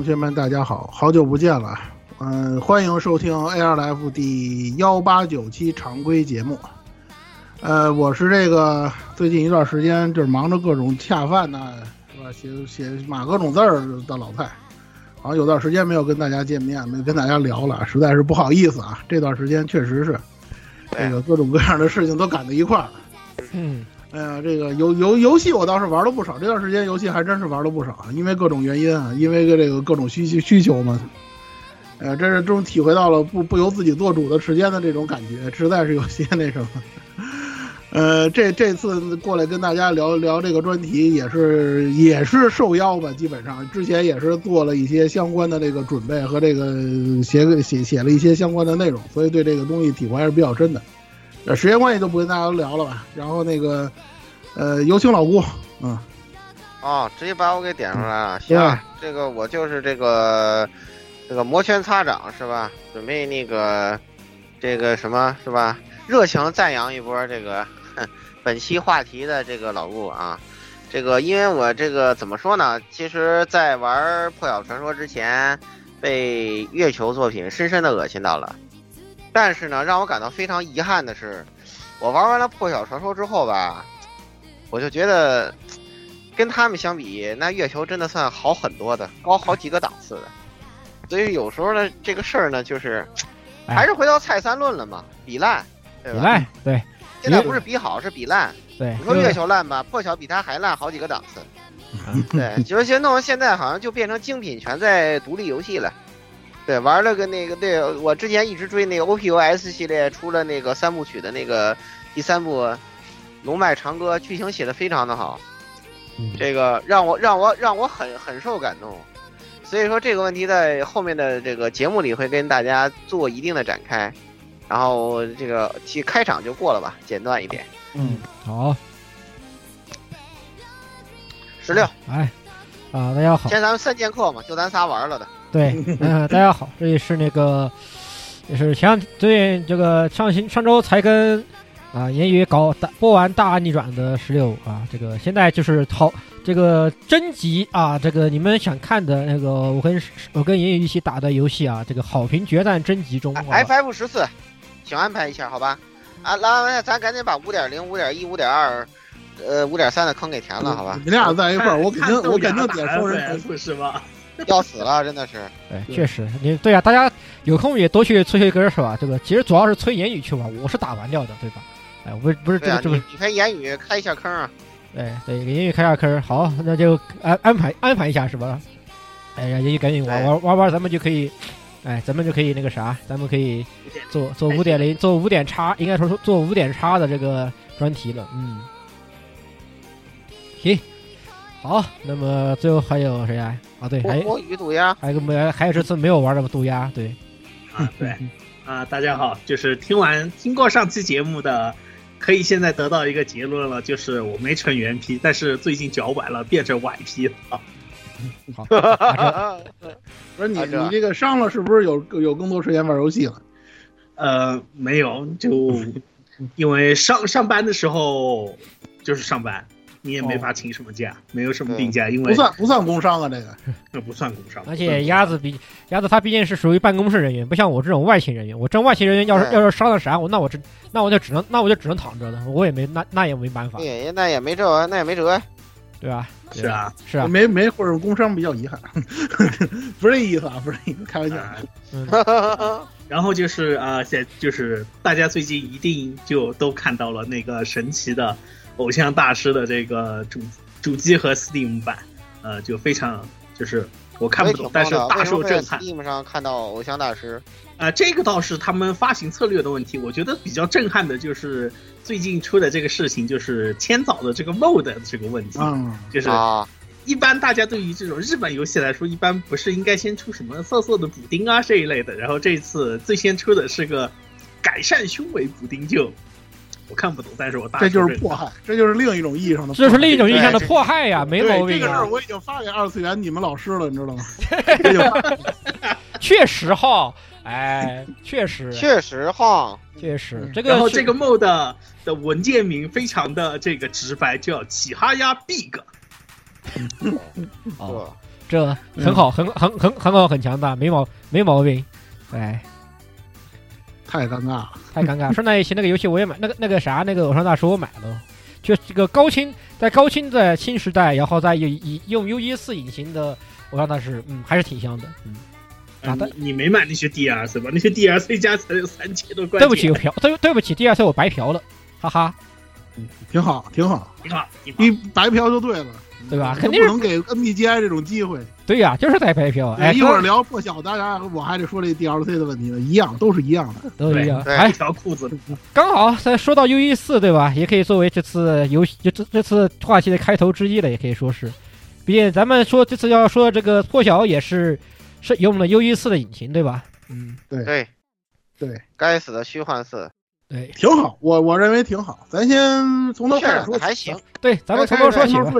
同学们，大家好，好久不见了。嗯，欢迎收听 ARF 第幺八九期常规节目。呃，我是这个最近一段时间就是忙着各种恰饭呐，是吧？写写码各种字儿的老蔡，好像有段时间没有跟大家见面，没有跟大家聊了，实在是不好意思啊。这段时间确实是这个各种各样的事情都赶在一块儿。嗯。哎呀，这个游游游戏我倒是玩了不少，这段时间游戏还真是玩了不少，因为各种原因啊，因为个这个各种需需需求嘛，呃，真是终体会到了不不由自己做主的时间的这种感觉，实在是有些那什么。呃，这这次过来跟大家聊聊这个专题，也是也是受邀吧，基本上之前也是做了一些相关的这个准备和这个写写写了一些相关的内容，所以对这个东西体会还是比较深的。呃，时间关系就不跟大家聊了吧。然后那个，呃，有请老顾，嗯，哦，直接把我给点出来了。行，这个我就是这个这个摩拳擦掌是吧？准备那个这个什么是吧？热情赞扬一波这个本期话题的这个老顾啊。这个因为我这个怎么说呢？其实，在玩破晓传说之前，被月球作品深深的恶心到了。但是呢，让我感到非常遗憾的是，我玩完了《破晓传说》之后吧，我就觉得跟他们相比，那月球真的算好很多的，高好几个档次的。所以有时候呢，这个事儿呢，就是还是回到蔡三论了嘛，比烂，对吧？比烂，对。现在不是比好，是比烂。对。你说月球烂吧，破晓比它还烂好几个档次。对，就是现弄现在好像就变成精品全在独立游戏了。对，玩了个那个，对我之前一直追那个 O P O S 系列，出了那个三部曲的那个第三部《龙脉长歌》，剧情写的非常的好，这个让我让我让我很很受感动。所以说这个问题在后面的这个节目里会跟大家做一定的展开，然后这个其开场就过了吧，简短一点。嗯，好。十六，哎，啊，大家好。先咱们三剑客嘛，就咱仨玩了的。对，嗯，大家好，这里是那个，也是前对这个上星上周才跟啊言语搞大播完大逆转的十六啊，这个现在就是好这个征集啊，这个你们想看的那个我跟我跟言语一起打的游戏啊，这个好评决战征集中，FF 十四，请安排一下好吧？啊，来，咱赶紧把五点零、五点一、五点二，呃，五点三的坑给填了，好吧？你俩在一块儿，我肯定我肯定点收人是吧？要死了，真的是。哎，确实，你对啊，大家有空也多去催催歌是吧？这个其实主要是催言语去玩，我是打完掉的，对吧？哎，不是不是这个这个，你陪言语开一下坑啊。对对，给言语开下坑，好，那就安安排安排一下是吧？哎呀，言语赶紧玩玩玩玩，咱们就可以哎，咱们就可以那个啥，咱们可以做做五点零，做五点叉，应该说做五点叉的这个专题了。嗯，行，好，那么最后还有谁啊？啊，对，还我与毒鸦，还有个没，还有这次没有玩的毒鸦，对，啊，对，啊，大家好，就是听完听过上期节目的，可以现在得到一个结论了，就是我没成原批，但是最近脚崴了，变成崴批了。好，不是你你这个伤了，是不是有有更多时间玩游戏了？呃，没有，就 因为上上班的时候就是上班，你也没法请什么假，没有什么病假，因为不算不算工伤啊，这个 那不算工伤。而且鸭子比鸭子他毕竟是属于办公室人员，不像我这种外勤人员。我这外勤人员要是要是伤了啥，我那我这那我就只能那我就只能躺着了，我也没那那也没办法，也那也没辙，那也没辙。对吧？是啊，是啊，没没或者工伤比较遗憾，不是这意思啊，不是这意思，开玩笑。然后就是啊，现、就是大家最近一定就都看到了那个神奇的偶像大师的这个主主机和 Steam 版，呃，就非常就是我看不懂，但是大受震撼。Steam 上看到偶像大师，啊、这个倒是他们发行策略的问题。我觉得比较震撼的就是最近出的这个事情，就是千早的这个 MOD 的这个问题，嗯，就是啊，一般大家对于这种日本游戏来说，一般不是应该先出什么色色的补丁啊这一类的，然后这次最先出的是个改善胸围补丁就，我看不懂，但是我大这就是迫害，这就是另一种意义上的迫害。这是另一种意义上的迫害呀，没毛病啊这个事儿，我已经发给二次元你们老师了，你知道吗？确实哈，哎，确实 确实哈，确实嗯这个然后这个 MOD 的文件名非常的这个直白，叫起哈呀 Big。哦，这很好，很很很很好，很强大，没毛没毛病，哎。太尴尬了。太尴尬。顺带一提，那个游戏我也买，那个那个啥，那个偶像大师我买了，就这个高清，在高清的新时代，然后再用以用 U 一四引擎的偶像大师，嗯，还是挺香的，嗯。啊但，你你没买那些 D R C 吧？那些 D R C 加才有三千多块钱。对不起，我嫖，对对不起，DLC 我白嫖了，哈哈，嗯，挺好，挺好，挺好你白嫖就对了，对吧肯定不能给 NBGI 这种机会。对呀、就是在白嫖，哎，一会儿聊破晓，当然我还得说这 DLC 的问题呢，一样都是一样的。都一样，对哎一，条裤子。刚好再说到 UE 四，对吧？也可以作为这次游戏这这这次话题的开头之一了，也可以说是。毕竟咱们说这次要说这个破晓也是是用了 UE 四的引擎，对吧？嗯，对，对对，该死的虚幻四，对挺好，我我认为挺好。咱先从头开始说，还行。对，咱们从头说起吧。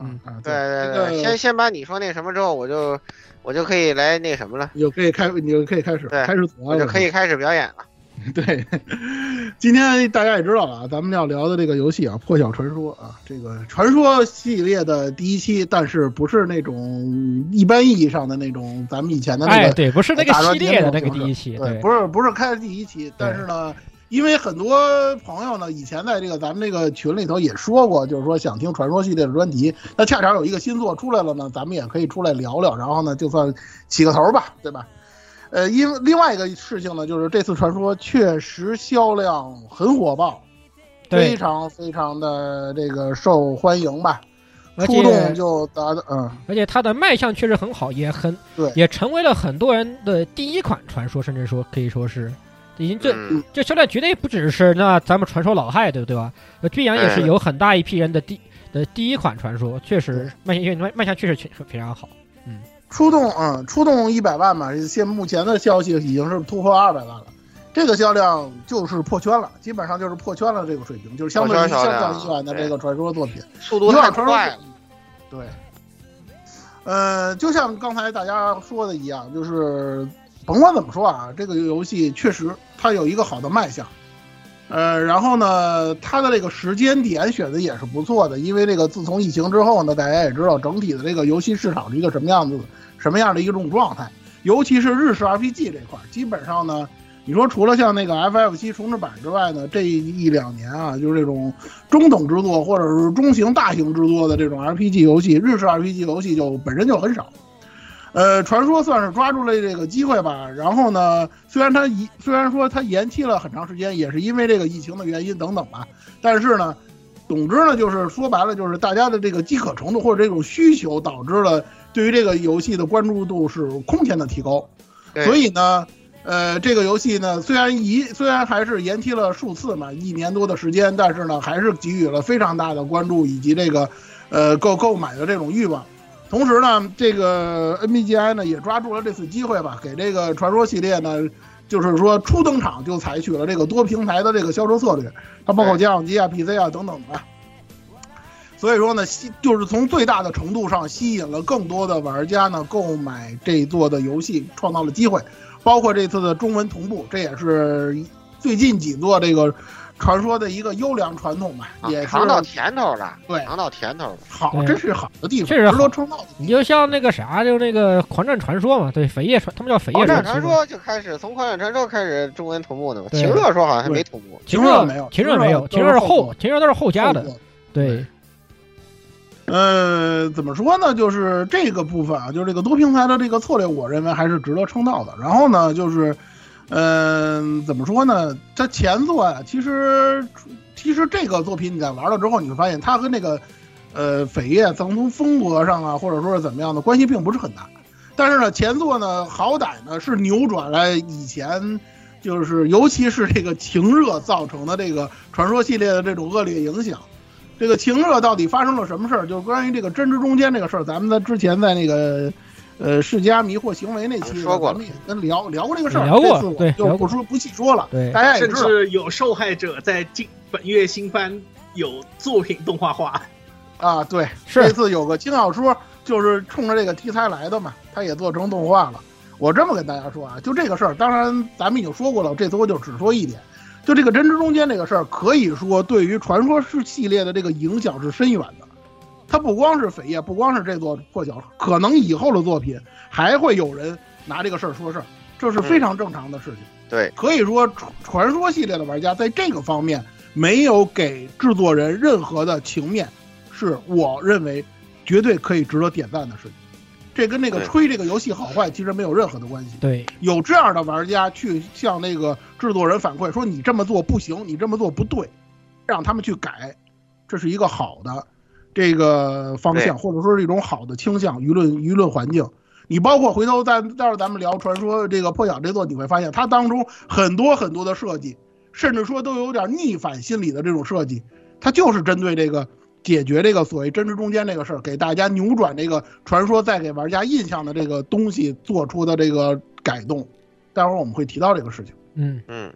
嗯啊，对。对这个对，先先把你说那什么之后，我就我就可以来那什么了，你就可以开，你就可以开始，对开始左我就可以开始表演了。对，今天大家也知道了啊，咱们要聊的这个游戏啊，《破晓传说》啊，这个传说系列的第一期，但是不是那种一般意义上的那种咱们以前的那哎，个对，不是那个系列的那个第一期，对，对，不是不是开的第一期，但是呢，因为很多朋友呢，以前在这个咱们这个群里头也说过，就是说想听传说系列的专题，那恰巧有一个新作出来了呢，咱们也可以出来聊聊，然后呢，就算起个头吧，对吧？呃，因为另外一个事情呢，就是这次传说确实销量很火爆，非，常非常的这个受欢迎吧，触动且就达到嗯，而且它的卖相确实很好，也很对。也成为了很多人的第一款传说，甚至说可以说是已经这嗯，这销量绝对不只是那咱们传说老害，对不对吧？呃，tuy 然也是有很大一批人的第的第一款传说，确实卖相卖卖相确实确非常好。嗯出动嗯，出动一百万嘛，现目前的消息已经是突破二百万了。这个销量就是破圈了，基本上就是破圈了这个水平，就是相对于相量较以往的这个传说作品，速度太快了。对，呃，就像刚才大家说的一样，就是甭管怎么说啊，这个游戏确实它有一个好的卖相，呃，然后呢，它的这个时间点选的也是不错的，因为这个自从疫情之后呢，大家也知道整体的这个游戏市场是一个什么样子、什么样的一种状态，尤其是日式 RPG 这块，基本上呢。你说除了像那个 FF 七重置版之外呢，这一两年啊，就是这种中等制作或者是中型大型制作的这种 RPG 游戏，日式 RPG 游戏就本身就很少。呃，传说算是抓住了这个机会吧。然后呢，虽然它一虽然说它延期了很长时间，也是因为这个疫情的原因等等吧，但是呢，总之呢，就是说白了，就是大家的这个饥渴程度或者这种需求，导致了对于这个游戏的关注度是空前的提高。对所以呢，呃，这个游戏呢，虽然一虽然还是延期了数次嘛，一年多的时间，但是呢，还是给予了非常大的关注以及这个呃购购买的这种欲望。同时呢，这个 NBGI 呢也抓住了这次机会吧，给这个传说系列呢，就是说初登场就采取了这个多平台的这个销售策略，它包括家用机啊、PC 啊等等的。所以说呢，吸就是从最大的程度上吸引了更多的玩家呢购买这座的游戏，创造了机会。包括这次的中文同步，这也是最近几座这个传说的一个优良传统吧，啊也尝到甜头了，对。尝到甜头了。好，对。这是好的地方，这是好。值得称道的你就像那个啥，就那个狂战传说嘛，对，扉页传，他们叫扉页狂战传传说就开始从狂战传说开始中文同步的嘛，对。情热说好像还没同步。秦热情热没有秦热没有，情情热是后后，情热都是后加的。，对，呃，怎么说呢？就是这个部分啊，就是这个多平台的这个策略，我认为还是值得称道的。然后呢，就是，嗯、怎么说呢？它前作呀、其实其实这个作品你在玩了之后，你会发现它跟那个呃扉页从风格上啊，或者说是怎么样的关系并不是很大。但是呢，前作呢，好歹呢是扭转了以前。就是，尤其是这个情热造成的这个传说系列的这种恶劣影响，这个情热到底发生了什么事儿？就是关于这个真知中间这个事儿，咱们在之前在那个呃世家迷惑行为那期说过了咱们也跟聊聊过这个事儿，聊过这次我对聊过就不说不细说了，对大家也知道至有受害者在今本月新番有作品动画化。啊，对，是这次有个轻小说就是冲着这个题材来的嘛，他也做成动画了。我这么跟大家说啊，就这个事儿，当然咱们已经说过了，这次我就只说一点，就这个真知中间这个事儿，可以说对于传说是系列的这个影响是深远的。它不光是扉页，不光是这座破晓，可能以后的作品还会有人拿这个事儿说事儿，这是非常正常的事情。对，可以说传传说系列的玩家在这个方面没有给制作人任何的情面，是我认为绝对可以值得点赞的事情。这跟那个吹这个游戏好坏其实没有任何的关系。对，有这样的玩家去向那个制作人反馈说你这么做不行，你这么做不对，让他们去改，这是一个好的这个方向，或者说是一种好的倾向，舆论舆论环境。你包括回头再待会儿咱们聊传说这个破晓这座，你会发现它当中很多很多的设计，甚至说都有点逆反心理的这种设计，它就是针对这个解决这个所谓真知中间这个事儿，给大家扭转这个传说再给玩家印象的这个东西做出的这个改动。待会儿我们会提到这个事情嗯，嗯，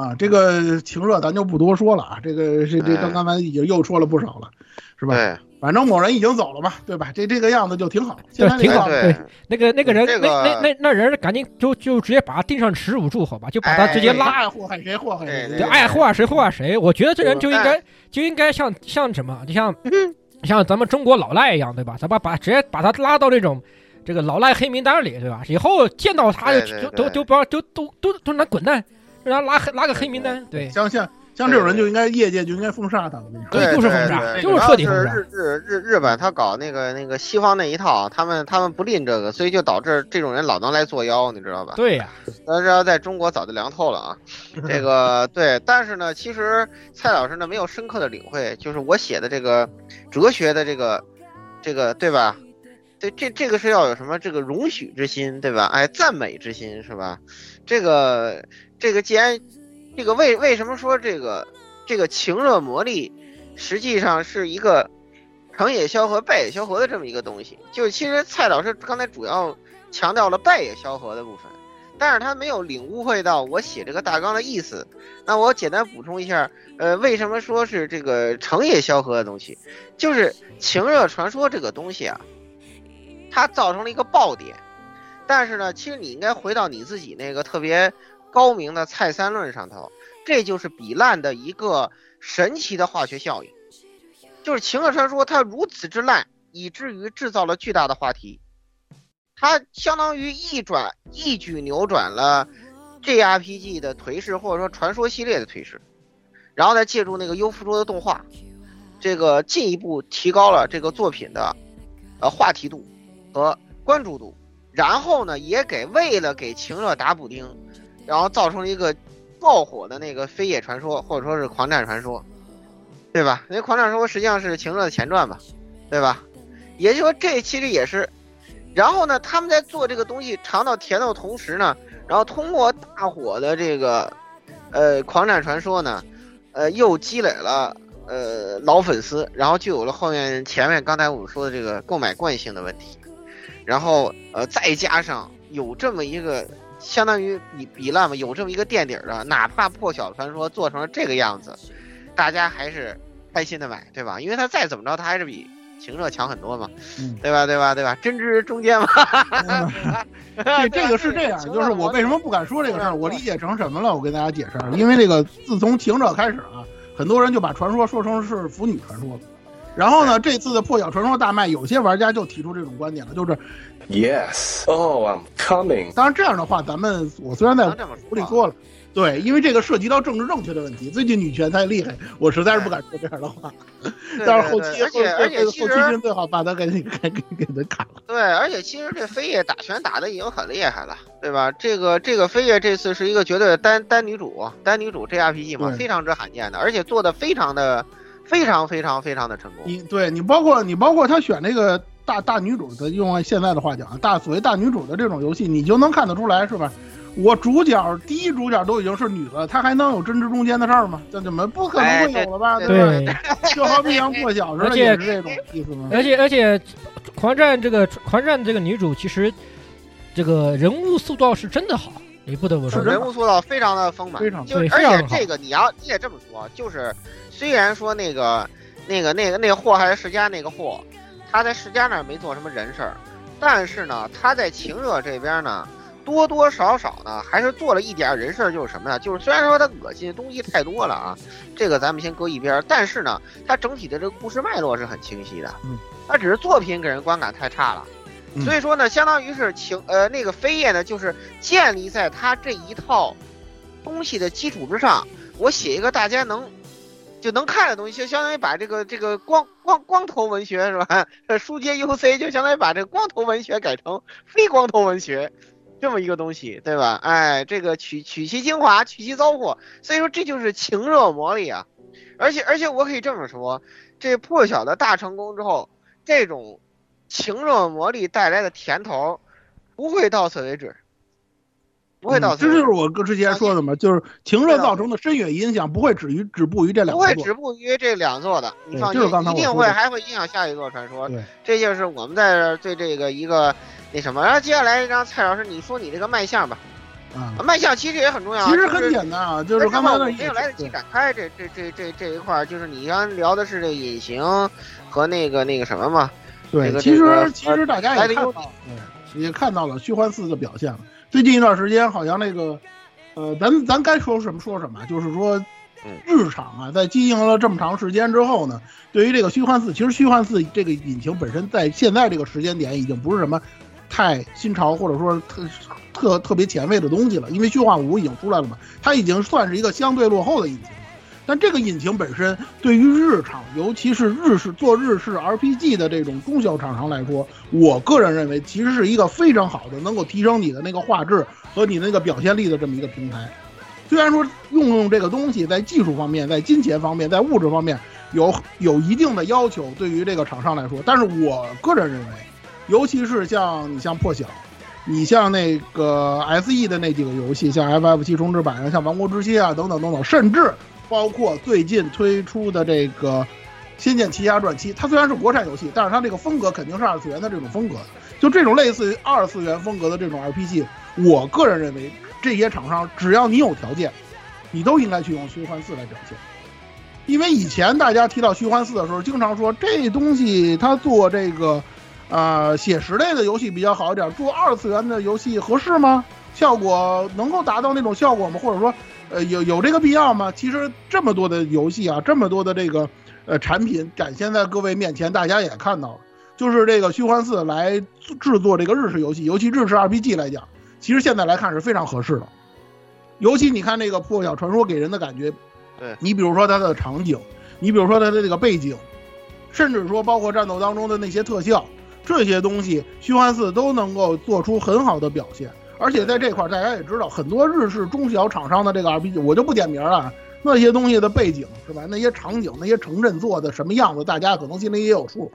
啊，这个情热咱就不多说了啊，这个这这哎刚刚才已经又说了不少了，是吧？对，反正某人已经走了嘛，对吧？这这个样子就挺好。现在挺好对对那个那个人，这个那那那那人赶紧就就直接把他钉上耻辱柱，好吧，就把他直接哎拉。爱祸害谁祸害谁，对就爱祸害谁祸害谁，我觉得这人就应该哎就应该像像什么，就像 像咱们中国老赖一样，对吧？咱把把直接把他拉到这种这个老赖黑名单里，对吧？以后见到他就就对对对都都不要就都都都让他滚蛋，让他拉黑拉个黑名单，对，像像像这种人就应该业界就应该封杀他，我跟你说。对，就是封杀就是彻底封杀是日日日日本他搞那个那个西方那一套，他们他们不吝这个，所以就导致这种人老能来作妖，你知道吧？对呀，但是要在中国早就凉透了啊。这个对，但是呢，其实蔡老师呢没有深刻的领会，就是我写的这个哲学的这个这个对吧？对，这这个是要有什么这个容许之心，对吧？哎，赞美之心是吧？这个这个既然这个为为什么说这个这个情热魔力实际上是一个成也萧何败也萧何的这么一个东西？就是其实蔡老师刚才主要强调了败也萧何的部分。但是他没有领悟会到我写这个大纲的意思。那我简单补充一下，呃，为什么说是这个成也萧何的东西，就是情热传说这个东西啊，它造成了一个爆点。但是呢，其实你应该回到你自己那个特别高明的蔡三论上头，这就是比烂的一个神奇的化学效应，就是情热传说它如此之烂，以至于制造了巨大的话题。它相当于一转一举扭转了 JRPG 的颓势，或者说传说系列的颓势，然后再借助那个优芙卓的动画，这个进一步提高了这个作品的呃话题度和关注度，然后呢，也给为了给情热打补丁，然后造成了一个爆火的那个飞野传说，或者说是狂战传说，对吧？因为狂战传说实际上是情热的前传吧，对吧？也就是说，这其实也是。然后呢，他们在做这个东西尝到甜头的同时呢，然后通过大火的这个，呃，狂战传说呢，呃，又积累了呃老粉丝，然后就有了后面前面刚才我们说的这个购买惯性的问题，然后呃再加上有这么一个相当于比比烂嘛，有这么一个垫底儿的，哪怕破晓传说做成了这个样子，大家还是开心的买，对吧？因为它再怎么着，它还是比情热强很多嘛，嗯对吧？对吧？对吧？真知中间嘛，这这个是这样，就是我为什么不敢说这个事儿，我理解成什么了？我跟大家解释，因为这个自从情者开始啊，很多人就把传说说成是腐女传说了。然后呢，这次的破晓传说大卖，有些玩家就提出这种观点了，就是 Yes. Oh, I'm coming. 当然这样的话，咱们我虽然在屋里说了，对，因为这个涉及到政治正确的问题，最近女权太厉害，我实在是不敢说这样的话。但是后期而且而且后期君最好把他给给给给他砍了。对，而且其实这飞叶打拳打的已经很厉害了，对吧？这个这个飞叶这次是一个绝对的单单女主单女主 JRPG 嘛，非常之罕见的，而且做的非常的非常非常非常的成功。你对你包括你包括他选那个大大女主的，用按现在的话讲，大所谓大女主的这种游戏，你就能看得出来是吧？我主角第一主角都已经是女的，她还能有针织中间的事儿吗？这怎么不可能会有了吧？哎对 就好比像破晓似的，也是这种意思吗？而且而且，狂战这个狂战这个女主其实这个人物塑造是真的好，你不得不说。人物塑造非常的丰满，非常就而且对非常好这个你要你也这么说，就是虽然说那个那个那个那个货还是世家那个货，他在世家那儿没做什么人事儿，但是呢，他在情热这边呢。多多少少呢，还是做了一点人事儿，就是什么呢？就是虽然说他恶心的东西太多了啊，这个咱们先搁一边儿，但是呢，他整体的这个故事脉络是很清晰的。嗯，它只是作品给人观感太差了。嗯所以说呢，相当于是情呃那个飞叶呢，就是建立在他这一套东西的基础之上，我写一个大家能就能看的东西，就相当于把这个这个光光光头文学是吧？书接 UC 就相当于把这个光头文学改成非光头文学。这么一个东西，对吧？哎，这个取取其精华，去其糟粕，所以说这就是情热魔力啊！而且而且我可以这么说，这破晓的大成功之后，这种情热魔力带来的甜头不会到此为止，不会到这就是我哥之前说的嘛，就是情热造成的深远影响不会止于止步于这两座不会止步于这两座的，你对放心一定会还会影响下一座传说。对，这就是我们在这儿对这个一个那什么。然后接下来让蔡老师你说你这个卖相吧，啊。卖相其实也很重要啊，其实很简单啊，就是刚才没有来得及展开这这这这这一块儿，就是你刚聊的是这个隐形和那个那个什么嘛，对这，个其实其实大家也看到，对，也看到了虚幻四的表现了。最近一段时间，好像那个，呃，咱咱该说什么说什么，就是说嗯，日常啊，在经营了这么长时间之后呢，对于这个虚幻四，其实虚幻四这个引擎本身在现在这个时间点已经不是什么太新潮或者说特特特别前卫的东西了，因为虚幻五已经出来了嘛，它已经算是一个相对落后的引擎了。但这个引擎本身对于日常，尤其是日式做日式 RPG 的这种中小厂商来说，我个人认为其实是一个非常好的能够提升你的那个画质和你那个表现力的这么一个平台。虽然说用用这个东西在技术方面、在金钱方面、在物质方面有有一定的要求，对于这个厂商来说，但是我个人认为，尤其是像你像破晓，你像那个 SE 的那几个游戏，像 FF 七重置版啊，像王国之心啊等等等等，甚至包括最近推出的这个《仙剑奇侠传七》，它虽然是国产游戏，但是它这个风格肯定是二次元的这种风格。就这种类似于二次元风格的这种 RPG，我个人认为这些厂商只要你有条件，你都应该去用虚幻四来表现。因为以前大家提到虚幻四的时候，经常说这东西它做这个，呃，写实类的游戏比较好一点，做二次元的游戏合适吗？效果能够达到那种效果吗？或者说，呃，有有这个必要吗？其实这么多的游戏啊，这么多的这个呃产品展现在各位面前，大家也看到了，就是这个虚幻四来制作这个日式游戏，尤其日式 RPG 来讲，其实现在来看是非常合适的。尤其你看那个《破晓传说》给人的感觉，对你比如说它的场景，你比如说它的这个背景，甚至说包括战斗当中的那些特效，这些东西虚幻四都能够做出很好的表现。而且在这块儿，大家也知道，很多日式中小厂商的这个 RPG，我就不点名了，那些东西的背景是吧？那些场景、那些城镇做的什么样子，大家可能心里也有数。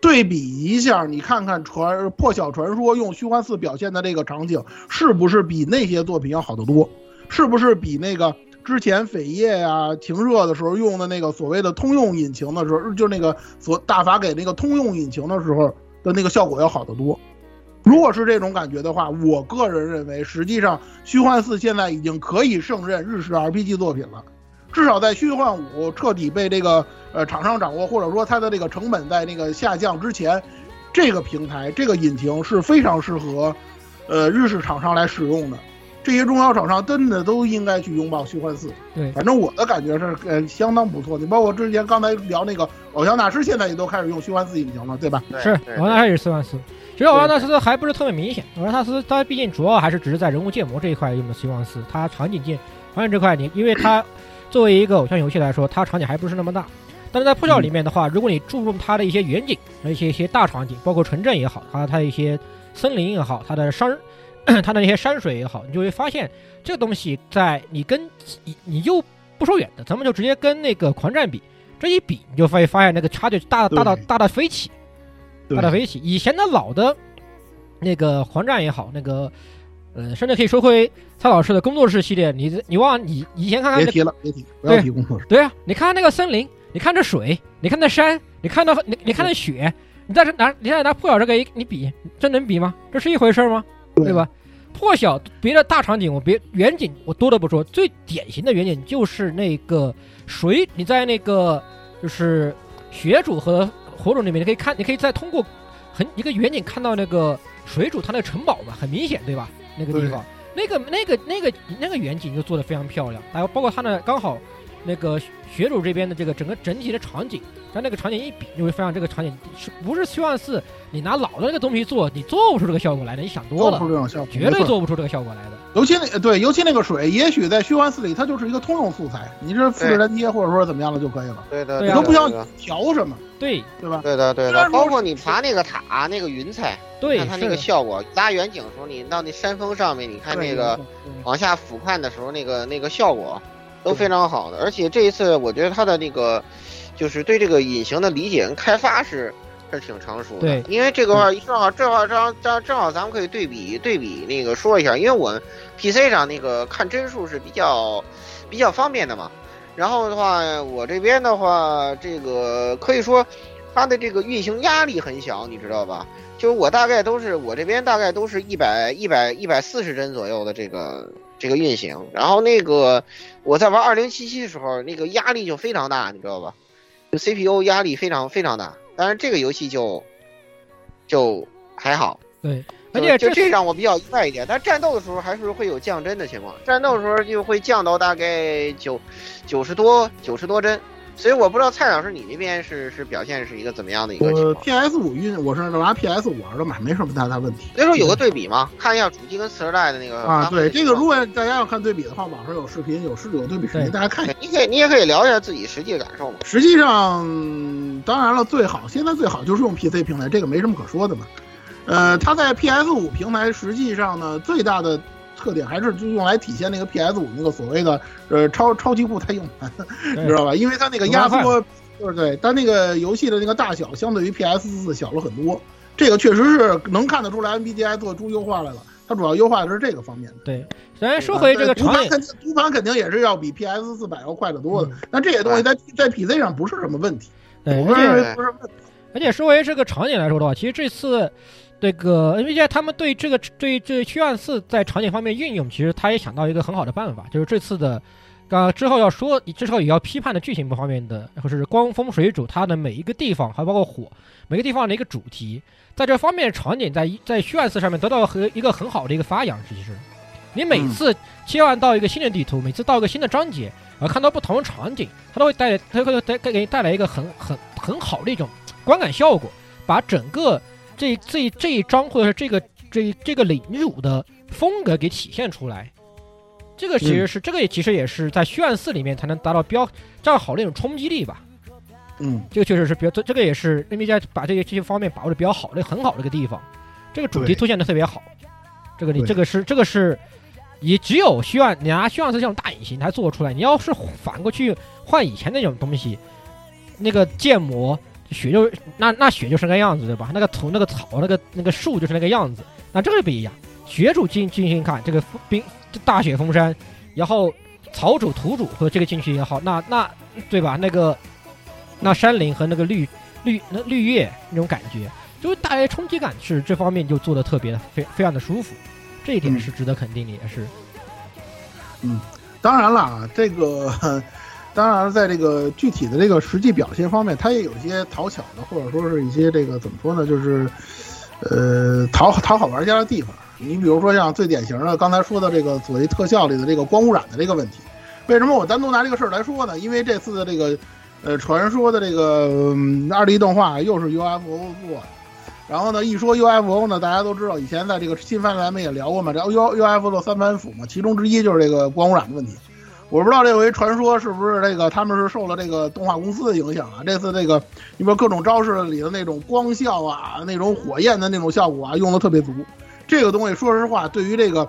对比一下，你看看传破晓传说用虚幻四表现的这个场景，是不是比那些作品要好得多？是不是比那个之前扉页呀、停热的时候用的那个所谓的通用引擎的时候，就那个所大法给那个通用引擎的时候的那个效果要好得多？如果是这种感觉的话，我个人认为，实际上虚幻四现在已经可以胜任日式 RPG 作品了。至少在虚幻五彻底被这个呃厂商掌握，或者说它的这个成本在那个下降之前，这个平台这个引擎是非常适合呃日式厂商来使用的。这些中小厂商真的都应该去拥抱虚幻四。对，反正我的感觉是呃相当不错。你包括之前刚才聊那个偶像大师，现在也都开始用虚幻四引擎了，对吧？是偶像大师也是虚幻四。其实偶像大师还不是特别明显，偶像大师它毕竟主要还是只是在人物建模这一块用的虚幻四，它场景建场景这块你因为它。作为一个偶像游戏来说，它场景还不是那么大，但是在破晓里面的话，如果你注重它的一些远景，一些一些大场景，包括城镇也好，它它一些森林也好，它的山，它的那些山水也好，你就会发现这个东西在你跟你你又不说远的，咱们就直接跟那个狂战比，这一比你就会发现那个差距大大到大到飞起，大到飞起。以前的老的那个狂战也好，那个。呃，甚至可以说回蔡老师的工作室系列。你你忘你以前看看别提了，别提，不要提工作室。对啊，你看看那个森林，你看这水，你看那山，你看到你你看那雪，你在这拿你在拿破晓这个一你比，这能比吗？这是一回事吗？对吧？破晓别的大场景我别远景我多的不说，最典型的远景就是那个水，你在那个就是雪主和火主里面，你可以看，你可以再通过很一个远景看到那个水主他那个城堡嘛，很明显，对吧？那个地方，那个那个那个那个远景就做的非常漂亮，还有包括他呢，刚好那个学主这边的这个整个整体的场景，但那个场景一比，你会发现这个场景是不是虚幻四？你拿老的那个东西做，你做不出这个效果来的。你想多了，做不出这种效果，绝对做不出这个效果来的。尤其那对，尤其那个水，也许在虚幻四里它就是一个通用素材，你是复制粘贴或者说怎么样的就可以了。对的，你都不需要调什么。对，对吧？对的，对的。包括你爬那个塔，那个云彩，对，看它那个效果。拉远景的时候，你到那山峰上面，你看那个往下俯瞰的时候，那个那个效果都非常好的。而且这一次，我觉得它的那个就是对这个隐形的理解跟开发是。是挺成熟的，对，因为这个话正好正好正正正好咱们可以对比对比那个说一下，因为我 PC 上那个看帧数是比较比较方便的嘛。然后的话，我这边的话，这个可以说它的这个运行压力很小，你知道吧？就是我大概都是我这边大概都是一百一百一百四十帧左右的这个这个运行。然后那个我在玩二零七七的时候，那个压力就非常大，你知道吧？就 CPU 压力非常非常大。但是，这个游戏就就还好，对，而且就这让我比较意外一点。但战斗的时候还是会有降帧的情况，战斗的时候就会降到大概九九十多九十多帧。所以我不知道蔡老师你那边是是表现是一个怎么样的一个情况？PS 五运我是拿 PS 五玩的嘛，没什么太大问题。那时候有个对比嘛，看一下主机跟次世代的那个啊，对这个如果大家要看对比的话，网上有视频有视有对比视频，大家看一下。你可以你也可以聊一下自己实际的感受嘛。实际上，当然了，最好现在最好就是用 PC 平台，这个没什么可说的嘛。呃，它在 PS 五平台实际上呢，最大的。特点还是就用来体现那个 PS 五那个所谓的呃超超级固态硬盘，你知道吧？因为它那个压缩，就是对，它那个游戏的那个大小相对于 PS 四小了很多，这个确实是能看得出来 NBDI 做出优化来了。它主要优化的是这个方面的。对，咱说回这个读盘，读盘肯定也是要比 PS 四百要快得多的。但这些东西在在 PC 上不是什么问题，我认为不是问题。而且说回这个场景来说的话，其实这次。这个 NVIDIA 他们对这个对这虚幻四在场景方面运用，其实他也想到一个很好的办法，就是这次的，刚之后要说之后也要批判的剧情不方面的，或者是光风水主它的每一个地方，还包括火每个地方的一个主题，在这方面场景在在虚幻四上面得到和一个很好的一个发扬。其实，你每次切换到一个新的地图，每次到一个新的章节，啊看到不同的场景，它都会带它会带给你带来一个很很很好的一种观感效果，把整个。这这这一章或者是这个这这个领主的风格给体现出来，这个其实是这个也其实也是在虚幻四里面才能达到标较好的一种冲击力吧。嗯，这个确实是比较这这个也是 n 家把这些这些方面把握的比较好的很好的一个地方。这个主题凸显的特别好，这个你这个是这个是也只有虚幻你拿虚幻四这种大引擎才做出来，你要是反过去换以前那种东西，那个建模。雪就那那雪就是那个样子，对吧？那个土、那个草、那个那个树就是那个样子。那这个不一样，雪主进进行看这个冰大雪封山，然后草主、土主和这个进去也好，那那对吧？那个那山林和那个绿绿那绿叶那种感觉，就是大家冲击感是这方面就做的特别非非常的舒服，这一点是值得肯定的，也是。嗯，当然了啊，这个当然在这个具体的这个实际表现方面，它也有一些讨巧的，或者说是一些这个怎么说呢，就是呃讨讨好玩家的地方。你比如说像最典型的刚才说的这个所谓特效里的这个光污染的这个问题，为什么我单独拿这个事儿来说呢？因为这次的这个呃传说的这个二 D 动画又是 UFO 做的。然后呢，一说 UFO 呢，大家都知道，以前在这个新番咱们也聊过嘛，这 U UFO 的三板斧嘛，其中之一就是这个光污染的问题。我不知道这回传说是不是这个他们是受了这个动画公司的影响啊？这次这个你说各种招式里的那种光效啊，那种火焰的那种效果啊，用的特别足。这个东西说实话，对于这个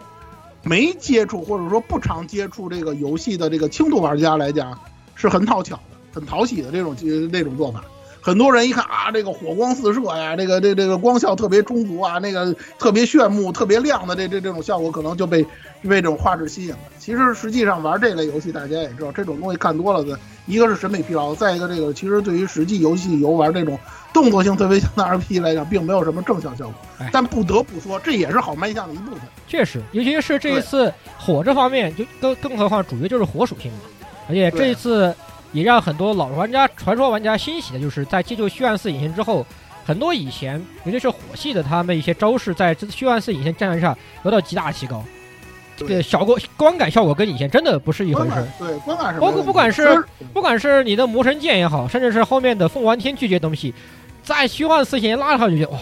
没接触或者说不常接触这个游戏的这个轻度玩家来讲，是很讨巧的、很讨喜的这种那种做法。很多人一看啊，这个火光四射呀，这个这这个光效特别充足啊，那个特别炫目、特别亮的这这这种效果，可能就被被这种画质吸引了。其实实际上玩这类游戏，大家也知道，这种东西看多了的，一个是审美疲劳，再一个这个其实对于实际游戏游玩这种动作性特别强的 RPG 来讲，并没有什么正向效果。但不得不说，这也是好卖相的一部分。确实，尤其是这一次火这方面，就更更何况主角就是火属性嘛，而且这一次。也让很多老玩家、传说玩家欣喜的就是，在借助虚幻四引擎之后，很多以前尤其是火系的他们一些招式，在这虚幻四引擎战上得到极大提高。这个效果、观感效果跟以前真的不是一回事。对，观感是。包括不管是不管是你的魔神剑也好，甚至是后面的凤凰天巨这些东西，在虚幻四引擎拉上去，哇！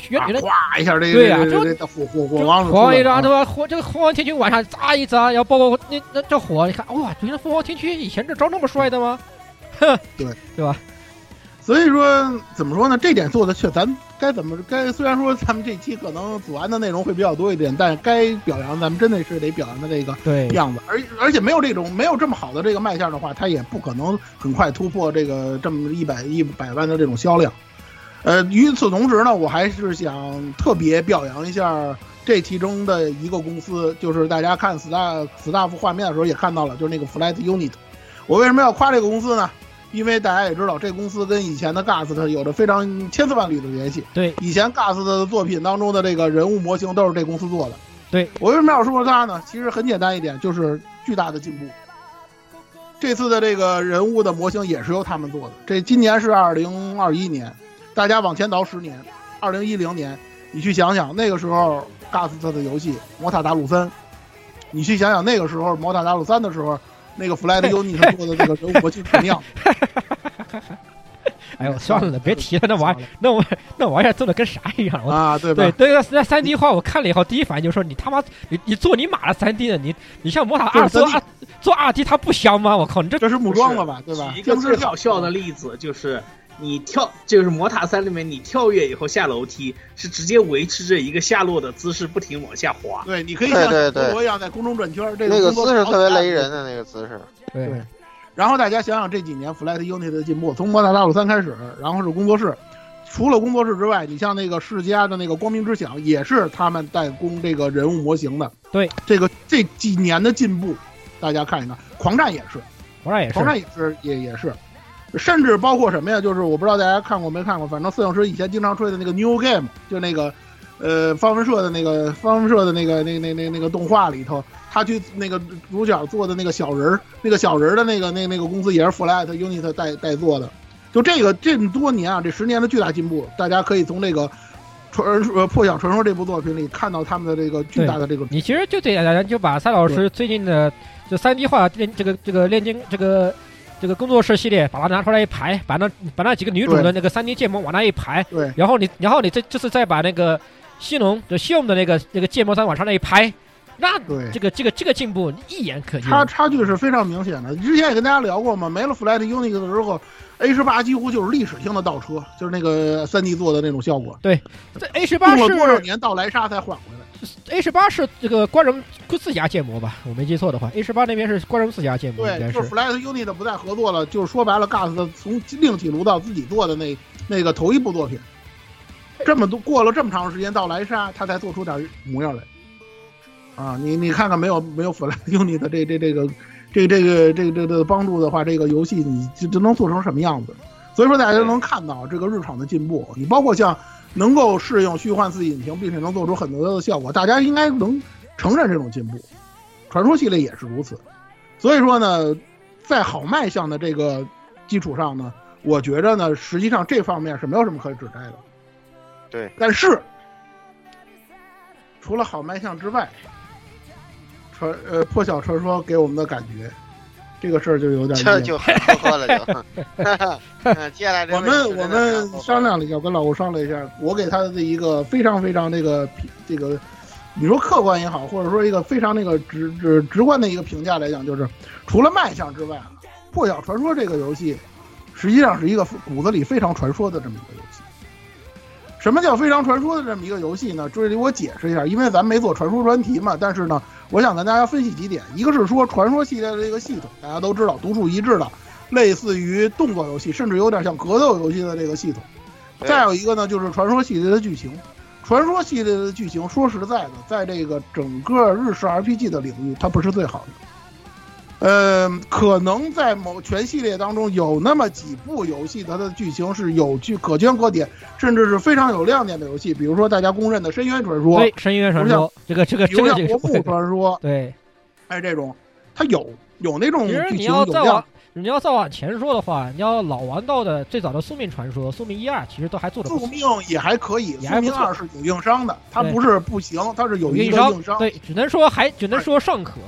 原来哗一下，这个对呀，这火火火王火王一张对吧？火这个凤凰天君晚上砸一砸，然后包括那那这火，你看哇，原来凤凰天君以前这招那么帅的吗？哼，对对吧？所以说怎么说呢？这点做的确，咱该怎么该？虽然说咱们这期可能组安的内容会比较多一点，但该表扬咱们真的是得表扬的这个样子。而而且没有这种没有这么好的这个卖相的话，他也不可能很快突破这个这么一百一百万的这种销量。呃，与此同时呢，我还是想特别表扬一下这其中的一个公司，就是大家看 staff staff 画面的时候也看到了，就是那个 Flight Unit。我为什么要夸这个公司呢？因为大家也知道，这公司跟以前的 Gust 有着非常千丝万缕的联系。对，以前 Gust 的作品当中的这个人物模型都是这公司做的。对我为什么要说它呢？其实很简单一点，就是巨大的进步。这次的这个人物的模型也是由他们做的。这今年是二零二一年。大家往前倒十年，二零一零年，你去想想那个时候，Gast 的游戏《魔塔达鲁三》，你去想想那个时候《魔塔达鲁三》的时候，那个 Flight Unit 做的这个人物模型什么样？哎呦，算了，别提了，那玩意那玩那玩意儿做的跟啥一样啊？对对对，那那三 D 画我看了以后，第一反应就是说你他妈你你做你妈的三 D 的，你你像魔塔二做二做二 D 它不香吗？我靠，你这这是木桩了吧？对吧？一个最搞笑的例子就是。你跳就是魔塔三里面，你跳跃以后下楼梯是直接维持着一个下落的姿势，不停往下滑。对，你可以像陀螺一样在空中转圈。这个姿势特别雷人的那个姿势。对。然后大家想想这几年 Flight Unit 的进步，从魔塔大陆三开始，然后是工作室，除了工作室之外，你像那个世嘉的那个光明之响，也是他们代工这个人物模型的。对，这个这几年的进步，大家看一看，狂战也是，狂战也是，狂战也是，也也是。甚至包括什么呀？就是我不知道大家看过没看过，反正摄影师以前经常吹的那个 New Game，就那个，呃，方文社的那个方文社的那个那那那那个动画里头，他去那个主角做的那个小人儿，那个小人儿的那个那那个公司也是 Flight Unit 代代做的。就这个这么多年啊，这十年的巨大进步，大家可以从这个传呃破晓传说这部作品里看到他们的这个巨大的这个。你其实就得大家就把蔡老师最近的就三 D 化练这个这个炼金这个。这个工作室系列，把它拿出来一排，把那把那几个女主的那个三 D 建模往那一排，对，然后你然后你这就是再把那个西农就西龙的那个那个建模三往上那一拍，那对这个这个这个进步一眼可见，差差距是非常明显的。之前也跟大家聊过嘛，没了 Flight Unit 的时候，A 十八几乎就是历史性的倒车，就是那个三 D 做的那种效果。对，这 A 十八用了多少年到莱莎才缓回来？A 十八是这个光荣自家建模吧？我没记错的话，A 十八那边是光荣自家建模，应对，该就是 Flight Unit 不再合作了，就是说白了，Gas 从另起炉灶自己做的那那个头一部作品，这么多过了这么长时间到莱莎，他才做出点模样来。啊，你你看看没有没有 Flight Unit 的这这这个这这个这个这个帮助的话，这个游戏你就就能做成什么样子？所以说大家都能看到这个日常的进步。你包括像能够适应虚幻四引擎，并且能做出很多的效果，大家应该能承认这种进步。传说系列也是如此。所以说呢，在好卖相的这个基础上呢，我觉着呢，实际上这方面是没有什么可指摘的。对，但是除了好卖相之外，传呃破晓传说给我们的感觉，这个事儿就有点这就很呵呵了就。嗯接下来这我们我们商量了一下，跟老吴商量一下，我给他的一个非常非常那个评这个，你说客观也好，或者说一个非常那个直直直观的一个评价来讲，就是除了卖相之外啊，《破晓传说》这个游戏实际上是一个骨子里非常传说的这么一个游戏。什么叫非常传说的这么一个游戏呢？这里我解释一下，因为咱没做传说专题嘛，但是呢，我想跟大家分析几点，一个是说传说系列的这个系统，大家都知道独树一帜的，类似于动作游戏，甚至有点像格斗游戏的这个系统。再有一个呢，就是传说系列的剧情。传说系列的剧情，说实在的，在这个整个日式 RPG 的领域，它不是最好的。呃，可能在某全系列当中有那么几部游戏，它的剧情是有据可圈可点，甚至是非常有亮点的游戏，比如说大家公认的《深渊传说》，对，深渊传说，这个这个这个这个国木传说》，对，哎，这种它有有那种剧你要再情有亮往，你要再往前说的话，你要老玩到的最早的宿命传说、宿命一二，其实都还做的。宿命也还可以，宿命二是有硬伤的，它对。不是不行，它是有一硬伤个硬伤，对，只能说还只能说尚可，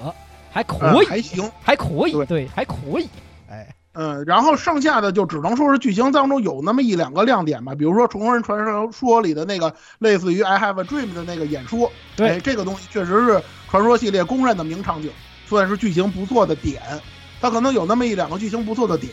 还可呃以，还行。还可以，对对，还可以。哎，嗯，然后剩下的就只能说是剧情当中有那么一两个亮点吧，比如说《重生人传说》里的那个类似于 “I Have a Dream” 的那个演说，对哎，这个东西确实是传说系列公认的名场景，算是剧情不错的点。它可能有那么一两个剧情不错的点，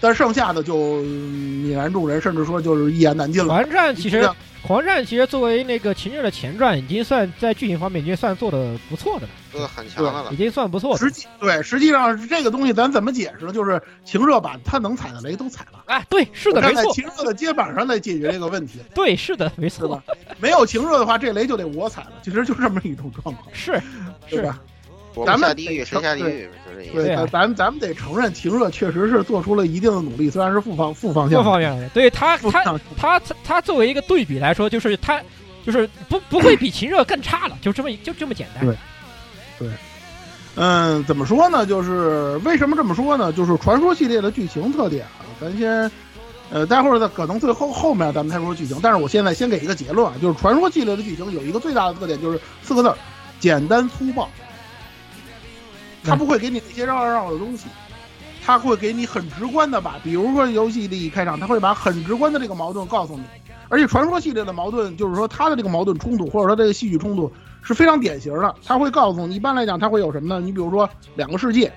但剩下的就嗯泯然众人，甚至说就是一言难尽了。完战其实狂战其实作为那个秦热的前传，已经算在剧情方面已经算做的不错的了，做的很强的了已。经算不错的实。际对，实际上这个东西咱怎么解释呢？就是情热把他能踩的雷都踩了，哎，对，是的，站在没错，情热的肩膀上来解决这个问题。对，是的，没错，没有情热的话，这雷就得我踩了。其实就这么一种状况，是是吧？我咱们们下地狱，谁下地对。对，咱咱们得承认，秦热确实是做出了一定的努力，虽然是负方负方向负，方向的。对他，他他他他作为一个对比来说，就是他就是不不会比秦热更差了，就这么就这么简单。对嗯，怎么说呢？就是为什么这么说呢？就是传说系列的剧情特点啊，咱先，呃，待会儿再可能最后后面咱们再说剧情。但是我现在先给一个结论啊，就是传说系列的剧情有一个最大的特点，就是四个字儿：简单粗暴。它不会给你那些绕绕绕的东西，他会给你很直观的把，比如说游戏里一开场，他会把很直观的这个矛盾告诉你。而且传说系列的矛盾，就是说他的这个矛盾冲突，或者说这个戏剧冲突是非常典型的。他会告诉你，一般来讲，他会有什么呢？你比如说两个世界，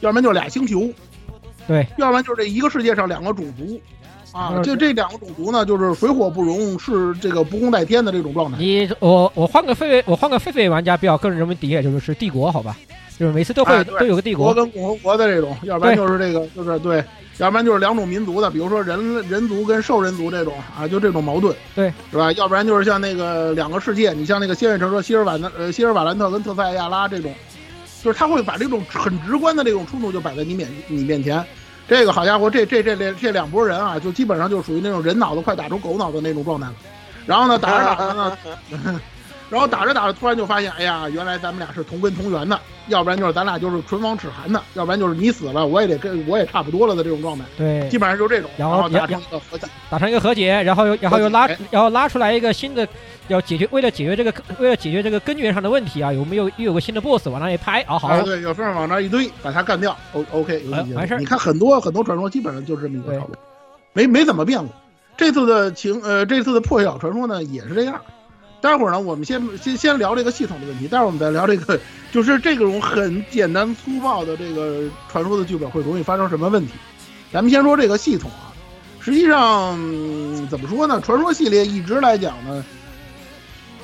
要不然就俩星球，对，要不然就是这一个世界上两个种族。啊，嗯就这两个种族呢，就是水火不容，是这个不共戴天的这种状态。你我我换个狒狒，我换个狒狒玩家比较更人们理解就是帝国，好吧？就是每次都会、哎都有个帝国，国跟共和国的这种，要不然就是这个，就是对，要不然就是两种民族的，比如说人人族跟兽人族这种啊，就这种矛盾，对，是吧？要不然就是像那个两个世界，你像那个《仙剑传说》希尔瓦南呃希尔瓦兰特跟特塞亚拉这种，就是他会把这种很直观的这种冲突就摆在你面你面前。这个好家伙，这这这这这两拨人啊，就基本上就属于那种人脑子快打出狗脑的那种状态了。然后呢，打着打着呢，然后打着打着，突然就发现，哎呀，原来咱们俩是同根同源的，要不然就是咱俩就是唇亡齿寒的，要不然就是你死了，我也得跟我也差不多了的这种状态，对基，本上就这种，然后然后达成一个和解。打成一个和解，然后又然后又拉然后拉出来一个新的，要解决为了解决这个为了解决这个根源上的问题啊，有没有又有个新的 boss 往那一拍，啊好，啊，对，有事儿往那一堆，把他干掉，O OK，游戏结束哎完事儿你看很多很多传说基本上就是这么一个套路，没没怎么变过。这次的情呃，这次的破晓传说呢也是这样。待会儿呢，我们先先先聊这个系统的问题，待会儿我们再聊这个，就是这种很简单粗暴的这个传说的剧本会容易发生什么问题。咱们先说这个系统啊，实际上、怎么说呢？传说系列一直来讲呢，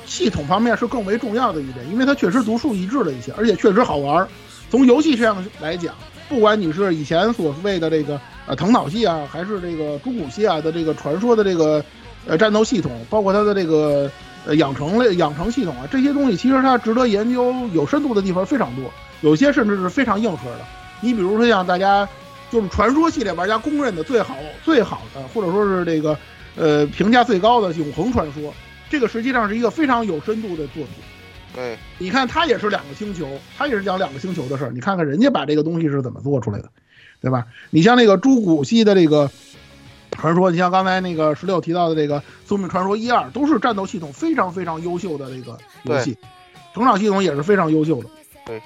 系统方面是更为重要的一点，因为它确实独树一帜了一些，而且确实好玩。从游戏上来讲，不管你是以前所谓的这个呃藤岛系啊，还是这个中古系啊的这个传说的这个呃战斗系统，包括它的这个呃养成类养成系统啊，这些东西其实它值得研究，有深度的地方非常多，有些甚至是非常硬核的。你比如说像大家就是传说系列玩家公认的最好最好的，或者说是这个呃评价最高的永恒传说，这个实际上是一个非常有深度的作品。对，你看它也是两个星球，它也是讲两个星球的事儿。你看看人家把这个东西是怎么做出来的，对吧？你像那个朱古系的这个传说，你像刚才那个十六提到的这个《宿命传说》一二，都是战斗系统非常非常优秀的这个游戏，成长系统也是非常优秀的。对，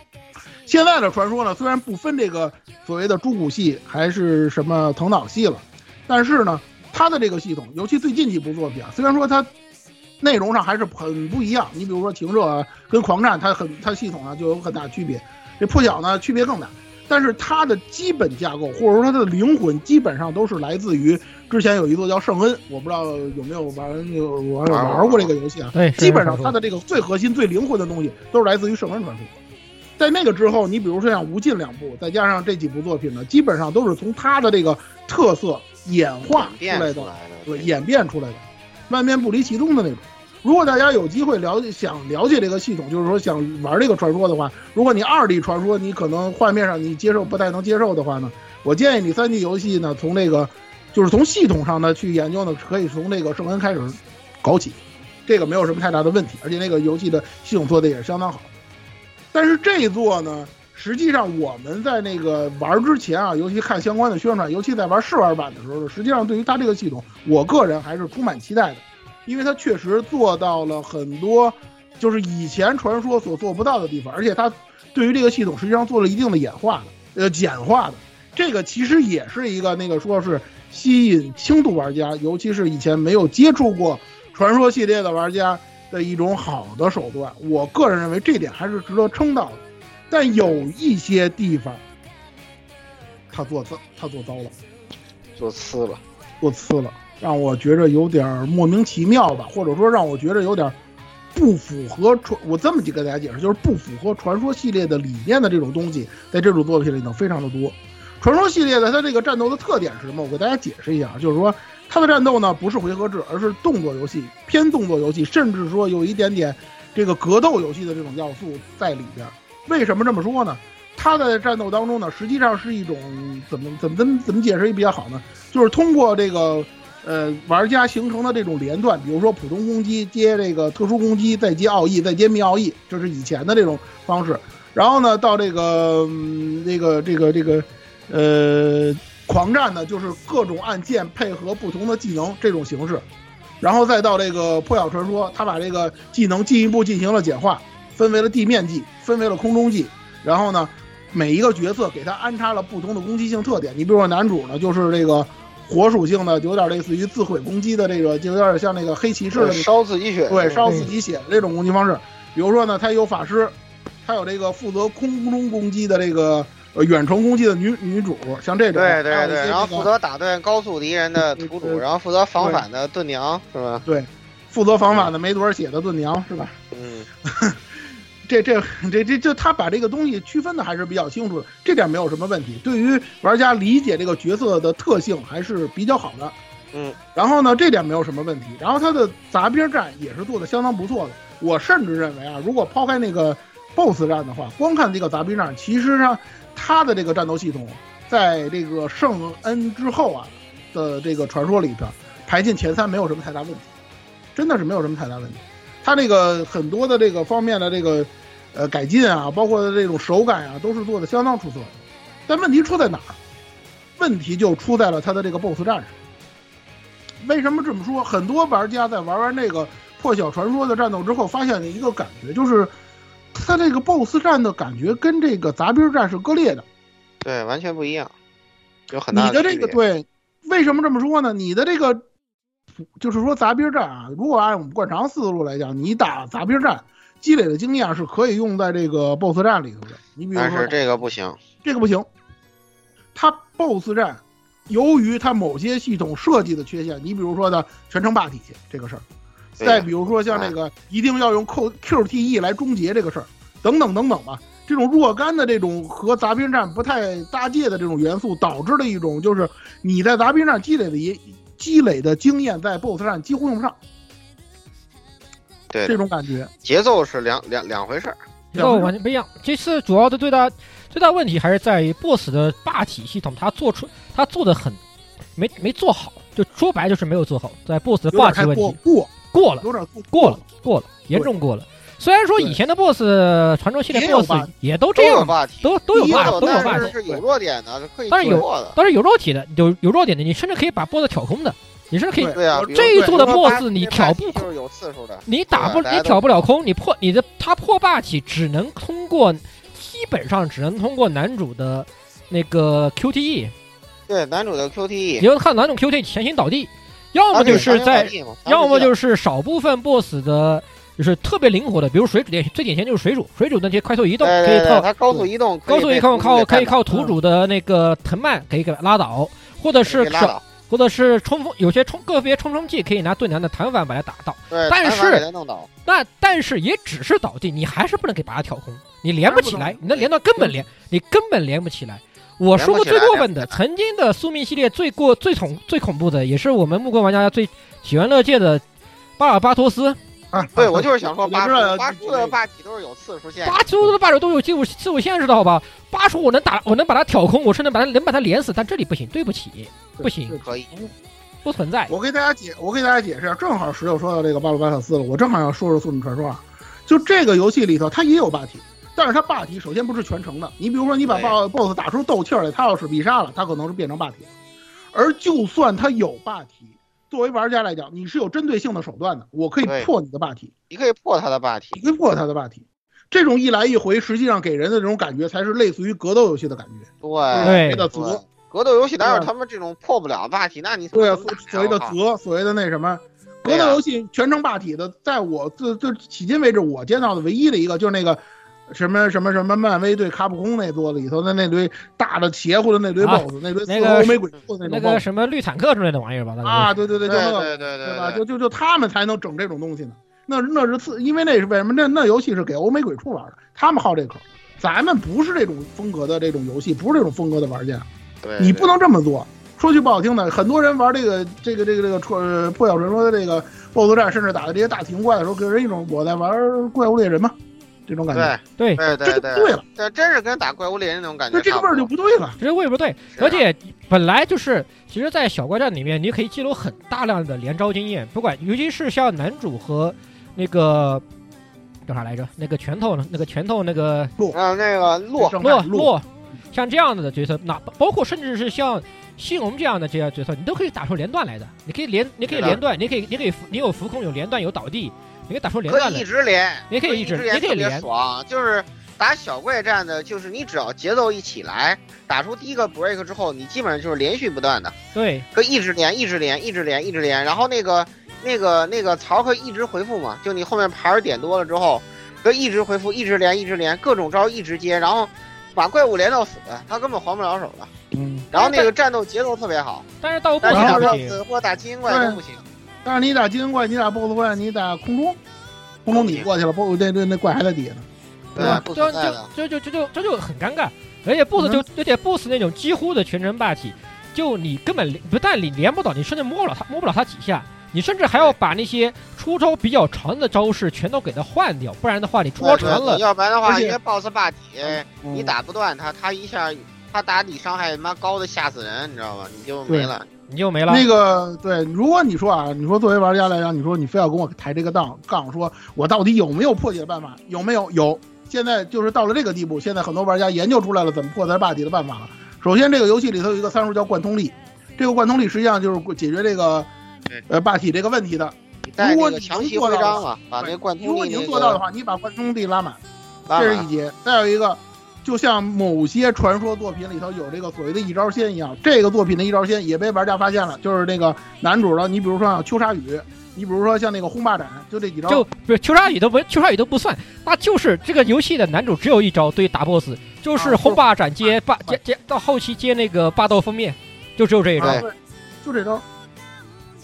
现在的传说呢，虽然不分这个所谓的朱古系还是什么藤岛系了，但是呢，它的这个系统，尤其最近几部作品啊，虽然说它内容上还是很不一样。你比如说停热啊，跟狂战，它很它系统啊就有很大区别。这破晓呢，区别更大。但是它的基本架构或者说它的灵魂，基本上都是来自于之前有一座叫圣恩，我不知道有没有玩有玩玩过这个游戏啊？对，基本上它的这个最核心、最灵魂的东西都是来自于圣恩传说。在那个之后，你比如说像无尽两部，再加上这几部作品呢，基本上都是从它的这个特色演化出来的，对，演变出来的。万变不离其宗的那种。如果大家有机会了解、想了解这个系统，就是说想玩这个传说的话，如果你二 D 传说你可能画面上你接受不太能接受的话呢，我建议你三 D 游戏呢从这个就是从系统上呢去研究呢，可以从这个圣恩开始搞起，这个没有什么太大的问题，而且那个游戏的系统做的也是相当好。但是这一座呢，实际上我们在那个玩之前啊，尤其看相关的宣传，尤其在玩试玩版的时候，实际上对于它这个系统，我个人还是充满期待的。因为它确实做到了很多，就是以前传说所做不到的地方，而且它对于这个系统实际上做了一定的演化的，呃，简化的。这个其实也是一个那个说是吸引轻度玩家，尤其是以前没有接触过传说系列的玩家的一种好的手段。我个人认为这点还是值得称道的。但有一些地方，他做糟，他做糟了，做次了，做次了。让我觉着有点莫名其妙吧，或者说让我觉着有点不符合传。我这么去跟大家解释，就是不符合传说系列的理念的这种东西，在这种作品里头非常的多。传说系列的它这个战斗的特点是什么？我给大家解释一下，就是说它的战斗呢不是回合制，而是动作游戏，偏动作游戏，甚至说有一点点这个格斗游戏的这种要素在里边。为什么这么说呢？它在战斗当中呢，实际上是一种怎么怎么怎么怎么解释也比较好呢？就是通过这个。呃，玩家形成的这种连段，比如说普通攻击接这个特殊攻击，再接奥义，再接密奥义，这是以前的这种方式。然后呢，到这个这个这个这个呃狂战呢，就是各种按键配合不同的技能这种形式。然后再到这个破晓传说，他把这个技能进一步进行了简化，分为了地面技，分为了空中技。然后呢，每一个角色给他安插了不同的攻击性特点。你比如说男主呢，就是这个。火属性的，有点类似于自毁攻击的这个，就有点像那个黑骑士的烧自己血，对，烧自己血的这种攻击方式。比如说呢，他有法师，他有这个负责空中攻击的这个呃远程攻击的女女主，像这种。对对对，然后负责打断高速敌人的土主，然后负责防反的盾娘，是吧？对，负责防反的没多少血的盾娘，是吧？嗯。这这这这就他把这个东西区分的还是比较清楚的，这点没有什么问题。对于玩家理解这个角色的特性还是比较好的，嗯。然后呢，这点没有什么问题。然后他的杂兵战也是做的相当不错的。我甚至认为啊，如果抛开那个 BOSS 战的话，光看这个杂兵战，其实呢他的这个战斗系统，在这个圣恩之后啊的这个传说里边排进前三没有什么太大问题，真的是没有什么太大问题。它这个很多的这个方面的这个，呃，改进啊，包括这种手感啊，都是做的相当出色。但问题出在哪儿？问题就出在了它的这个 BOSS 战上。为什么这么说？很多玩家在玩完那个破晓传说的战斗之后，发现了一个感觉，就是它这个 BOSS 战的感觉跟这个杂兵战是割裂的。对，完全不一样，有很大的。你的这个对，为什么这么说呢？你的这个。就是说杂兵战啊，如果按我们惯常思路来讲，你打杂兵战积累的经验是可以用在这个 BOSS 战里头的。你比如说，但是这个不行，这个不行。它 BOSS 战由于它某些系统设计的缺陷，你比如说的全程霸体这个事儿，再比如说像那个一定要用 Q QTE 来终结这个事儿，等等等等吧。这种若干的这种和杂兵战不太搭界的这种元素，导致了一种就是你在杂兵战积累的也积累的经验，在 BOSS 战几乎用不上，对这种感觉。节奏是两两两回事儿。节奏完全不一样。这次主要的最大最大问题还是在于 BOSS 的霸体系统，它做出它做的很没没做好，就说白就是没有做好，在 BOSS 的霸体问题过过过了有点过过了过了严重过了。虽然说以前的 BOSS 传说系列 BOSS 也都这样都，都有 bug，都有霸有，都有霸体，但是是有弱点的，是有突破的。当然有弱体的，有有弱点的，你甚至可以把 BOSS 挑空的，你甚至可以这一座的 BOSS 你挑不霸体就是有次数的，你打不你挑不了空，你破你的他破霸体只能通过，基本上只能通过男主的那个 QTE，对男主的你 QTE，就看男主 QTE 前行倒地，要么就是在，要么就是少部分 BOSS 的，就是特别灵活的，比如水主电最典型就是水主，水主那些快速移动可以靠它高速移动高速移动靠可以靠土主的那个藤蔓可以给它拉倒，或者可是少以拉倒，或者是冲锋，有些冲个别冲锋技可以拿盾娘的弹反把它打倒。对，但是那但是也只是倒地，你还是不能给把它挑空，你连不起来，你的连段根本连，你根本连不起来。我说过最过分的，曾经的宿命系列最过最恐最恐怖的，也是我们木棍玩家最喜闻乐见的巴尔巴托斯。啊，对我就是想说八八叔的霸体都是有次数限的，八叔的霸主都有技术次数限制的好吧？八叔我能打，我能把他挑空，我甚至把他能把他连死，但这里不行，对不起，不行，可以。不存在。我给大家解，我给大家解释一下，正好石榴说到这个巴鲁巴特斯了，我正好要说说《宿命传说》啊。就这个游戏里头，它也有霸体，但是它霸体首先不是全程的。你比如说，你把 BOSS BOSS 打出斗气儿来，他要是必杀了，他可能是变成霸体了。而就算他有霸体，作为玩家来讲，你是有针对性的手段的，我可以破你的霸体，你可以破他的霸体，你可以破他的霸体。这种一来一回，实际上给人的这种感觉，才是类似于格斗游戏的感觉。对对所谓的格斗游戏哪有他们这种破不了霸体？那你对啊，所所谓的打呀责，所谓的那什么，格斗游戏全程霸体的，在我这这迄今为止我见到的唯一的一个，就是那个什么什么什么漫威对卡普空那座里头的那堆大的邪乎的那堆啊 BOSS，、那堆那个欧美鬼畜的那个什么绿坦克之类的玩意儿吧？大概啊，对对对，就对那个对对对就就就他们才能整这种东西呢。那那是次，因为那是为什么？那那游戏是给欧美鬼畜玩的，他们好这口。咱们不是这种风格的这种游戏，不是这种风格的玩家。对，你不能这么做。说句不好听的，很多人玩这个这个这个这个破破晓传说的这个 BOSS 战，甚至打的这些大型怪的时候，给人一种我在玩怪物猎人嘛这种感觉，对对，对对对这就不对了，这真是跟打怪物猎人那种感觉那这个味儿就不对了。这味儿不对。而且本来就是，其实，在小怪战里面，你可以记录很大量的连招经验，不管尤其是像男主和那个叫啥来着，那个拳头呢，那个拳头那个啊，那个洛正洛洛洛，像这样子的角色，那包括甚至是像西龙这样的这些角色，你都可以打出连段来的。你可以连，你可以连段，你可以，你可以浮，你有浮空，有连段，有倒地，你可以打出连可以一。直连，你可以一直连，特别你可以连爽。就是打小怪战的，就是你只要节奏一起来，打出第一个 break 之后，你基本上就是连续不断的，对，可以一直连，一直连，一直连，一直连。然后那个那个那个槽可以一直回复嘛，就你后面牌点多了之后，可以一直回复，一直连，一直连，各种招一直接，然后把怪物连到死，他根本还不了手了。嗯，然后那个战斗节奏特别好，但是到不行是死或者打精英怪都不行。但是你打精英怪，你打 BOSS 怪，你打空中，空中你过去了，BOSS 那那那怪还在底下呢。对吧，不就存在的。就就就就这就很尴尬，而且 BOSS 就而且 BOSS 那种几乎的全程霸体，就你根本连不但你连不到，你甚至摸不了他摸不了他几下，你甚至还要把那些出招比较长的招式全都给他换掉，不然的话你出招长了，要不然的话，而且因为 BOSS 霸体，嗯你打不断他，他一下他打你伤害他妈高的吓死人，你知道吧？你就没了。你又没了。那个对，如果你说啊，你说作为玩家来讲，你说你非要跟我抬这个杠杠，说我到底有没有破解的办法？有没有？有。现在就是到了这个地步，现在很多玩家研究出来了怎么破财霸体的办法了。首先，这个游戏里头有一个参数叫贯通力，这个贯通力实际上就是解决这个呃霸体这个问题的。你带那如果你个强袭能做到徽章啊，把那贯通如果你能做到的话，你把贯通力拉满，拉满这是一节。再有一个，就像某些传说作品里头有这个所谓的一招鲜一样，这个作品的一招鲜也被玩家发现了，就是那个男主的，你比如说像秋沙雨，你比如说像那个轰霸斩，就这几招。就不是秋沙雨都不秋沙雨都不算，那就是这个游戏的男主只有一招，对打 BOSS 就是啊轰霸斩接霸接接到后期接那个霸道封面，就只有这一招。就这招。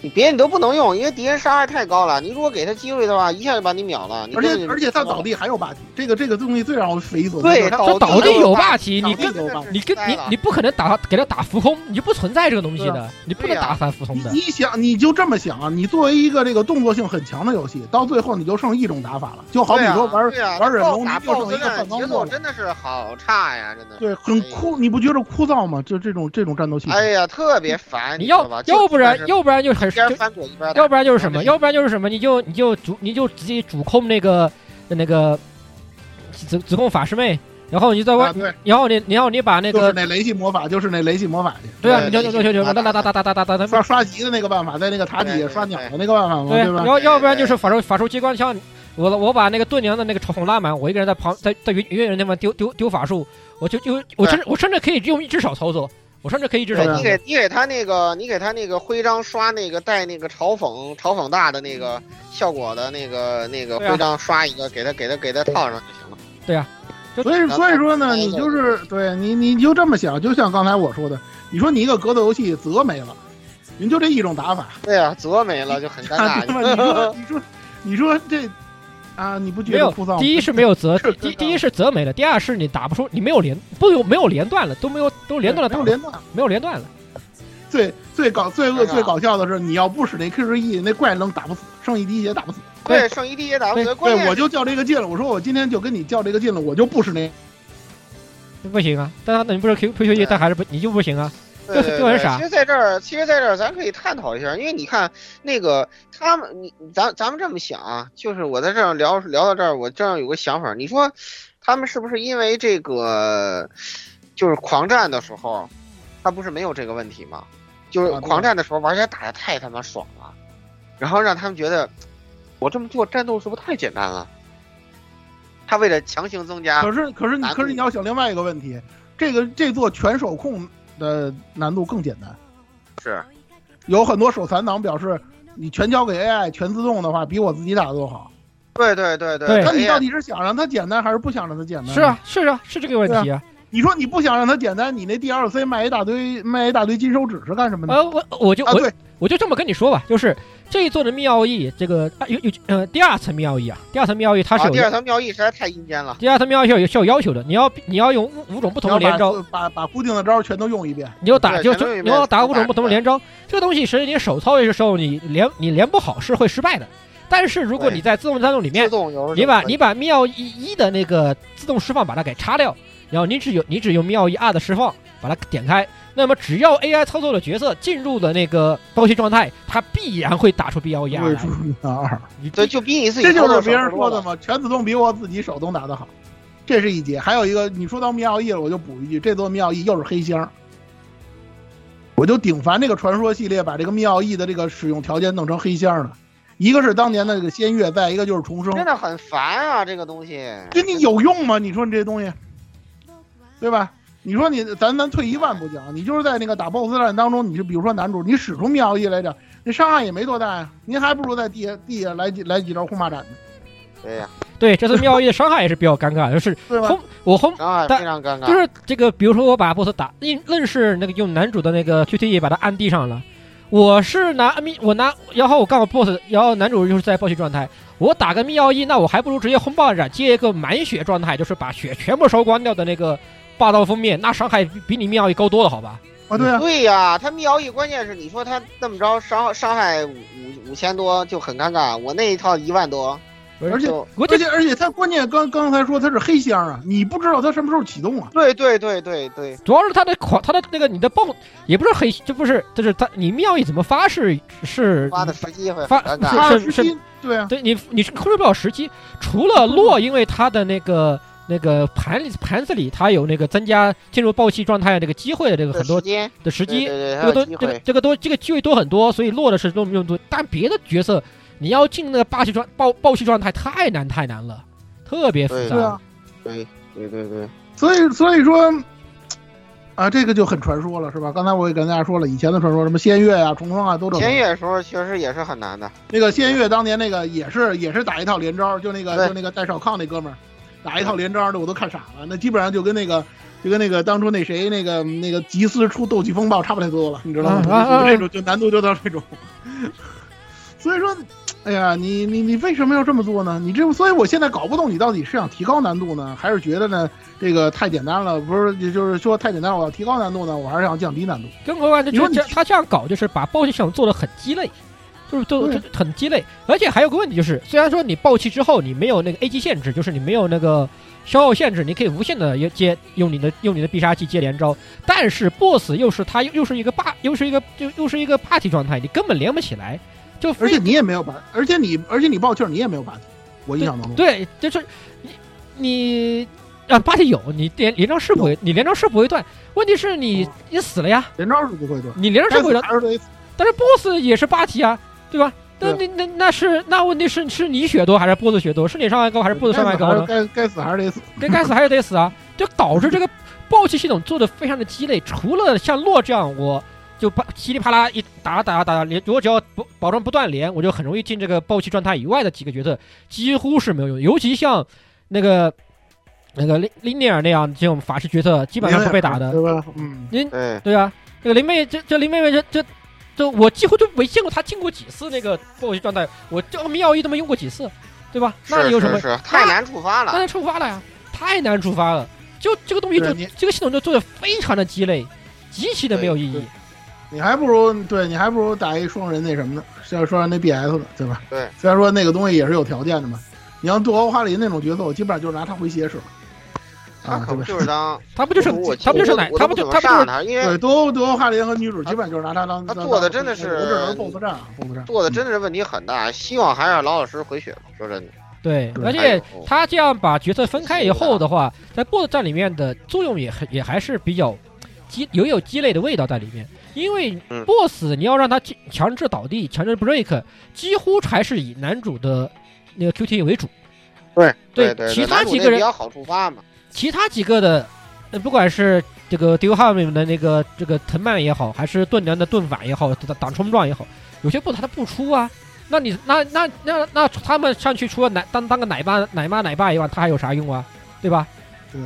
你别你都不能用，因为敌人伤害太高了。你如果给他机会的话，一下就把你秒了。而且而且他倒地还有 bug，这个这个东西最让我匪夷所思。对他倒地有霸体，你跟你跟你你不可能打给他打浮空，你就不存在这个东西的，你不能打翻浮空的你。想，你就这么想啊？你作为一个这个动作性很强的游戏，到最后你就剩一种打法了，就好比说玩、玩忍龙，打你就剩一个战节。奏真的是好差呀，真的。对，很枯，你不觉得枯燥吗？就这种这种战斗系统。哎呀，特别烦，你要？要不然要不然就很一边翻左一边，要不然就是什么？要不然就是什么？你就你就主你就直接主控那个那个子子控法师妹，然后你在外然后你然后你把那个那雷系魔法，就是那雷系魔法去。对啊，你就就就就就哒哒哒哒哒哒哒哒哒刷刷级的那个办法，在那个塔底下刷鸟的那个办法嘛，对，对吧？要要不然就是法术法术机关枪，我我把那个盾娘的那个嘲讽拉满，我一个人在旁在在远远远地方丢丢丢法术，我就就我甚至我甚至可以用一只手操作，我甚至可以一只手对啊操作。你给你给他那个，你给他那个徽章刷那个带那个嘲讽嘲讽大的那个效果的那个那个徽章刷一个，给他给他给他套上就行了。对呀所以所以说呢，你就是对你你就这么想，就像刚才我说的，你说你一个格斗游戏则没了，你就这一种打法，对啊，则没了就很尴尬，你尬。说你说你说这啊，你不觉没有得枯燥吗？，第一是没有责，第第一是责没了，第二是你打不出，你没有连不有没有连段了，都没有都连段了，没有连段。没有连段了。最最搞最恶最搞笑的是，你要不使那 Q 十 E，那怪能打不死，剩一滴血打不死。对，剩一滴血打不死，对我就较这个劲了。我说我今天就跟你较这个劲了，我就不使那。不行啊，但他那你不是 Q Q E，，但还是不你就不行啊。对对对就很傻其实在这儿，其实在这儿，咱可以探讨一下，因为你看那个他们，你咱咱们这么想啊，就是我在这儿聊聊到这儿，我这样有个想法，你说他们是不是因为这个就是狂战的时候，他不是没有这个问题吗？就是狂战的时候玩家打的太他妈爽了，然后让他们觉得我这么做战斗是不是太简单了？他为了强行增加可是可是你可是你要想另外一个问题，这个这座全手控的难度更简单。是有很多手残党表示，你全交给 AI 全自动的话，比我自己打的都好。对对对对，那你到底是想让它简单，还是不想让它简单？是啊，，是啊，是这个问题啊。你说你不想让它简单，你那 DLC 卖一大堆卖一大堆金手指是干什么的？呃，我我就啊，我对，我就这么跟你说吧，就是这一座的妙义，这个啊有有呃第二层妙义啊，第二层妙义它是啊，有第二层妙义实在太阴间了。第二层妙义是有是有要求的，你要你要用五五种不同的连招，把把把固定的招全都用一遍。你要打就就你要打五种不同的连招，这个东西实际你手操作的时候你连你连不好是会失败的，但是如果你在自动战斗里面你把你把妙义一的那个自动释放把它给叉掉，然后你只有你只用妙义二的释放把它点开，那么只要 AI 操作的角色进入了那个包期状态，它必然会打出 B 幺一二对，就比你自己这就是别人。说的嘛，全自动比我自己手动打的好，这是一节。还有一个，你说到妙义了，我就补一句，这座妙义又是黑箱。我就顶烦这个传说系列把这个妙义的这个使用条件弄成黑箱了，一个是当年的这个仙乐，再一个就是重生。真的很烦啊，这个东西。对你有用吗？你说你这东西，对吧？你说你咱咱退一万步讲，你就是在那个打 BOSS 战当中，你就比如说男主，你使出妙义来着，那伤害也没多大呀，您还不如在地下地下来几来几招轰马斩呢，对呀，对这次妙义的伤害也是比较尴尬，就是 轰？我轰但非常尴尬。就是这个，比如说我把 BOSS 打，硬愣是那个用男主的那个 QTE 把他按地上了。我是拿密，我拿，然后我刚好 BOSS，然后男主就是在暴血状态，我打个密奥义，那我还不如直接轰爆斩接一个满血状态，就是把血全部烧光掉的那个霸道封面，那伤害比比你密奥义高多了，好吧？啊，对啊，对呀，他妙义关键是你说他那么着伤伤害五五五千多就很尴尬，我那一套一万多，而且而且而且它关键刚刚才说他是黑箱啊，你不知道他什么时候启动啊。对对对对对，主要是他的狂，他的那个你的爆也不是黑，这不是，就是他你妙义怎么发是是发的时机会发尴是尬。它是是机对啊，对你你是控制不了时机，除了洛，因为他的那个那个盘里盘子里它有那个增加进入暴气状态的这个机会的这个很多的时机，这个多还有机会。这个这个都这个机会多很多，所以落的是多用多，但别的角色你要进那个霸气状暴暴气状态太难太难了，特别复杂。对啊，对对对对，所以所以说啊，这个就很传说了，是吧？刚才我也跟大家说了，以前的传说什么仙乐啊、重生啊，都这么签约的时候确实也是很难的。那个仙乐当年那个也是也是打一套连招，就那个就那个戴少康那哥们儿打一套连招的，我都看傻了。那基本上就跟那个就跟那个当初那谁那个那个吉斯出斗气风暴差不太多了，你知道吗？啊啊啊就这种就难度就到这种。所以说，哎呀，你你你为什么要这么做呢？你这，所以我现在搞不懂你到底是想提高难度呢，还是觉得呢这个太简单了？不是，也就是说太简单了，我要提高难度呢，我还是想降低难度。更何况这你说你这这他这样搞，就是把暴气系统做的很鸡肋，就是做对就很鸡肋。而且还有个问题就是，虽然说你暴气之后你没有那个 A 级限制，就是你没有那个消耗限制，你可以无限的接用你的用你的必杀技接连招，但是 BOSS 又是他又又是一个霸又是一个就又是一个 party 状态，你根本连不起来，就而且你也没有把，而且你而且你爆气儿你也没有把，我印象当中。对，就是你你啊 party 有你连连招是不会，你连招是不会断，问题是你你死了呀，连招是不会断，你连招是不会断。但是 BOSS 也是八体啊，对吧？那那那那是那问题是是你血多还是 BOSS 血多？是你伤害高还是 BOSS 伤害高呢？该该死还是得死。该该死还是得死啊！就导致这个暴气系统做的非常的鸡肋。除了像洛这样，我就啪噼里啪啦一打打打连，我只要不保证不断连，我就很容易进这个暴气状态以外的几个角色，几乎是没有用。尤其像那个那个林林尼尔那样这种法师角色，基本上不被打的。对吧？嗯，您对对啊，这个林妹这这林妹妹这这这我几乎就没见过他进过几次那个暴击状态，我这个妙一都没用过几次，对吧？那是你有什么是是太难触发了。那难触发了呀，太难触发了。就这个东西就这个系统就做的非常的鸡肋，极其的没有意义。你还不如对你还不如打一双人那什么呢？像双人那 BS 的，对吧？对，虽然说那个东西也是有条件的嘛。你像杜欧哈林那种角色，我基本上就是拿他回血使了。啊，他可不？就是当 他不就是他不就是我奶他不就他不就是因为多多哈林和女主基本上就是拿他当。他做的真的是当我只能 BOSS 战啊，BOSS 战。做的真的是问题很大，希望还是老老实实回血吧。说真的，对，而且他这样把角色分开以后的话，在 BOSS 战里面的作用也很也还是比较鸡有有鸡肋的味道在里面。因为嗯 BOSS 你要让他强制倒地、强制 break，几乎还是以男主的那个 QTE 为主。对对对，其他几个人比较好触发嘛。其他几个的，呃，不管是这个 d u h a m 的那个这个藤蔓也好，还是盾娘的盾反也好，挡挡冲撞也好，有些 BOSS 他不出啊。那你那那那那他们上去除了奶当当个奶爸奶妈奶爸以外，他还有啥用啊？对吧？对，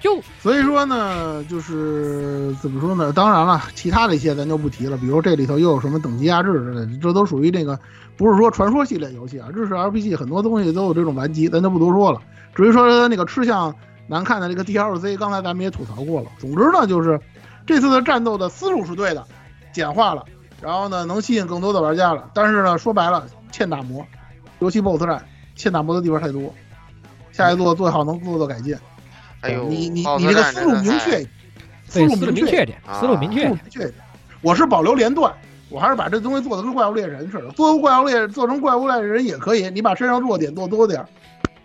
就所以说呢，就是怎么说呢？当然了，其他的一些咱就不提了，比如这里头又有什么等级压制之类的，这都属于那个不是说传说系列游戏啊，日式 RPG 很多东西都有这种顽疾，咱就不多说了。至于说那个吃相难看的这个 DLC，刚才咱们也吐槽过了。总之呢，就是这次的战斗的思路是对的，简化了，然后呢能吸引更多的玩家了。但是呢，说白了，欠打磨，尤其 BOSS 战欠打磨的地方太多。下一座最好能做做改进。哎呦，你你你这个思路明确，思路路明确点，思路明确点。思路明确点。我是保留连段，我还是把这东西做的跟怪物猎人似的，做怪物猎做成怪物猎人也可以，你把身上弱点做多点儿，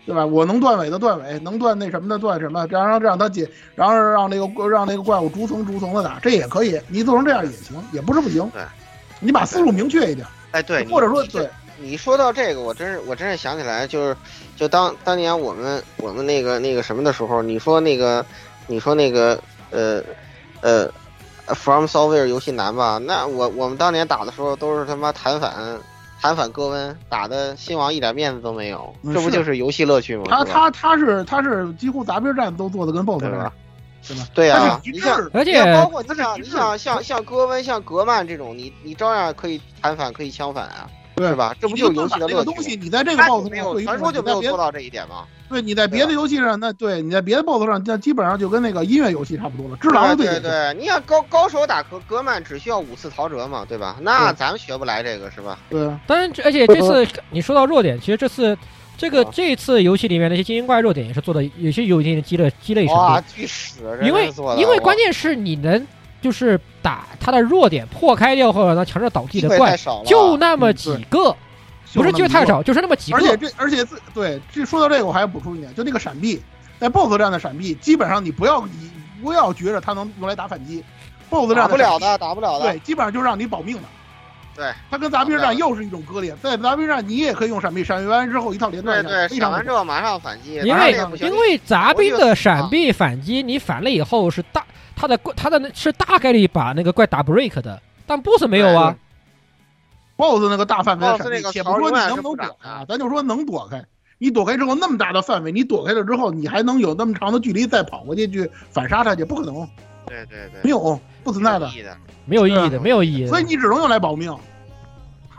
对吧？我能断尾的断尾，能断那什么的断什么，然后让他解，然后让那个让那个怪物逐层逐层的打，这也可以，你做成这样也行，也不是不行。对，你把思路明确一点，哎，对，或者说对，你说到这个，我真是我真是想起来，就是就当当年我们我们那个那个什么的时候，你说那个你说那个呃呃，From Software 游戏难吧？那我我们当年打的时候都是他妈弹反弹反戈温，打的新王一点面子都没有，嗯这不就是游戏乐趣吗？他他他是他是几乎杂兵战都做的跟 BOSS 似的对吧，对吧？对呀、它是一你像，而且你像包括你像你像像像戈温像格曼这种，你你照样可以弹反可以枪反啊，对吧？这不就是游戏的乐趣吗？这个东西，你在这个 BOSS 没有传说就没有做到这一点吗？对，你在别的游戏上，那对你在别的 BOSS 上，那基本上就跟那个音乐游戏差不多了。只狼对对对对，你想高高手打格格曼只需要五次陶喆嘛，对吧？那咱们学不来这个是吧？对啊，当然，而且这次你说到弱点，其实这次这个啊这次游戏里面那些精英怪弱点也是做的有些有一定的积累积累程哇，巨屎！因为因为关键是你能就是打他的弱点破开掉或者让他强制倒地的怪，就那么几个，不是就太少，就是那么几个而且。这而且这对这说到这个，我还要补充一点，就那个闪避，在 BOSS 战的闪避，基本上你不要你不要觉着它能用来打反击，BOSS 战打不了的，打不了的。对，基本上就让你保命的。对，它跟杂兵战又是一种割裂，在杂兵战你也可以用闪避，闪避完之后一套连对对，段下来，非闪完之后马上反击，因为因为杂兵的闪避反击，你反了以后是大，他的怪他的是大概率把那个怪打 break 的，但 boss 没有啊。BOSS 那个大范围闪避且槽不说你能不能躲开啊，咱就说能躲开。你躲开之后那么大的范围，你躲开了之后，你还能有那么长的距离再跑过去去反杀他去？不可能，对对对，没有，不存在的，没有意义的，没有意义的。所以你只能用来保命。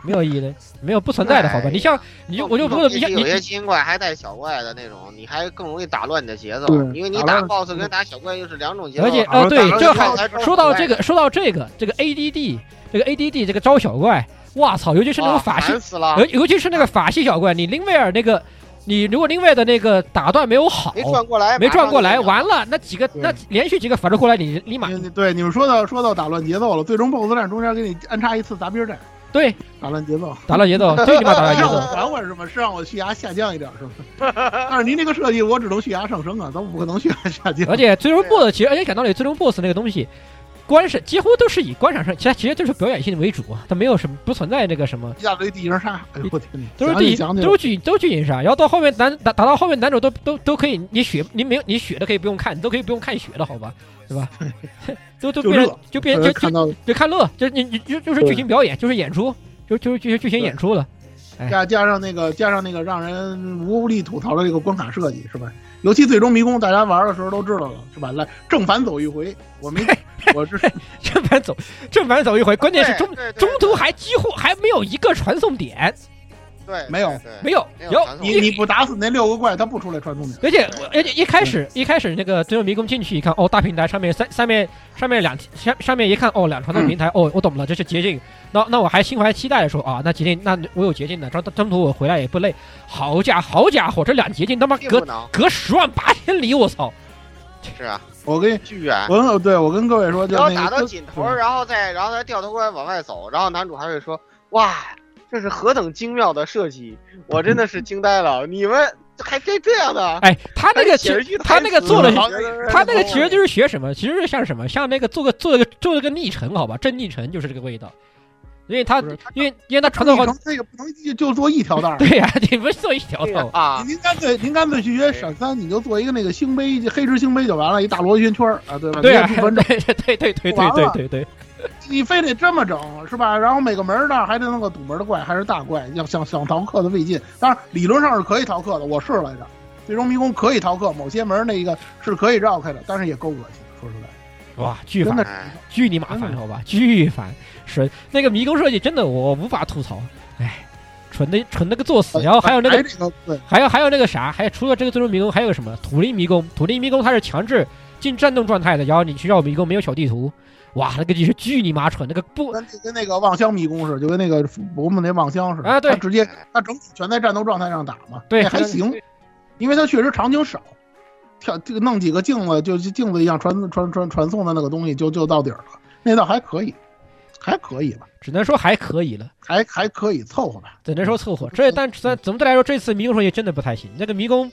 没有意义的，没有不存在的，好吧？你像你就，我就说，你像有些精英怪还带小怪的那种，你还更容易打乱你的节奏，对因为你打 BOSS 跟打小怪又是两种节奏。而且哦，对，这还说到这个，说到这个，这个 ADD，这个 ADD 这个招小怪，哇操！尤其是那种法系，尤尤其是那个法系小怪，你林威尔那个，你如果另外的那个打断没有好，没转过来，没转过来，完了，那几个那连续几个反着过来，你立马对你们说到说到打乱节奏了，最终 BOSS 战中间给你安插一次杂兵战。对，打乱节奏，打乱节奏，最起码打乱节奏。缓缓是吗？是让我血压下降一点是吗？但是您这个设计，我只能血压上升啊，咱们不可能血压下降。而且最终 BOSS 其实，而且讲道理，最终 BOSS 那个东西，观赏几乎都是以观赏上，其实其实就是表演性为主，它没有什么不存在那个什么。一大堆地形杀，哎呦我天！都是地，都是剧，都是剧情杀。然后到后面男打打到后面男主都都都可以，你血你没有你血的可以不用看，你都可以不用看血的好吧？对吧？都都变就变就就就看乐，就你你就就是剧情表演，就是演出。就就剧剧情演出了，加加上那个加上那个让人无力吐槽的这个关卡设计是吧？尤其最终迷宫，大家玩的时候都知道了是吧？来正反走一回，我没我是正反走正反走一回，关键是中中途还几乎还没有一个传送点。对，没有，没有，有你你不打死那六个怪，他不出来传送点。而且而且一开始一开始那个最终迷宫进去一看，哦，大平台上面三上面上面两上上面一看，哦，两传送平台，哦，我懂了，这是捷径。那那我还心怀期待的说啊，那捷径，那我有捷径的，中中途我回来也不累。好家好家伙，这两捷径他妈隔隔十万八千里，我操！是啊，我跟巨远。我对我跟各位说，就要打到尽头，然后再然后再掉头过来往外走，然后男主还会说哇。这是何等精妙的设计，我真的是惊呆了！你们还这这样的？哎，他那个其实他那个做的，他那个其实就是学什么？其实像什么？像那个做个做了个做了个逆程，好吧？正逆程就是这个味道。因为他因为因为他传统好，这个不能就做一条道。对呀，你不是做一条道啊？您干脆您干脆去学闪三，你就做一个那个星杯黑石星杯就完了，一大螺旋圈啊，对吧？对对对对对对对对对。你非得这么整是吧？然后每个门那还得弄个堵门的怪，还是大怪，要想想逃课的费劲。当然理论上是可以逃课的，我试来着，最终迷宫可以逃课，某些门那个是可以绕开的，但是也够恶心。说实在，哇，巨烦，巨你妈烦，好吧，巨烦。是那个迷宫设计真的我无法吐槽，哎，蠢的蠢那个作死。然后还有那个，还有还有那个啥，还有除了这个最终迷宫，还有什么土灵迷宫？土灵迷宫它是强制进战斗状态的，然后你去绕迷宫，没有小地图。哇，那个就是巨你妈蠢，那个不跟跟那个望乡迷宫似的，就跟那个我们那望乡似的啊。对，他直接他整体全在战斗状态上打嘛。对，还行，因为他确实场景少，跳这个弄几个镜子，就镜子一样传传传传送的那个东西就就到底儿了，那倒还可以，还可以吧，只能说还可以了，还还可以凑合吧，只能说凑合。这但咱总的来说，这次迷宫设计真的不太行，那个迷宫。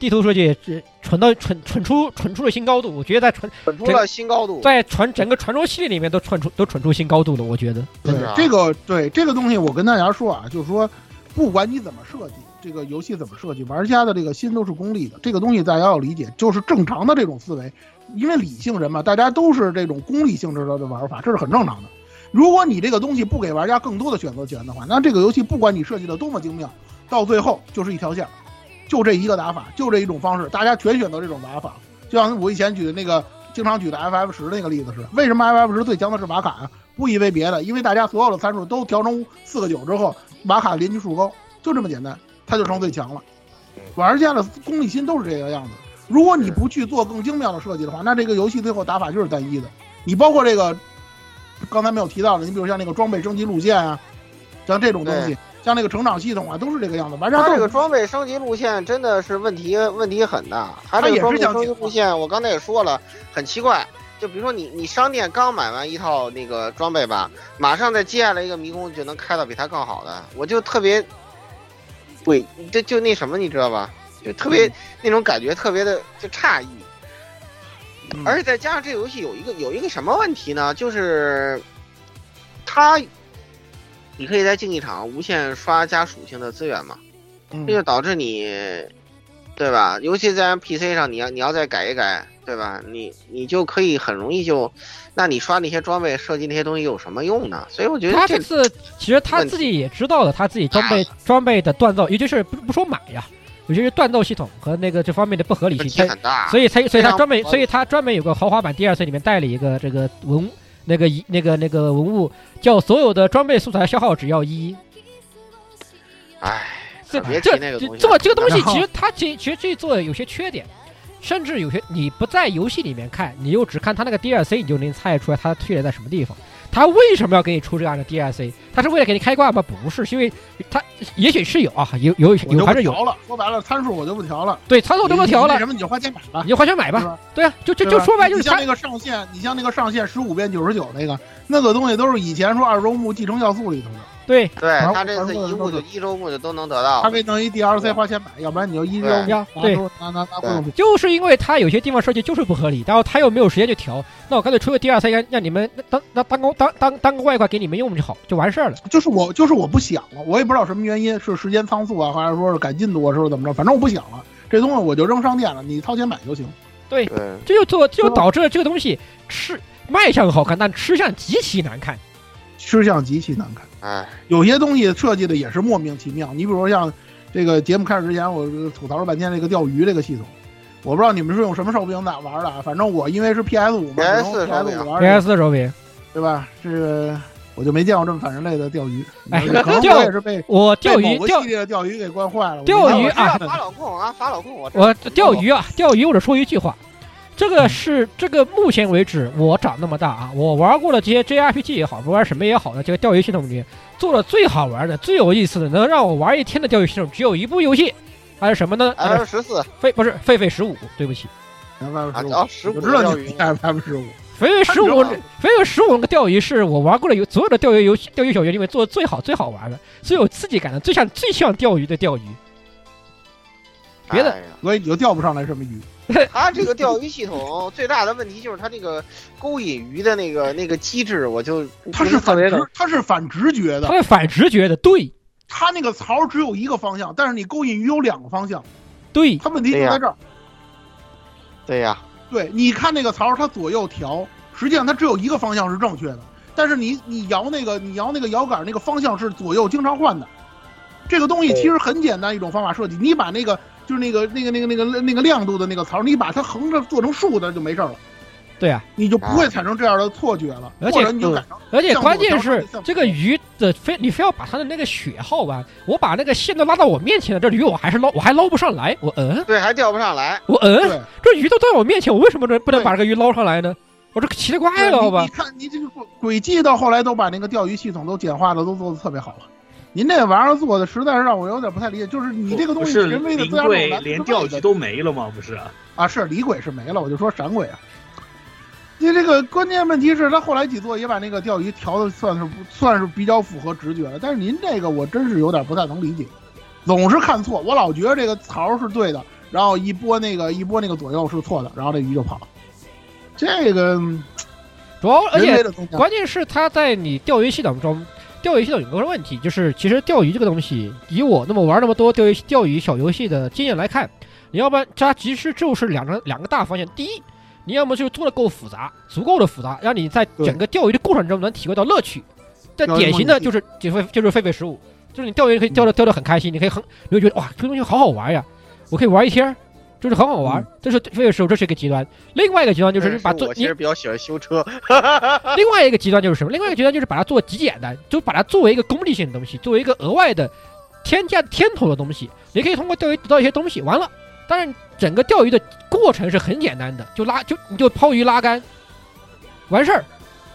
地图设计这蠢到蠢蠢出蠢出了新高度，我觉得在蠢蠢出了新高度，在传整个传说系列里面都蠢出都蠢出新高度了。我觉得，对这个对这个东西，我跟大家说啊，就是说，不管你怎么设计，这个游戏怎么设计，玩家的这个心都是功利的。这个东西大家要理解，就是正常的这种思维，因为理性人嘛，大家都是这种功利性质的玩法，这是很正常的。如果你这个东西不给玩家更多的选择权的话，那这个游戏不管你设计的多么精妙，到最后就是一条线。就这一个打法，就这一种方式，大家全选择这种打法。就像我以前举的那个经常举的 FF 十那个例子是，为什么 FF 十最强的是瓦卡啊？不因为别的，因为大家所有的参数都调成四个九之后，瓦卡连击数高，就这么简单，它就成最强了。玩家的功利心都是这个样子。如果你不去做更精妙的设计的话，那这个游戏最后打法就是单一的。你包括这个刚才没有提到的，你比如像那个装备升级路线啊，像这种东西。像那个成长系统啊，都是这个样子。完事儿，它这个装备升级路线真的是问题问题很大。它这个装备升级路线，我刚才也说了，很奇怪。就比如说你你商店刚买完一套那个装备吧，马上再接下来一个迷宫就能开到比它更好的，我就特别，对，就就那什么你知道吧？就特别那种感觉特别的就诧异。而且再加上这个游戏有一个有一个什么问题呢？就是它。你可以在竞技场无限刷加属性的资源嘛？这就导致你，对吧？尤其在 PC 上，你要你要再改一改，对吧？你你就可以很容易就，那你刷那些装备设计那些东西有什么用呢？所以我觉得他这次其实他自己也知道了，他自己装备装备的锻造，也就是不不说买呀，尤其是锻造系统和那个这方面的不合理性，它题很大。所以才所以他专门所以他专门有个豪华版第二岁里面带了一个这个文那个一那个那个文物，叫所有的装备素材消耗只要一。哎，这这那个这这这个东西其实它其其实这做有些缺点，甚至有些你不在游戏里面看，你又只看它那个 DLC，你就能猜出来它缺点在什么地方。它为什么要给你出这样的 DLC？他是为了给你开挂吗？不是，是因为他也许是有啊，有有有还是有。说白了，参数我就不调了，对，参数我就不调了为，什么你就花钱买吧你？就花钱买吧。吧？对啊，就就就说白就是它你像那个上限，你像那个上限十五变九十九那个，那个东西都是以前说二周目继承要素里头的，对对玩他这次一物就一周目就都能得到他。给弄一 DLC 花钱买，要不然你就一周对拿对就是因为他有些地方设计就是不合理，然后他又没有时间去调，那我干脆出个第二赛让让你们当当当个当当当个外挂给你们用就好，就完事儿了。就是我就是我不想了，我也不知道什么原因，是时间仓促啊，还是说是赶进度啊，是怎么着？反正我不想了，这东西我就扔商店了，你掏钱买就行。对，这就做这就导致了这个东西吃卖相好看，但吃相极其难看。吃相极其难看，唉，有些东西设计的也是莫名其妙。你比如说像这个节目开始之前，我吐槽了半天这个钓鱼这个系统，我不知道你们是用什么手柄咋玩的啊，反正我因为是 PS 五嘛 PS 只能 PS 手柄五玩 PS 的手柄，对吧？这个我就没见过这么反人类的钓鱼，哎可能钓我也是被我钓鱼钓系列的钓鱼给惯坏了。钓鱼啊法老控啊，法老控，我我钓鱼啊，钓鱼我只说一句话，这个是这个目前为止我长那么大啊，我玩过的这些 JRPG 也好，不玩什么也好的这个钓鱼系统里面做的最好玩的、最有意思的，能让我玩一天的钓鱼系统只有一部游戏，还是什么呢？F 十四狒不是狒狒十五，对不起，啊啊，十五我知道你 F 十五，狒狒十五，狒狒十五那个钓鱼是我玩过的有所有的钓鱼游戏、钓鱼小游里面做的最好、最好玩的、最有刺激感的、最像最像钓鱼的钓鱼。别的所以你就钓不上来什么鱼。它这个钓鱼系统最大的问题就是它这个勾引鱼的那个那个机制，我就它是反直，它是反直觉的它，是反直觉的，对它那个槽只有一个方向，但是你勾引鱼有两个方向，对，它问题就在这儿。对呀，对，你看那个槽，它左右调，实际上它只有一个方向是正确的，但是你你摇那个你摇那个摇杆那个方向是左右经常换的。这个东西其实很简单一种方法设计，你把那个就是那个那个那个那个那个亮度的那个槽，你把它横着做成竖的就没事了，对啊，你就不会产生这样的错觉了，而且你就而且关键是这个鱼的非你非要把它的那个血耗完，我把那个线都拉到我面前了，这鱼我还是捞我还捞不上来，我嗯对，还钓不上来。我嗯，对。这鱼都在我面前，我为什么能不能把这个鱼捞上来呢？我这奇了怪了，好吧你你？看，你这个轨轨迹到后来都把那个钓鱼系统都简化的都做的特别好了。您这玩意儿做的实在是让我有点不太理解，就是你这个东西是人为的灵自然贵种难连钓鱼都没了吗？不是啊，啊，是李鬼是没了，我就说闪鬼啊。你这个关键问题是他后来几座也把那个钓鱼调的算是算是比较符合直觉了，但是您这个我真是有点不太能理解，总是看错，我老觉得这个槽是对的，然后一拨那个一拨那个左右是错的，然后这鱼就跑了。这个主要而且关键是它在你钓鱼系统中，钓鱼系统有个问题，就是其实钓鱼这个东西，以我那么玩那么多钓鱼钓鱼小游戏的经验来看，你要不然它其实就是两个两个大方向。第一，你要么就做的够复杂，足够的复杂，让你在整个钓鱼的过程中能体会到乐趣。但典型的就是就是就是狒狒十五，就是你钓鱼可以钓的钓的很开心，你可以很你会觉得哇这个东西好好玩呀，我可以玩一天儿，就是很好玩。这是狒狒十五，这是一个极端。另外一个极端就是把做你我其实比较喜欢修车，另外一个极端就是什么？另外一个极端就是把它做极简单，就把它作为一个功利性的东西，作为一个额外的添加添头的东西。你可以通过钓鱼得到一些东西，完了，当然整个钓鱼的过程是很简单的，就拉就你就抛鱼拉竿，完事儿，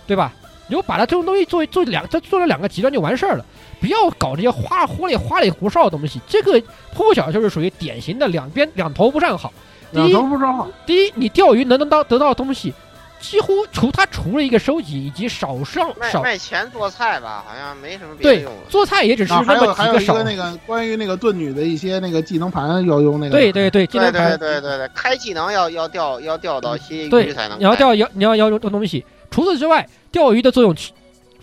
对吧？你就把它这种东西做做两，它做了两个极端就完事儿了。不要搞这些花花里花里胡哨的东西。这个破晓就是属于典型的两边两头不占好。第两一，头不占好。第一，你钓鱼能能到得到的东西，几乎除它除了一个收集以及少上少卖卖钱做菜吧，好像没什么别的对用了。做菜也只是啊，还那有还有么几个少。一个那个关于那个盾女的一些那个技能盘要用那个。对对对，技对对能盘对对对，开技能要要钓要钓到些鱼才能，你要开钓要你要要用东西。除此之外，钓鱼的作用其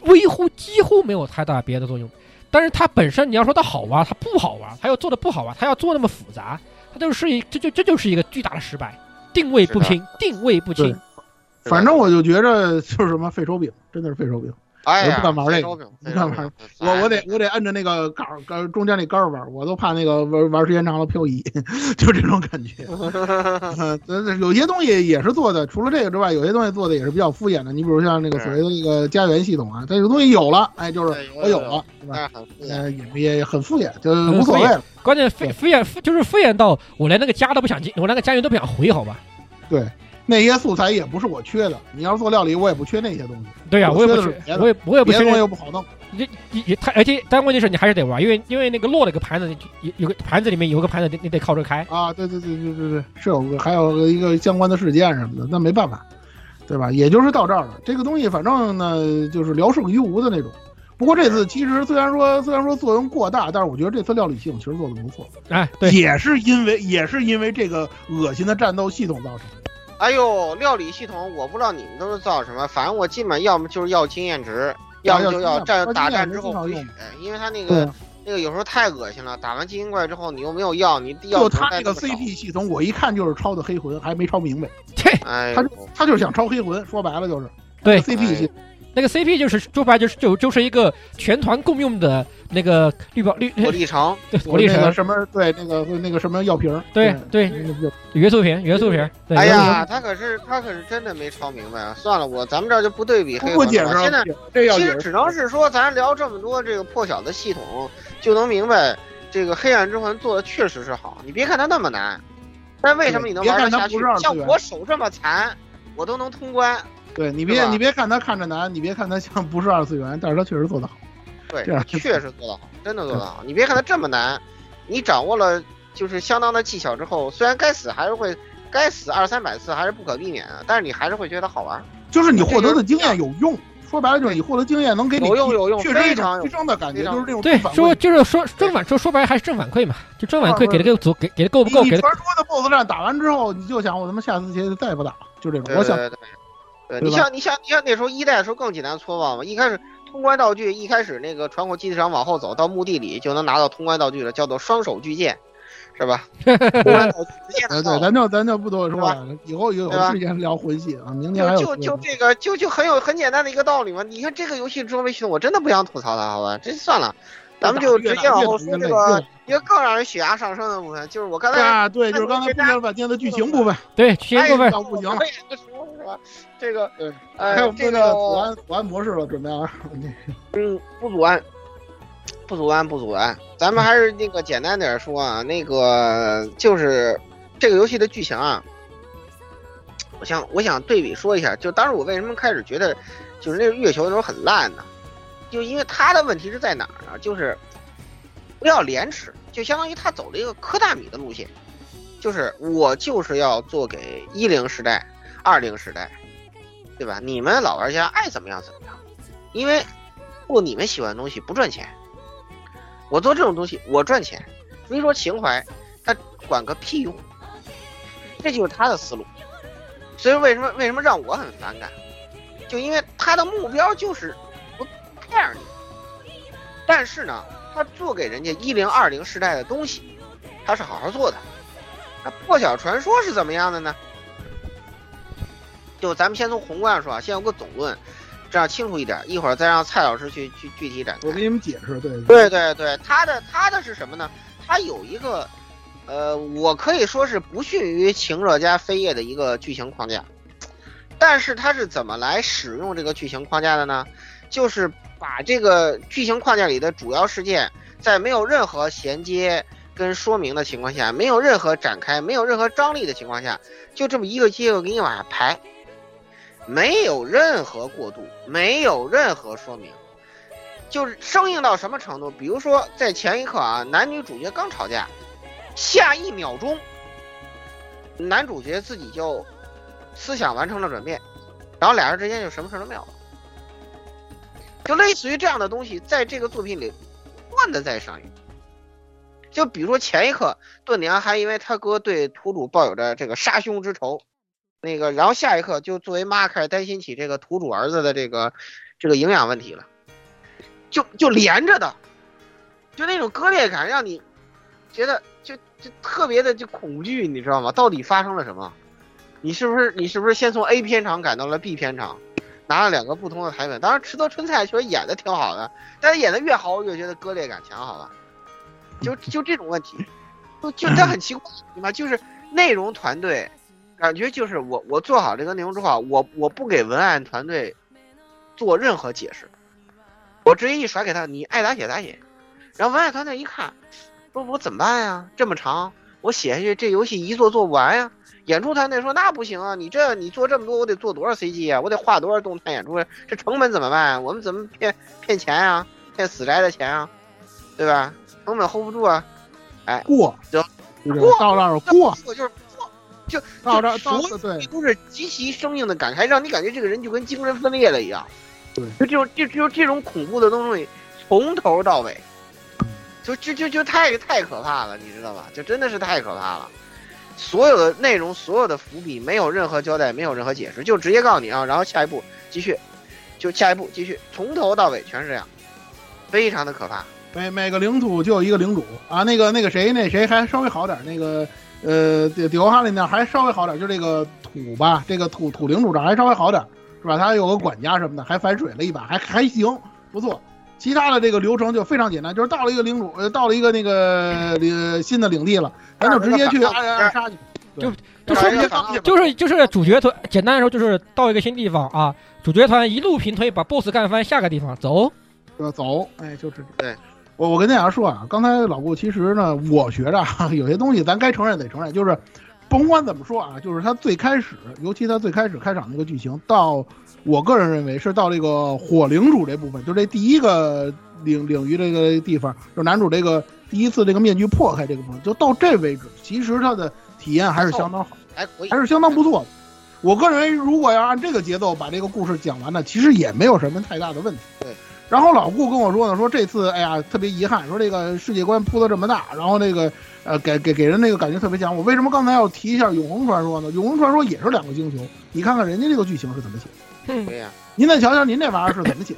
微乎几乎没有太大别的作用。但是它本身你要说它好玩，它不好玩，它要做的不好玩，它要做那么复杂，它就是一这就这就是一个巨大的失败，定位不清，定位不清。反正我就觉着就是什么废手柄，真的是废手柄。哎不敢玩这个不敢玩我我得我得按着那个杆儿杆儿中间那杆儿玩，我都怕那个玩玩时间长了漂移，就这种感觉。有些东西也是做的，除了这个之外，有些东西做的也是比较敷衍的。你比如像那个所谓的那个家园系统啊，它有东西有了，哎，就是我有了，对吧？呃，也也很敷衍，就无所谓了。关键敷敷衍就是敷衍到我连那个家都不想进，我连个家园都不想回，好吧？对，那些素材也不是我缺的。你要是做料理，我也不缺那些东西。对呀、我我也不缺我也我也不缺别的又不好弄。也也也太，而且但问题是你还是得玩，因为因为那个落了个盘子，有有个盘子里面有个盘子，你你得靠着开。啊，对对对对对对，是有个还有个一个相关的事件什么的，那没办法，对吧？也就是到这儿了。这个东西反正呢，就是聊胜于无的那种。不过这次其实虽然说虽然说作用过大，但是我觉得这次料理系统其实做的不错，哎，对，也是因为也是因为这个恶心的战斗系统造成的。哎呦，料理系统我不知道你们都是造什么，反正我基本要么就是要经验值，要么就要战打战之后回血，因为他那个，那个有时候太恶心了，打完精英怪之后你又没有药，你药就他那个 CP 系统，我一看就是抄的黑魂，还没抄明白。哎他就他就是想抄黑魂，说白了就是。对。CP 系统。那个 CP 就是说白就是就就是一个全团共用的那个绿宝绿火力城，对火力城什么对那个那个什么药瓶儿，对对元素瓶元素瓶，哎元素瓶呀，他可是他可是真的没抄明白啊！算了，我咱们这儿就不对比黑不魂了。解释现在其实只能是说，咱聊这么多这个破晓的系统，就能明白这个黑暗之魂做的确实是好。你别看它那么难，但为什么你能玩得下去像我手这么残，我都能通关。对你别你别看他看着难，你别看他像不是二次元，但是他确实做得好。对这样，确实做得好，真的做得好。你别看他这么难，你掌握了就是相当的技巧之后，虽然该死还是会该死二三百次还是不可避免的，但是你还是会觉得好玩。就是你获得的经验有用，说白了就是你获得经验能给你有用有用确实一非常提升的感觉，非常就是这种对说就是说正反说说白了还是正反馈嘛，就正反馈给的够足，给给的够不够？你给传说的 BOSS 战打完之后，你就想我他妈下次节再也不打了，就这种。我想对你像你像你像那时候一代的时候更简单粗暴嘛，一开始通关道具，一开始那个传火基地上往后走到墓地里就能拿到通关道具了，叫做双手巨剑，是吧？通关道具直接拿呃，到对，咱就咱就不多说了，以后有对吧时间聊魂系啊，明天就就这个就就很有很简单的一个道理嘛。你看这个游戏装备系统，我真的不想吐槽它，好吧？这算了，咱们就直接往后说这个一个更让人血压上升的部分，就是我刚才啊，对，就是刚才铺垫了半天的剧情部分，对剧情部分不行了。是吧？这个，呃还有这个个左安左安模式了，准备啊。嗯，不阻安，不阻安，不阻安。咱们还是那个简单点说啊，那个就是这个游戏的剧情啊，我想我想对比说一下，就当时我为什么开始觉得就是那个月球的时候很烂呢？就因为他的问题是在哪儿呢？就是不要廉耻，就相当于他走了一个科大米的路线，就是我就是要做给一零时代、二零时代，对吧？你们老玩家爱怎么样怎么样，因为做你们喜欢的东西不赚钱，我做这种东西我赚钱。所以说情怀，他管个屁用，这就是他的思路。所以为什么为什么让我很反感？就因为他的目标就是不 care 你，但是呢，他做给人家一零二零时代的东西，他是好好做的。那破晓传说是怎么样的呢？就咱们先从宏观上说啊，先有个总论，这样清楚一点。一会儿再让蔡老师去去具体展开。我给你们解释，对对对对，他的他的是什么呢？他有一个，呃，我可以说是不逊于情热加飞叶的一个剧情框架，但是他是怎么来使用这个剧情框架的呢？就是把这个剧情框架里的主要事件，在没有任何衔接跟说明的情况下，没有任何展开，没有任何张力的情况下，就这么一个接一个给你往下排，没有任何过渡，没有任何说明。就是生硬到什么程度？比如说，在前一刻啊，男女主角刚吵架，下一秒钟，男主角自己就思想完成了转变，然后俩人之间就什么事都没有了。就类似于这样的东西，在这个作品里不断的在上演。就比如说前一刻，盾娘还因为他哥对土主抱有着这个杀兄之仇，那个，然后下一刻就作为妈开始担心起这个土主儿子的这个这个营养问题了。就就连着的，就那种割裂感，让你觉得就就特别的就恐惧，你知道吗？到底发生了什么？你是不是你是不是先从 A 片场赶到了 B 片场，拿了两个不同的台本。当然，池泽春菜确实演的挺好的，但是演的越好，我越觉得割裂感强，好吧？就 就这种问题，就就他很奇怪，对吧？就是内容团队，感觉就是我我做好这个内容之后，我我不给文案团队做任何解释，我直接一甩给他，你爱咋写咋写。然后文案团队一看，说我怎么办呀？这么长，我写下去这游戏一做做不完呀。演出团队说那不行啊，你这你做这么多，我得做多少 CG 啊？我得画多少动态演出？这成本怎么办？我们怎么骗骗钱啊？骗死宅的钱啊？对吧？成本 hold 不住啊！哎，过就过到那儿过，过就是过，就到这儿所有都是极其生硬的感慨，让你感觉这个人就跟精神分裂了一样。对，就这种就就这种恐怖的东西，从头到尾，就就就就太太可怕了，你知道吧？就真的是太可怕了。所有的内容，所有的伏笔，没有任何交代，没有任何解释，就直接告诉你啊，然后下一步继续，就下一步继续，从头到尾全是这样，非常的可怕。每每个领土就有一个领主啊，那个那个谁那谁还稍微好点，那个呃迪迪欧哈里那还稍微好点，就这个土吧，这个土土领主这还稍微好点，是吧？他有个管家什么的，还反水了一把，还还行，不错。其他的这个流程就非常简单，就是到了一个领主，呃，到了一个那个领新的领地了，咱就直接去暗暗杀去，就就说就是就是主角团，简单来说就是到一个新地方啊，主角团一路平推把 BOSS 干翻，下个地方走，呃走，哎，就这种。对，我我跟大家说啊，刚才老顾其实呢，我觉着啊，有些东西咱该承认得承认，就是甭管怎么说啊，就是他最开始，尤其他最开始开场那个剧情，到我个人认为是到这个火领主这部分，就这第一个领领域这个地方，就男主这个第一次这个面具破开这个部分，就到这为止，其实他的体验还是相当好，还可以，还是相当不错的。我个人认为，如果要按这个节奏把这个故事讲完呢，其实也没有什么太大的问题。对。然后老顾跟我说呢，说这次哎呀特别遗憾，说这个世界观铺的这么大，然后那个呃给给给人那个感觉特别强。我为什么刚才要提一下永恒传说呢？永恒传说也是两个星球，你看看人家这个剧情是怎么写的。对呀。您再瞧瞧您这玩意儿是怎么写？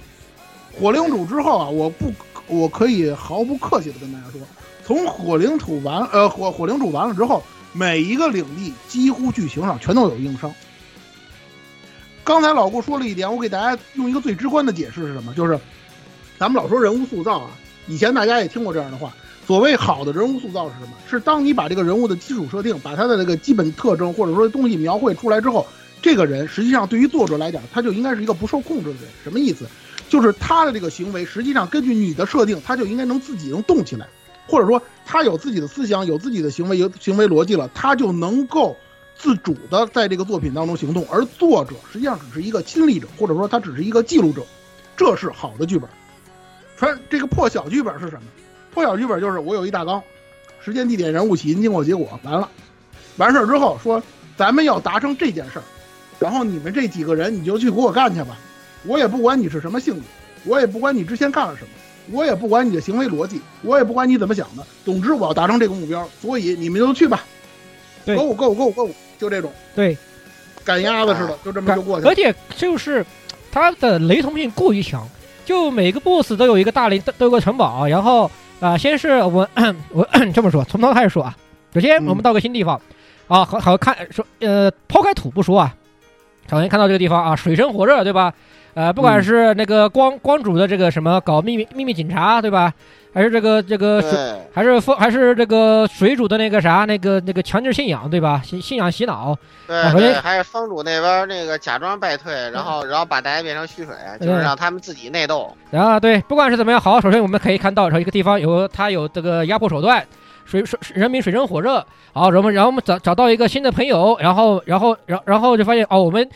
火领主之后啊，我不我可以毫不客气的跟大家说，从火领土完呃火火领主完了之后，每一个领地几乎剧情上全都有硬伤。刚才老顾说了一点，我给大家用一个最直观的解释是什么？就是咱们老说人物塑造啊，以前大家也听过这样的话。所谓好的人物塑造是什么？是当你把这个人物的基础设定、把他的这个基本特征或者说东西描绘出来之后，这个人实际上对于作者来讲，他就应该是一个不受控制的人。什么意思？就是他的这个行为，实际上根据你的设定，他就应该能自己能动起来，或者说他有自己的思想、有自己的行为、有行为逻辑了，他就能够。自主的在这个作品当中行动，而作者实际上只是一个亲历者，或者说他只是一个记录者，这是好的剧本。传这个破小剧本是什么？破小剧本就是我有一大纲，时间、地点、人物、起因、经过、结果，完了，完事儿之后说咱们要达成这件事儿，然后你们这几个人你就去给我干去吧，我也不管你是什么性格，我也不管你之前干了什么，我也不管你的行为逻辑，我也不管你怎么想的，总之我要达成这个目标，所以你们就去吧。Go go go go，就这种，对，赶鸭子似的，就这么就过去了。而且就是它的雷同性过于强，就每个 BOSS 都有一个大雷，都有个城堡。然后啊，先是我 我 这么说，从头开始说啊。首先我们到个新地方啊，好好看说呃，抛开土不说啊，首先看到这个地方啊，水深火热，对吧？呃，不管是那个光光主的这个什么搞秘密秘密警察，对吧？还是这个这个水，还是风，还是这个水主的那个啥，那个那个强制信仰，对吧？信信仰洗脑。对对，还是风主那边那个假装败退，然后然后把大家变成虚水，就是让他们自己内斗。然后对，不管是怎么样，好，首先我们可以看到，说一个地方有他有这个压迫手段，水水人民水深火热。好，然后然后我们找找到一个新的朋友，然后然后然然后就发现哦，我们。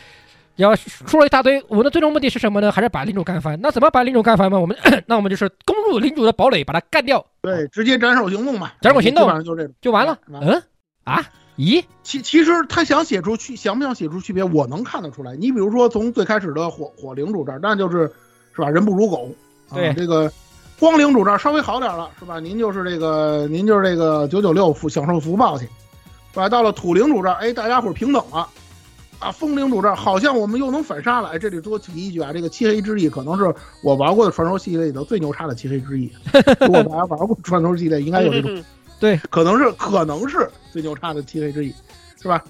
要说了一大堆，我们的最终目的是什么呢？还是把领主干翻？那怎么把领主干翻嘛？我们 那我们就是攻入领主的堡垒，把他干掉。对，直接斩首行动嘛，斩首行动，基本上就这种，就完了。嗯啊？咦？其其实他想写出区，想不想写出区别？我能看得出来。你比如说从最开始的火火领主这儿，那就是是吧？人不如狗。对，这个光领主这儿稍微好点了，是吧？您就是这个，您就是这个九九六福享受福报去，是吧？到了土领主这儿，哎，大家伙平等了。啊，风领主这儿好像我们又能反杀了。哎，这里多提一句啊，这个漆黑之翼可能是我玩过的传说系列里头最牛叉的漆黑之翼。如果大家玩过传说系列，应该有这种，对，可能是可能是最牛叉的漆黑之翼，是吧？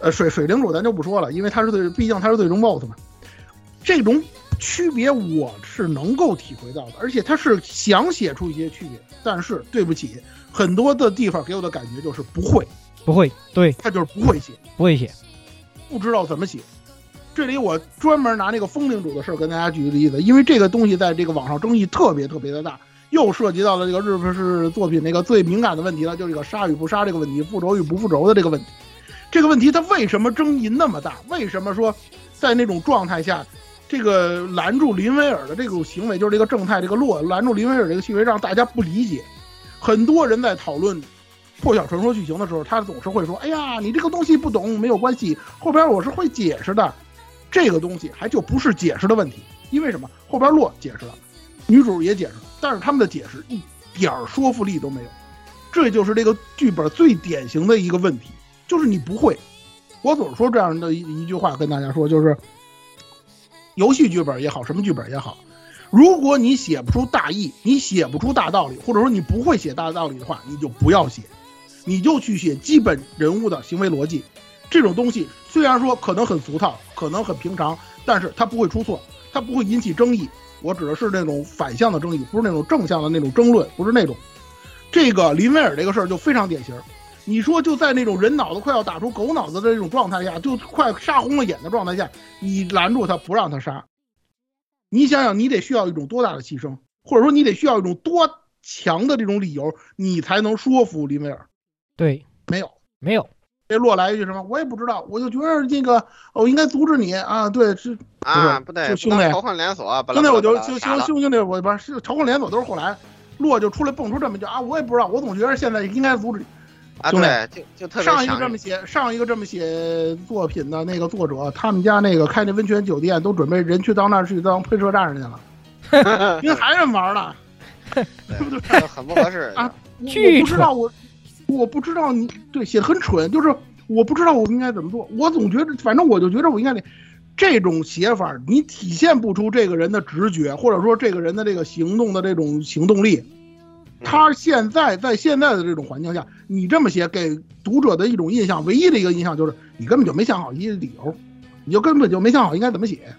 呃，水水领主咱就不说了，因为他是最，毕竟他是最终 BOSS 嘛。这种区别我是能够体会到的，而且他是想写出一些区别，但是对不起，很多的地方给我的感觉就是不会，不会，对，他就是不会写，不会写，不知道怎么写。这里我专门拿那个风领主的事儿跟大家举个例子，因为这个东西在这个网上争议特别特别的大，又涉及到了这个日本式作品那个最敏感的问题了，就是这个杀与不杀这个问题，复仇与不复仇的这个问题。这个问题它为什么争议那么大？为什么说在那种状态下，这个拦住林威尔的这种行为，就是这个正太这个洛拦住林威尔这个行为，让大家不理解。很多人在讨论破晓传说剧情的时候，他总是会说：“哎呀，你这个东西不懂没有关系，后边我是会解释的。”这个东西还就不是解释的问题，因为什么？后边洛解释了，女主也解释了，但是他们的解释一点儿说服力都没有。这就是这个剧本最典型的一个问题，就是你不会。我总是说这样的一一句话跟大家说，就是游戏剧本也好，什么剧本也好，如果你写不出大意，你写不出大道理，或者说你不会写大道理的话，你就不要写，你就去写基本人物的行为逻辑。这种东西虽然说可能很俗套，可能很平常，但是它不会出错，它不会引起争议。我指的是那种反向的争议，不是那种正向的那种争论，不是那种。这个林威尔这个事儿就非常典型。你说就在那种人脑子快要打出狗脑子的这种状态下，就快杀红了眼的状态下，你拦住他不让他杀，你想想你得需要一种多大的牺牲，或者说你得需要一种多强的这种理由，你才能说服林威尔？对，没有，没有。这洛来一句什么？我也不知道，我就觉得那个我应该阻止你啊！对，是啊，不对，兄弟，仇恨连锁，兄弟，我就就兄兄兄弟，我不是仇恨连锁都是后来，洛就出来蹦出这么一句啊！我也不知道，我总觉得现在应该阻止。兄弟，就就特别上一个这么写，上一个这么写作品的那个作者，他们家那个开那温泉酒店，都准备人去到那儿去当喷射战士去了，因为还人玩呢，对不对？很不合适啊！我不知道我。我不知道你对写的很蠢，就是我不知道我应该怎么做。我总觉得，反正我就觉得我应该得这种写法，你体现不出这个人的直觉，或者说这个人的这个行动的这种行动力。他现在在现在的这种环境下，你这么写，给读者的一种印象，唯一的一个印象就是你根本就没想好一个理由，你就根本就没想好应该怎么写。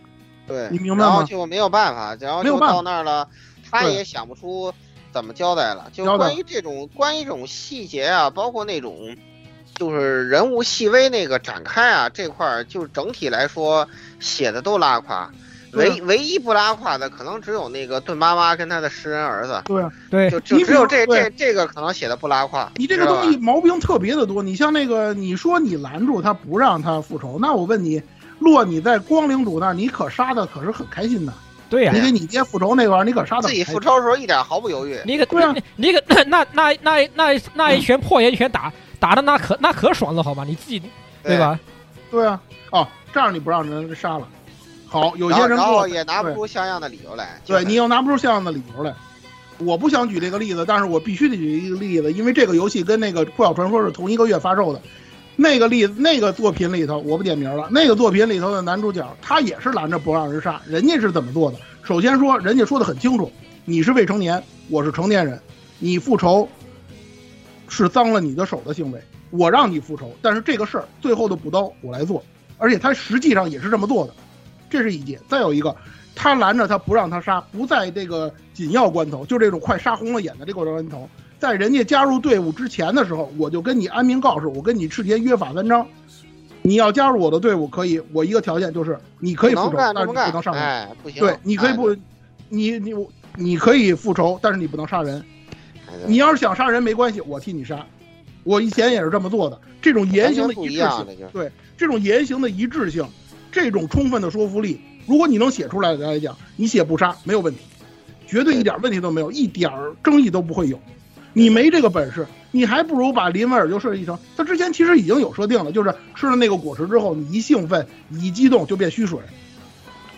对，你明白吗？然后就没有办法，然后就到那儿了，他也想不出。怎么交代了？就关于这种关于这种细节啊，包括那种就是人物细微那个展开啊，这块儿就整体来说写的都拉胯。唯唯一不拉胯的，可能只有那个盾妈妈跟他的诗人儿子。对对，就就只有这这这个可能写的不拉胯。你这个东西毛病特别的多。你像那个，你说你拦住他不让他复仇，那我问你，洛你在光领主那儿，你可杀的可是很开心的。对呀，你给你爹复仇那块儿，你可杀的自己复仇的时候一点毫不犹豫。你可对啊，你可那那那那那一拳破岩拳打打的那可那可爽了，好吧？你自己对吧？对啊，哦，这样你不让人杀了，好，有些人然后也拿不出像样的理由来。对你又拿不出像样的理由来，我不想举这个例子，但是我必须得举一个例子，因为这个游戏跟那个《破晓传说》是同一个月发售的。那个例子，那个作品里头，我不点名了。那个作品里头的男主角，他也是拦着不让人杀。人家是怎么做的？首先说，人家说的很清楚，你是未成年，我是成年人，你复仇是脏了你的手的行为，我让你复仇，但是这个事儿最后的补刀我来做，而且他实际上也是这么做的，这是一点。再有一个，他拦着他不让他杀，不在这个紧要关头，就这种快杀红了眼的这个关头。在人家加入队伍之前的时候，我就跟你安明告示，我跟你赤田约法三章，你要加入我的队伍可以，我一个条件就是你可以复仇，但是你不能杀人。对，你可以不，你你你可以复仇，但是你不能杀人。你要是想杀人没关系，我替你杀。我以前也是这么做的。这种言行的一致性，对这种言行的一致性，这种充分的说服力，如果你能写出来来讲，你写不杀没有问题，绝对一点问题都没有，一点争议都不会有。你没这个本事，你还不如把林威尔就设计成他之前其实已经有设定了，就是吃了那个果实之后，你一兴奋一激动就变虚水。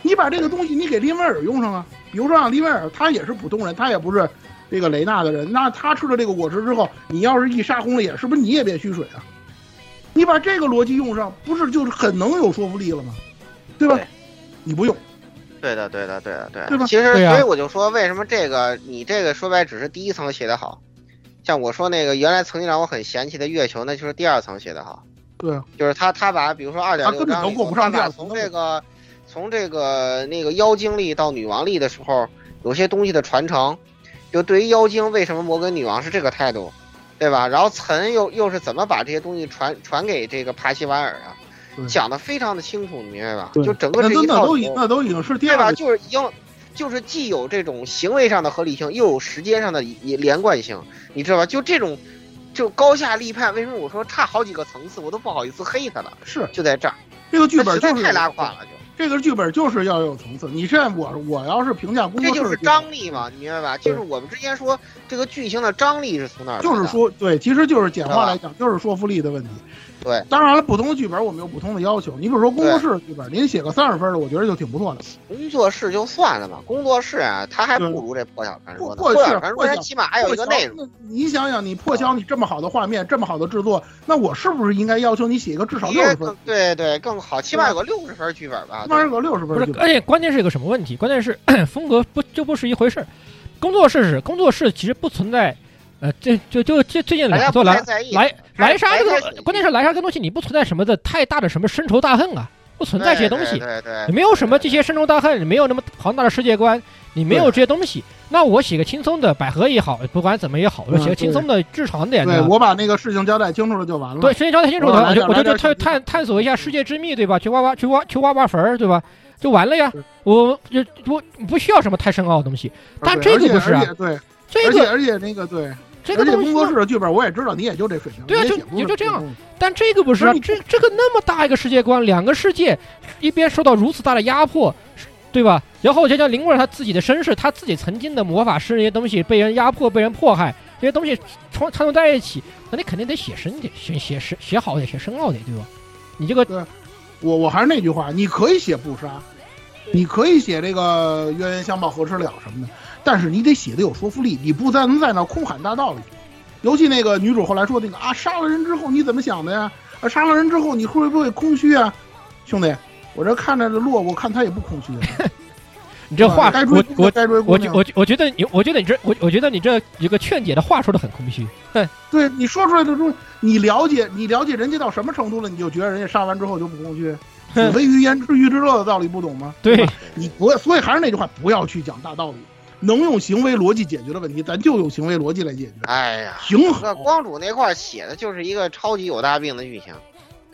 你把这个东西你给林威尔用上啊，比如说让林威尔他也是普通人，他也不是这个雷纳的人，那他吃了这个果实之后，你要是一杀红了眼，是不是你也变虚水啊？你把这个逻辑用上，不是就是很能有说服力了吗？对吧？你不用。对的，对的，对的，对的。其实，所以我就说，为什么这个你这个说白只是第一层写的好。像我说那个原来曾经让我很嫌弃的月球，那就是第二层写的好。对，就是他他把比如说二点六章，他根本都过不上他把从这个从这个那个妖精力到女王力的时候，有些东西的传承，就对于妖精为什么摩根女王是这个态度，对吧？然后岑又又是怎么把这些东西传传给这个帕西瓦尔啊？讲的非常的清楚，你明白吧？就整个这一套都那都已图那都已经是第对吧？就是已经，就是既有这种行为上的合理性，又有时间上的一连贯性，你知道吧？就这种，就高下立判。为什么我说差好几个层次，我都不好意思黑他了？是就在这儿，这个剧他实在本就是太拉胯了，就这个剧本就是要有层次。你现在我我要是评价工这就是张力嘛，你明白吧？就是我们之前说这个剧情的张力是从哪儿？就是说对，其实就是简化来讲，就是说服力的问题。对，当然了，不同的剧本我们有不同的要求。你比如说工作室剧本，您写个三十分的，我觉得就挺不错的。工作室就算了吧，工作室啊，他还不如这破晓传说呢。破晓传说它破晓起码还有一个内容。那你想想，你破晓你这么好的画面，这么好的制作，那我是不是应该要求你写一个至少六十分？对对更好，起码有个六十分剧本吧。起码有个六十不是分剧，本。而且关键是一个什么问题？关键是风格 不就不是一回事儿。工作室是工作室，其实不存在，呃，这就就这最近来太在意。来莱莎这个，关键是莱莎这个东西，你不存在什么的太大的什么深仇大恨啊，不存在这些东西，对对没有什么这些深仇大恨，你没有那么庞大的世界观，你没有这些东西，那我写个轻松的百合也好，不管怎么也好，我写个轻松的日常点的。对我把那个事情交代清楚了就完了。对，事情交代清楚了，我就我就就探探探索一下世界之秘，对吧？去挖挖去挖去挖挖坟儿，对吧？就完了呀。我就我不需要什么太深奥的东西，但这个不是啊对，这个而且那个对，这个工作室的剧本我也知道，你也就这水平。对啊就你也写不出也就这样但这个不是你这这个那么大一个世界观，两个世界一边受到如此大的压迫，对吧？然后再加林贵儿他自己的身世，他自己曾经的魔法师那些东西被人压迫、被人迫害，这些东西串串通在一起，那你肯定得写深点，写写深写好点，写深奥点，对吧？你这个我我还是那句话，你可以写不杀，你可以写这个冤冤相报何时了什么的，但是你得写的有说服力，你不再能在那空喊大道理。尤其那个女主后来说那个啊，杀了人之后你怎么想的呀？啊，杀了人之后你会不会空虚啊？兄弟，我这看着这洛，我看他也不空虚啊。你这话，该追我我该追姑娘我觉我我觉得你，我觉得你这我我觉得你这一个劝解的话说的很空虚。对，对你说出来的东西，你了解你了解人家到什么程度了，你就觉得人家杀完之后就不空虚。子非鱼焉知鱼之乐的道理不懂吗？对吧你不要，所以还是那句话，不要去讲大道理，能用行为逻辑解决的问题，咱就用行为逻辑来解决。哎呀，行这光主那块儿写的就是一个超级有大病的剧情，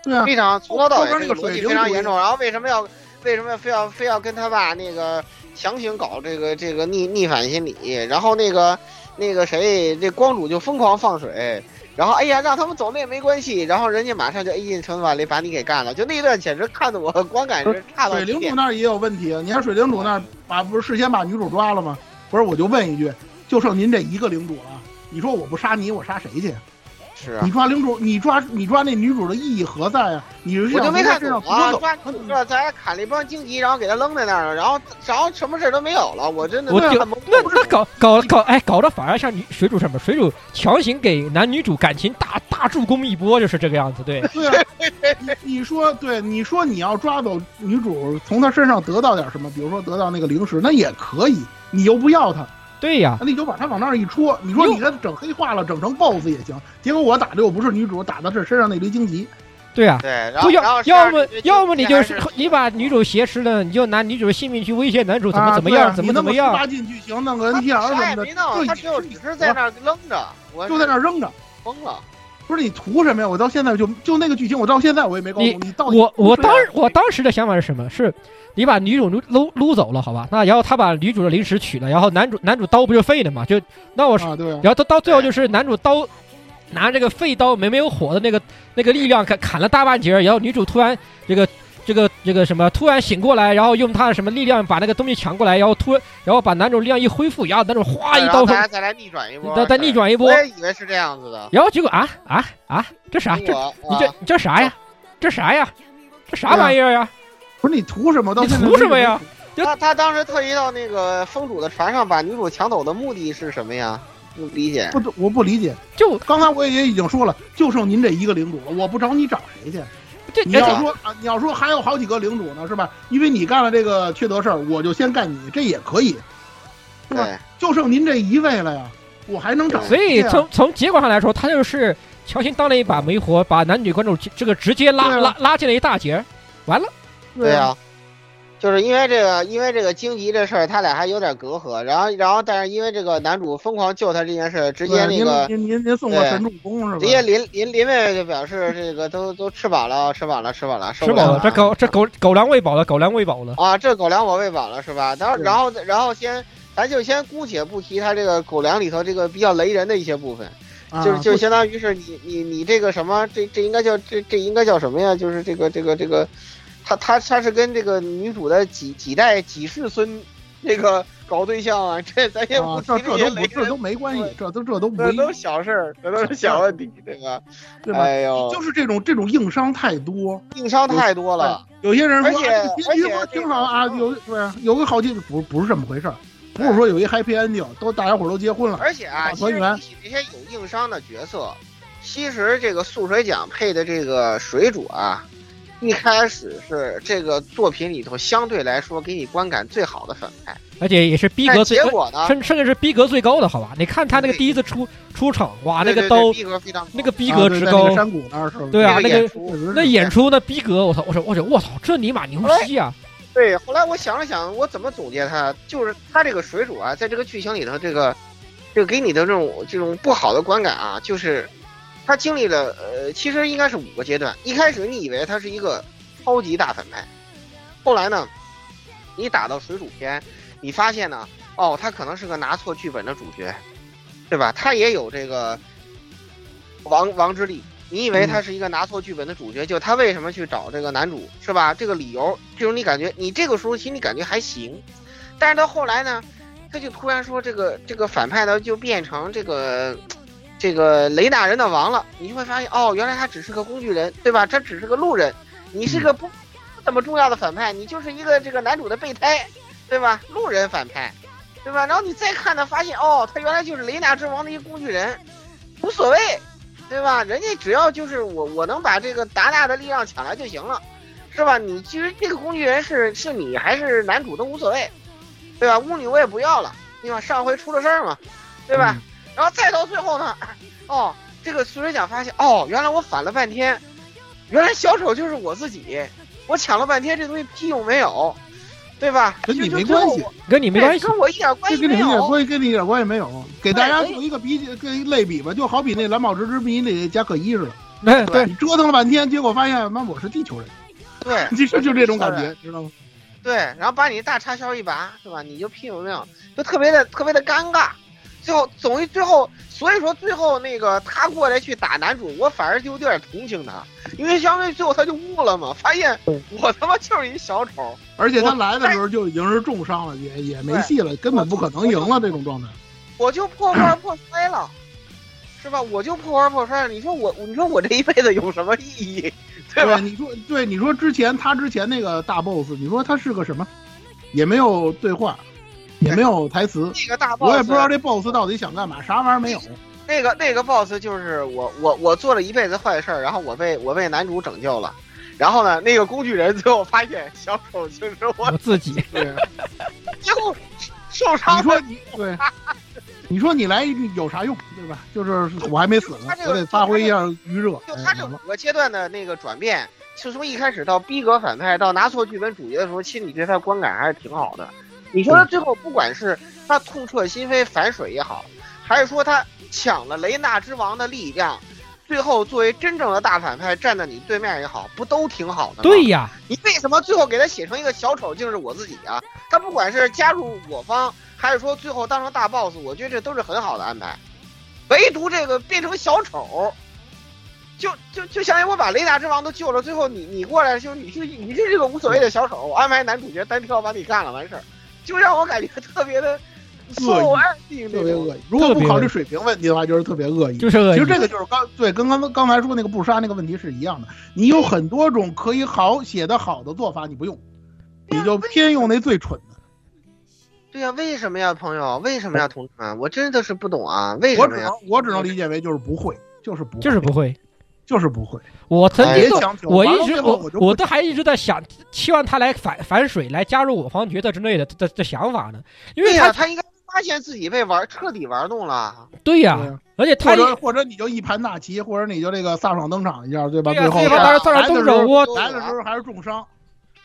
对啊，非常从头到尾那个这个逻辑非常严重。然后为什么要为什么非要非要跟他爸那个强行搞这个这个逆逆反心理？然后那个那个谁，这光主就疯狂放水。然后哎呀，让他们走那也没关系，然后人家马上就 A 进城堡里把你给干了，就那段简直看得我观感是差到水灵主那儿也有问题啊！你看水灵主那儿把不是事先把女主抓了吗？不是，我就问一句，就剩您这一个领主了，你说我不杀你，我杀谁去？是啊你，抓领主，你抓你抓那女主的意义何在啊？你是我就没看懂啊，抓女主这咱还砍了一帮荆棘，然后给他扔在那儿了，然后然后什么事都没有了，我真的我就那那搞搞搞哎，搞得反而像女水主什么水主强行给男女主感情大大助攻一波，就是这个样子。对，对啊，你你说对，你说你要抓走女主，从她身上得到点什么，比如说得到那个零食，那也可以。你又不要他，对呀，那你就把他往那儿一戳。你说你这整黑化了，整成 BOSS 也行。结果我打的又不是女主，打的是身上那堆荆棘。对呀。对，然后要么要么你就是你把女主挟持了，你就拿女主的性命去威胁男主怎么怎么样，怎么怎么样。八禁剧情，弄个 NTR 什么的，也没弄，就他只有只是在那儿扔着，我就在那儿扔着。疯了。不是你图什么呀？我到现在就就那个剧情，我到现在我也没搞你懂，你到底我我当我当时的想法是什么？是你把女主撸撸撸走了，好吧？那然后他把女主的零食取了，然后男主男主刀不就废了嘛？就那我是，啊，啊，然后到到最后就是男主刀拿这个废刀没没有火的那个那个力量砍砍了大半截儿，然后女主突然这个。这个这个什么突然醒过来，然后用他的什么力量把那个东西抢过来，然后突然后把男主力量一恢复，然后男主哗一刀再来逆转一波，再再逆转一波我也以为是这样子的。然后结果啊啊啊，这啥？这你这这啥呀？这啥呀？这啥玩意儿呀？不是你图什么？到你现在图什么呀？就他他当时特意到那个风主的船上把女主抢走的目的是什么呀？不理解。不，我不理解。就刚才我也已经说了，就剩您这一个领主了，我不找你找谁去？这你要说啊，你要说还有好几个领主呢，是吧？因为你干了这个缺德事儿，我就先干你，这也可以，是吧？对，就剩您这一位了呀，我还能找所以从从结果上来说，他就是强行当了一把媒婆，把男女观众这个直接拉拉拉进了一大截儿，完了。对呀，就是因为这个，因为这个荆棘这事儿，他俩还有点隔阂。然后，然后，但是因为这个男主疯狂救他这件事，直接那个您您您送过神助攻是吧？直接林林林妹妹就表示这个都都吃饱了，吃饱了，吃饱了，吃饱了，这狗这狗狗粮喂饱了，狗粮喂饱了啊，这狗粮我喂饱了是吧？然后然后然后先，咱就先姑且不提他这个狗粮里头这个比较雷人的一些部分。就是就相当于是你你你这个什么，这这应该叫这这应该叫什么呀？就是这个这个这个，他他他是跟这个女主的几几代几世孙那个搞对象啊？这咱也不这这都不这都没关系，这都这都这都小事儿，这都是小问题，对吧？对吧？哎呦，就是这种这种硬伤太多，硬伤太多了。有些人说，而且结局不挺好啊？有对有个好结局，不不是这么回事儿。不是说有一 happy ending，都大家伙都结婚了，而且啊，团圆。这些有硬伤的角色，其实这个素水奖配的这个水主啊，一开始是这个作品里头相对来说给你观感最好的反派，而且也是逼格最，结果呢，甚甚至是逼格最高的，好吧？你看他那个第一次出出场，哇，那个刀，那个逼格之高，山谷那儿是吧？对啊，那个那演出那逼格，我操！我说我说我操，这尼玛牛逼啊！对，后来我想了想，我怎么总结他？就是他这个水主啊，在这个剧情里头，这个，这个给你的这种这种不好的观感啊，就是他经历了呃，其实应该是五个阶段。一开始你以为他是一个超级大反派，后来呢，你打到水煮篇，你发现呢，哦，他可能是个拿错剧本的主角，对吧？他也有这个王王之力。你以为他是一个拿错剧本的主角，就他为什么去找这个男主，是吧？这个理由，这种你感觉，你这个时候心里感觉还行，但是到后来呢，他就突然说这个这个反派呢就变成这个这个雷纳人的王了，你就会发现哦，原来他只是个工具人，对吧？他只是个路人，你是个不不怎么重要的反派，你就是一个这个男主的备胎，对吧？路人反派，对吧？然后你再看呢，发现哦，他原来就是雷纳之王的一个工具人，无所谓。对吧？人家只要就是我，我能把这个达纳的力量抢来就行了，是吧？你其实这个工具人是是你还是男主都无所谓，对吧？巫女我也不要了，对吧？上回出了事儿嘛，对吧？然后再到最后呢，哦，这个苏水奖发现，哦，原来我反了半天，原来小丑就是我自己，我抢了半天这东西屁用没有。对吧？跟你没关系，跟你没关系，跟我一点关系没有。跟你一点关系，跟你一点关系没有。给大家做一个比，跟类比吧，就好比那蓝宝石之谜里加可一似的。哎，对，你折腾了半天，结果发现妈我是地球人。对，其实就这种感觉，知道吗？对，然后把你大插销一拔，是吧？你就屁用没有，就特别的特别的尴尬。最后总于最后。所以说最后那个他过来去打男主，我反而就有点同情他，因为相当于最后他就悟了嘛，发现我他妈就是一小丑，而且他来的时候就已经是重伤了，也也没戏了，根本不可能赢了这种状态。我就破罐破摔了，是吧？我就破罐破摔了。你说我，你说我这一辈子有什么意义？对吧？你说对，你说之前他之前那个大 boss，你说他是个什么？也没有对话。也没有台词，那个大 boss 我也不知道这 boss 到底想干嘛，啥玩意儿没有。那个那个 boss 就是我我我做了一辈子坏事儿，然后我被我被男主拯救了，然后呢，那个工具人最后发现小丑就是我自己，最后受伤。你说你对，你说你来有啥用，对吧？就是我还没死呢，我得发挥一下余热。就他这五个阶段的那个转变，是从一开始到逼格反派，到拿错剧本主角的时候，心里对他观感还是挺好的。你说他最后不管是他痛彻心扉反水也好，还是说他抢了雷纳之王的力量，最后作为真正的大反派站在你对面也好，不都挺好的吗？对呀，你为什么最后给他写成一个小丑，竟是我自己啊？他不管是加入我方，还是说最后当成大 boss，我觉得这都是很好的安排。唯独这个变成小丑，就就就相当于我把雷纳之王都救了，最后你你过来就你是你是这个无所谓的小丑，我安排男主角单挑把你干了完事儿。就让我感觉特别的恶意，特别恶意。如果不考虑水平问题的话，就是特别恶意。就是恶意。其实这个就是刚对，跟刚刚才说那个不杀那个问题是一样的。你有很多种可以好写的好的做法，你不用，你就偏用那最蠢的。对呀，为什么呀，朋友？为什么呀，同志们？我真的是不懂啊！为什么呀？我只能我只能理解为就是不会，就是不就是不会。就是不会，我曾经我一直我我都还一直在想，期望他来反反水，来加入我方角色之类的的的想法呢。因为他他应该发现自己被玩彻底玩弄了。对呀，而且他或者或者你就一盘大棋，或者你就这个飒爽登场一下，对吧？最后来的时候来的时候还是重伤。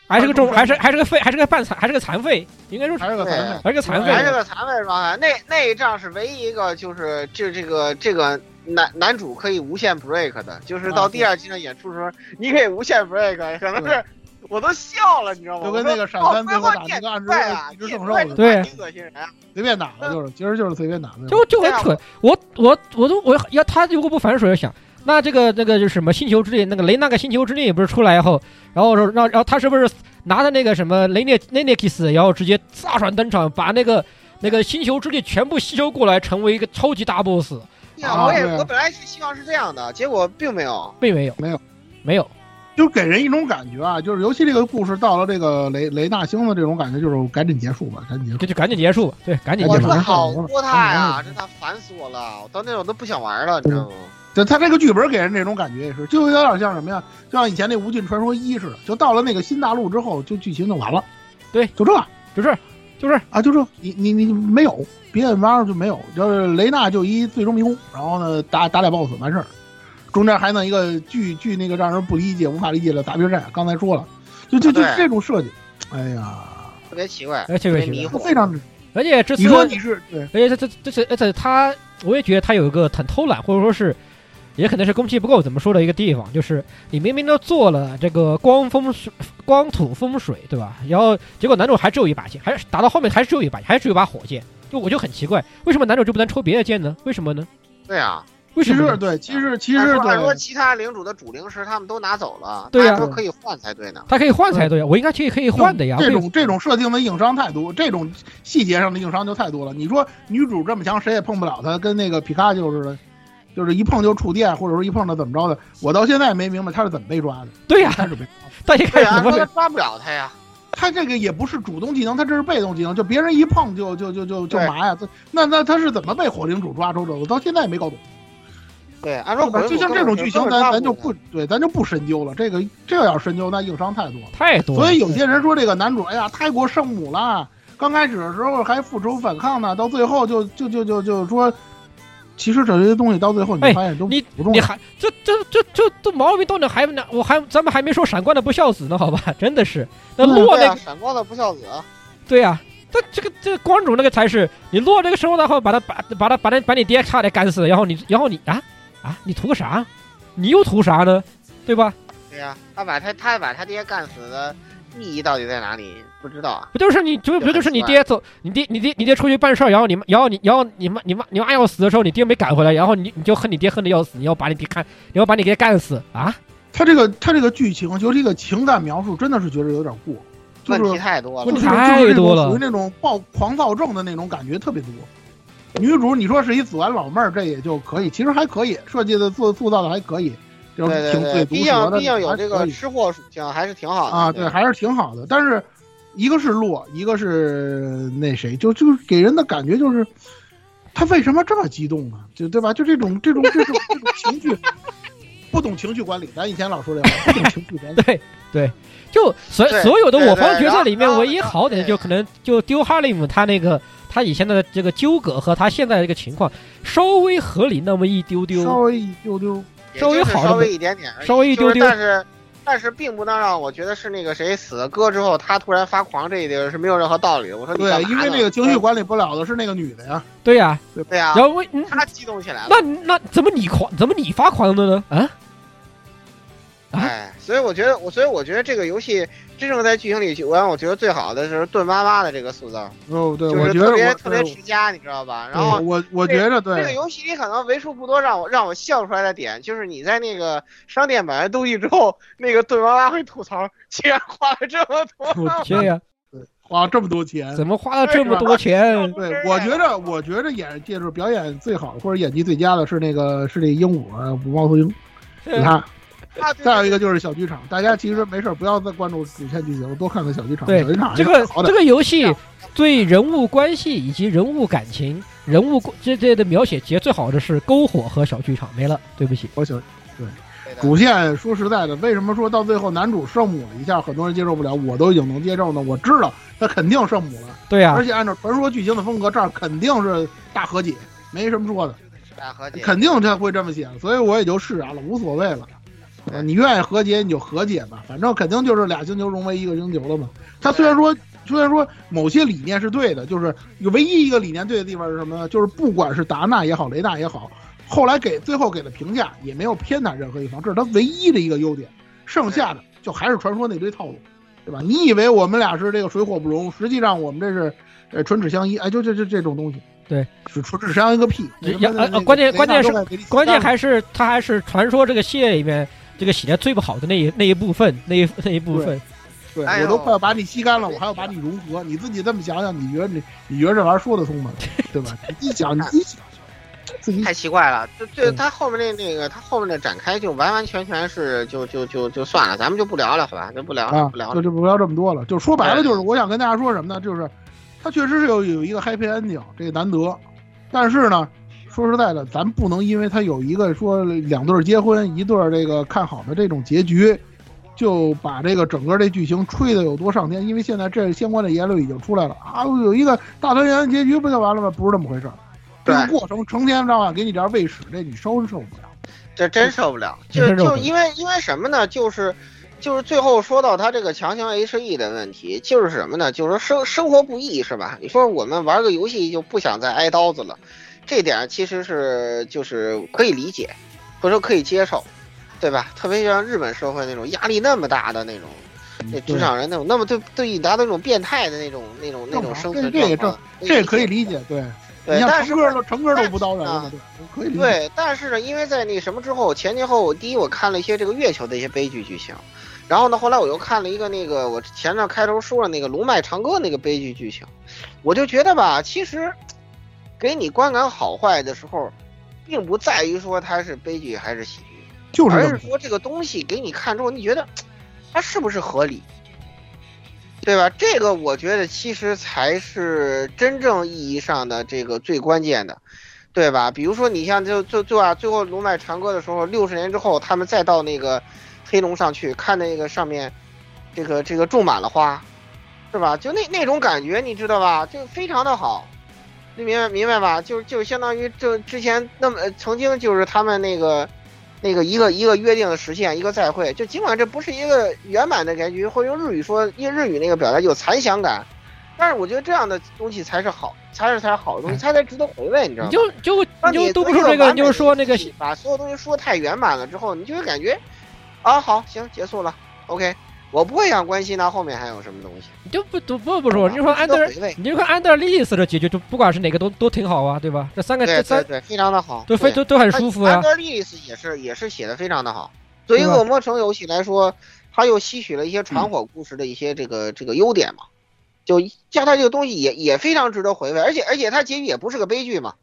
还是个重，还是还是个废，还是个半残，还是个残废，应该说还是个残废，还是个残废，还是个残废状态。那那一仗是唯一一个，就是就这个这个男男主可以无限 break 的，就是到第二季的演出时候，你可以无限 break，可能是我都笑了，你知道吗？就跟那个闪三最后打那个暗之一直圣兽的，对，恶心人，随便打的，就是其实就是随便打的，就就很蠢。我我我都我要他如果不反水，想。那这个那个就是什么星球之力，那个雷那个星球之力不是出来以后，然后说让然后他是不是拿着那个什么雷涅雷涅克斯，然后直接炸船登场，把那个那个星球之力全部吸收过来，成为一个超级大 boss。呀，我也我本来是希望是这样的，结果并没有，并没有，没有，没有，就给人一种感觉啊，就是尤其这个故事到了这个雷雷纳星的这种感觉，就是赶紧结束吧，赶紧结束，就赶紧结束吧，对，赶紧结束。好多他呀，真的烦死我了，我到那种都不想玩了，你知道吗？就他这个剧本给人这种感觉也是，就有点像什么呀？就像以前那《无尽传说一》似的，就到了那个新大陆之后，就剧情就完了。对，就这，就这就这啊，就这，你你你没有别的玩意儿就没有，就是雷娜就一最终迷宫，然后呢打打俩 boss 完事儿，中间还弄一个巨巨那个让人不理解、无法理解的大兵战。刚才说了，就就就这种设计，哎呀，特别奇怪，特别迷惑，非常。而且这次你说你是对，而且这这这是而且他，我也觉得他有一个很偷懒，或者说是。也可能是工期不够，怎么说的一个地方，就是你明明都做了这个光风水、光土风水，对吧？然后结果男主还只有一把剑，还是打到后面还是只有一把，还是只有一把火箭，就我就很奇怪，为什么男主就不能抽别的剑呢？为什么呢？对啊，为什么？对，其实其实按说其他领主的主灵石他们都拿走了，对呀，说可以换才对呢。他可以换才对呀，我应该可以可以换的呀。这种这种设定的硬伤太多，这种细节上的硬伤就太多了。你说女主这么强，谁也碰不了她，跟那个皮卡丘似的。就是一碰就触电，或者说一碰到怎么着的，我到现在没明白他是怎么被抓的。对呀，他是被抓，但一开始怎么抓不了他呀？他这个也不是主动技能，他这是被动技能，就别人一碰就就就就就麻呀。那那他是怎么被火灵主抓住的？我到现在也没搞懂。对，按说就像这种剧情，咱咱就不对，咱就不深究了。这个这要深究，那硬伤太多太多。所以有些人说这个男主，哎呀，太过圣母了。刚开始的时候还复仇反抗呢，到最后就就就就就说。其实这些东西到最后你发现都你不重要。你还这这这这都毛病都能还呢？我还咱们还没说闪光的不孝子呢，好吧？真的是那落那个闪光的不孝子，对呀，这这个这个光主那个才是你落这个时候然后把他把把他把他把你爹差点干死，然后你然后你啊啊你图个啥？你又图啥呢？对吧？对呀，他把他他把他爹干死的意义到底在哪里？不知道啊，不就是你，就不就是你爹走，你爹你爹你爹出去办事儿，然后你妈，然后你然后你妈你妈你妈要死的时候，你爹没赶回来，然后你你就恨你爹恨的要死，你要把你爹干，你要把你爹干死啊！他这个他这个剧情就这个情感描述真的是觉得有点过，问题太多了，问题太多了，属于那种暴狂躁症的那种感觉特别多。女主你说是一祖安老妹儿，这也就可以，其实还可以，设计的做塑造的还可以，就挺对毕竟毕竟有这个吃货属性，还是挺好的。啊，对，还是挺好的，但是。一个是洛，一个是那谁，就就给人的感觉就是，他为什么这么激动呢？就对吧？就这种这种这种这种情绪，不懂情绪管理。咱以前老说这话，不懂情绪管理。对对，就所所有的我方角色里面，唯一好点的就可能就丢哈利姆他那个他以前的这个纠葛和他现在这个情况稍微合理那么一丢丢，稍微一丢丢，稍微好稍微一点点，稍微一丢丢，但是。但是并不能让我觉得是那个谁死了哥之后他突然发狂这一点是没有任何道理。我说对，因为那个情绪管理不了的是那个女的呀。对呀，对呀。然后为他激动起来了。那那怎么你狂？怎么你发狂的呢？啊？哎，所以我觉得我，所以我觉得这个游戏真正在剧情里，我让我觉得最好的是盾妈妈的这个塑造。哦，对，就是特别特别持家，你知道吧？然后我我觉得对这个游戏里可能为数不多让我让我笑出来的点，就是你在那个商店买完东西之后，那个盾妈妈会吐槽，竟然花了这么多 钱呀！对，花了这么多钱，怎么花了这么多钱？对，我觉得我觉得演就是表演最好或者演技最佳的是那个是那鹦鹉五猫头鹰，你看。再有一个就是小剧场，大家其实没事不要再关注主线剧情，多看看小剧场。对，小剧场这个这个游戏对人物关系以及人物感情、人物这这的描写，其实最好的是篝火和小剧场。没了，对不起，我小对主线说实在的，为什么说到最后男主圣母了一下，很多人接受不了，我都已经能接受呢？我知道他肯定圣母了，对呀，而且按照传说剧情的风格，这儿肯定是大和解，没什么说的，大和解，肯定他会这么写，所以我也就释然了，无所谓了。呃你愿意和解你就和解吧，反正肯定就是俩星球融为一个星球了嘛。他虽然说虽然说某些理念是对的，就是有唯一一个理念对的地方是什么呢？就是不管是达纳也好，雷纳也好，后来给最后给的评价也没有偏袒任何一方，这是他唯一的一个优点。剩下的就还是传说那堆套路，对吧？你以为我们俩是这个水火不容，实际上我们这是呃唇齿相依，哎，就这这这种东西。对，是唇齿相依个屁！关键关键是关键还是他还是传说这个系列里面这个写的最不好的那一那一部分那一 那一部分。对，我都快要把你吸干了，我还要把你融合。你自己这么想想，你觉得你你觉得这玩意儿说得通吗？对吧？你想，你自己想。太奇怪了，就就他后面那那个他后面的展开就完完全全是就就就就算了，咱们就不聊了，好吧？就不聊了，不聊了，就就不聊这么多了。就说白了，就是我想跟大家说什么呢？就是他确实是有有一个 happy ending，这个难得。但是呢，说实在的，咱不能因为他有一个说两对结婚，一对这个看好的这种结局，就把这个整个这剧情吹的有多上天。因为现在这相关的言论已经出来了啊，有一个大团圆结局不就完了吗？不是这么回事儿。这个过程成天到晚给你点喂屎，这你受受不了，这真受不了。就就因为因为什么呢？就是就是最后说到他这个强行 H E 的问题，就是什么呢？就是说生生活不易是吧？你说我们玩个游戏就不想再挨刀子了，这点其实是就是可以理解，或者说可以接受，对吧？特别像日本社会那种压力那么大的那种，那职场人那种那么对对你达到那种变态的那种那种那种生存这这也可以理解，对。对，但是成哥都成哥都不刀人了，对，可以理解。对，但是呢，因为在那什么之后，前前后后，第一我看了一些这个月球的一些悲剧剧情，然后呢，后来我又看了一个那个我前面开头说了那个龙脉长歌那个悲剧剧情，我就觉得吧，其实给你观感好坏的时候，并不在于说它是悲剧还是喜剧，就是而是说这个东西给你看之后，你觉得它是不是合理。对吧？这个我觉得其实才是真正意义上的这个最关键的，对吧？比如说你像就就就啊，最后龙脉长歌的时候，六十年之后，他们再到那个黑龙上去看那个上面，这个这个种满了花，是吧？就那那种感觉，你知道吧？就非常的好，你明白明白吧？就就相当于这之前那么曾经就是他们那个。那个一个一个约定的实现，一个再会，就尽管这不是一个圆满的结局，或者用日语说，用日语那个表达有残响感，但是我觉得这样的东西才是好，才是才是好的东西，才才值得回味，你知道吗？就就就都不说这个，就是说那个把所有东西说太圆满了之后，你就会感觉，啊，好，行，结束了，OK。我不会想关心他后面还有什么东西，你就不不不不说，你就说安德，你就说安德利斯的结局，就不管是哪个都都挺好啊，对吧？这三个这三对非常的好，都非都都很舒服啊。安德利斯也是也是写的非常的好，对于恶魔城游戏来说，他又吸取了一些传火故事的一些这个这个优点嘛，就加他这个东西也也非常值得回味，而且而且他结局也不是个悲剧嘛，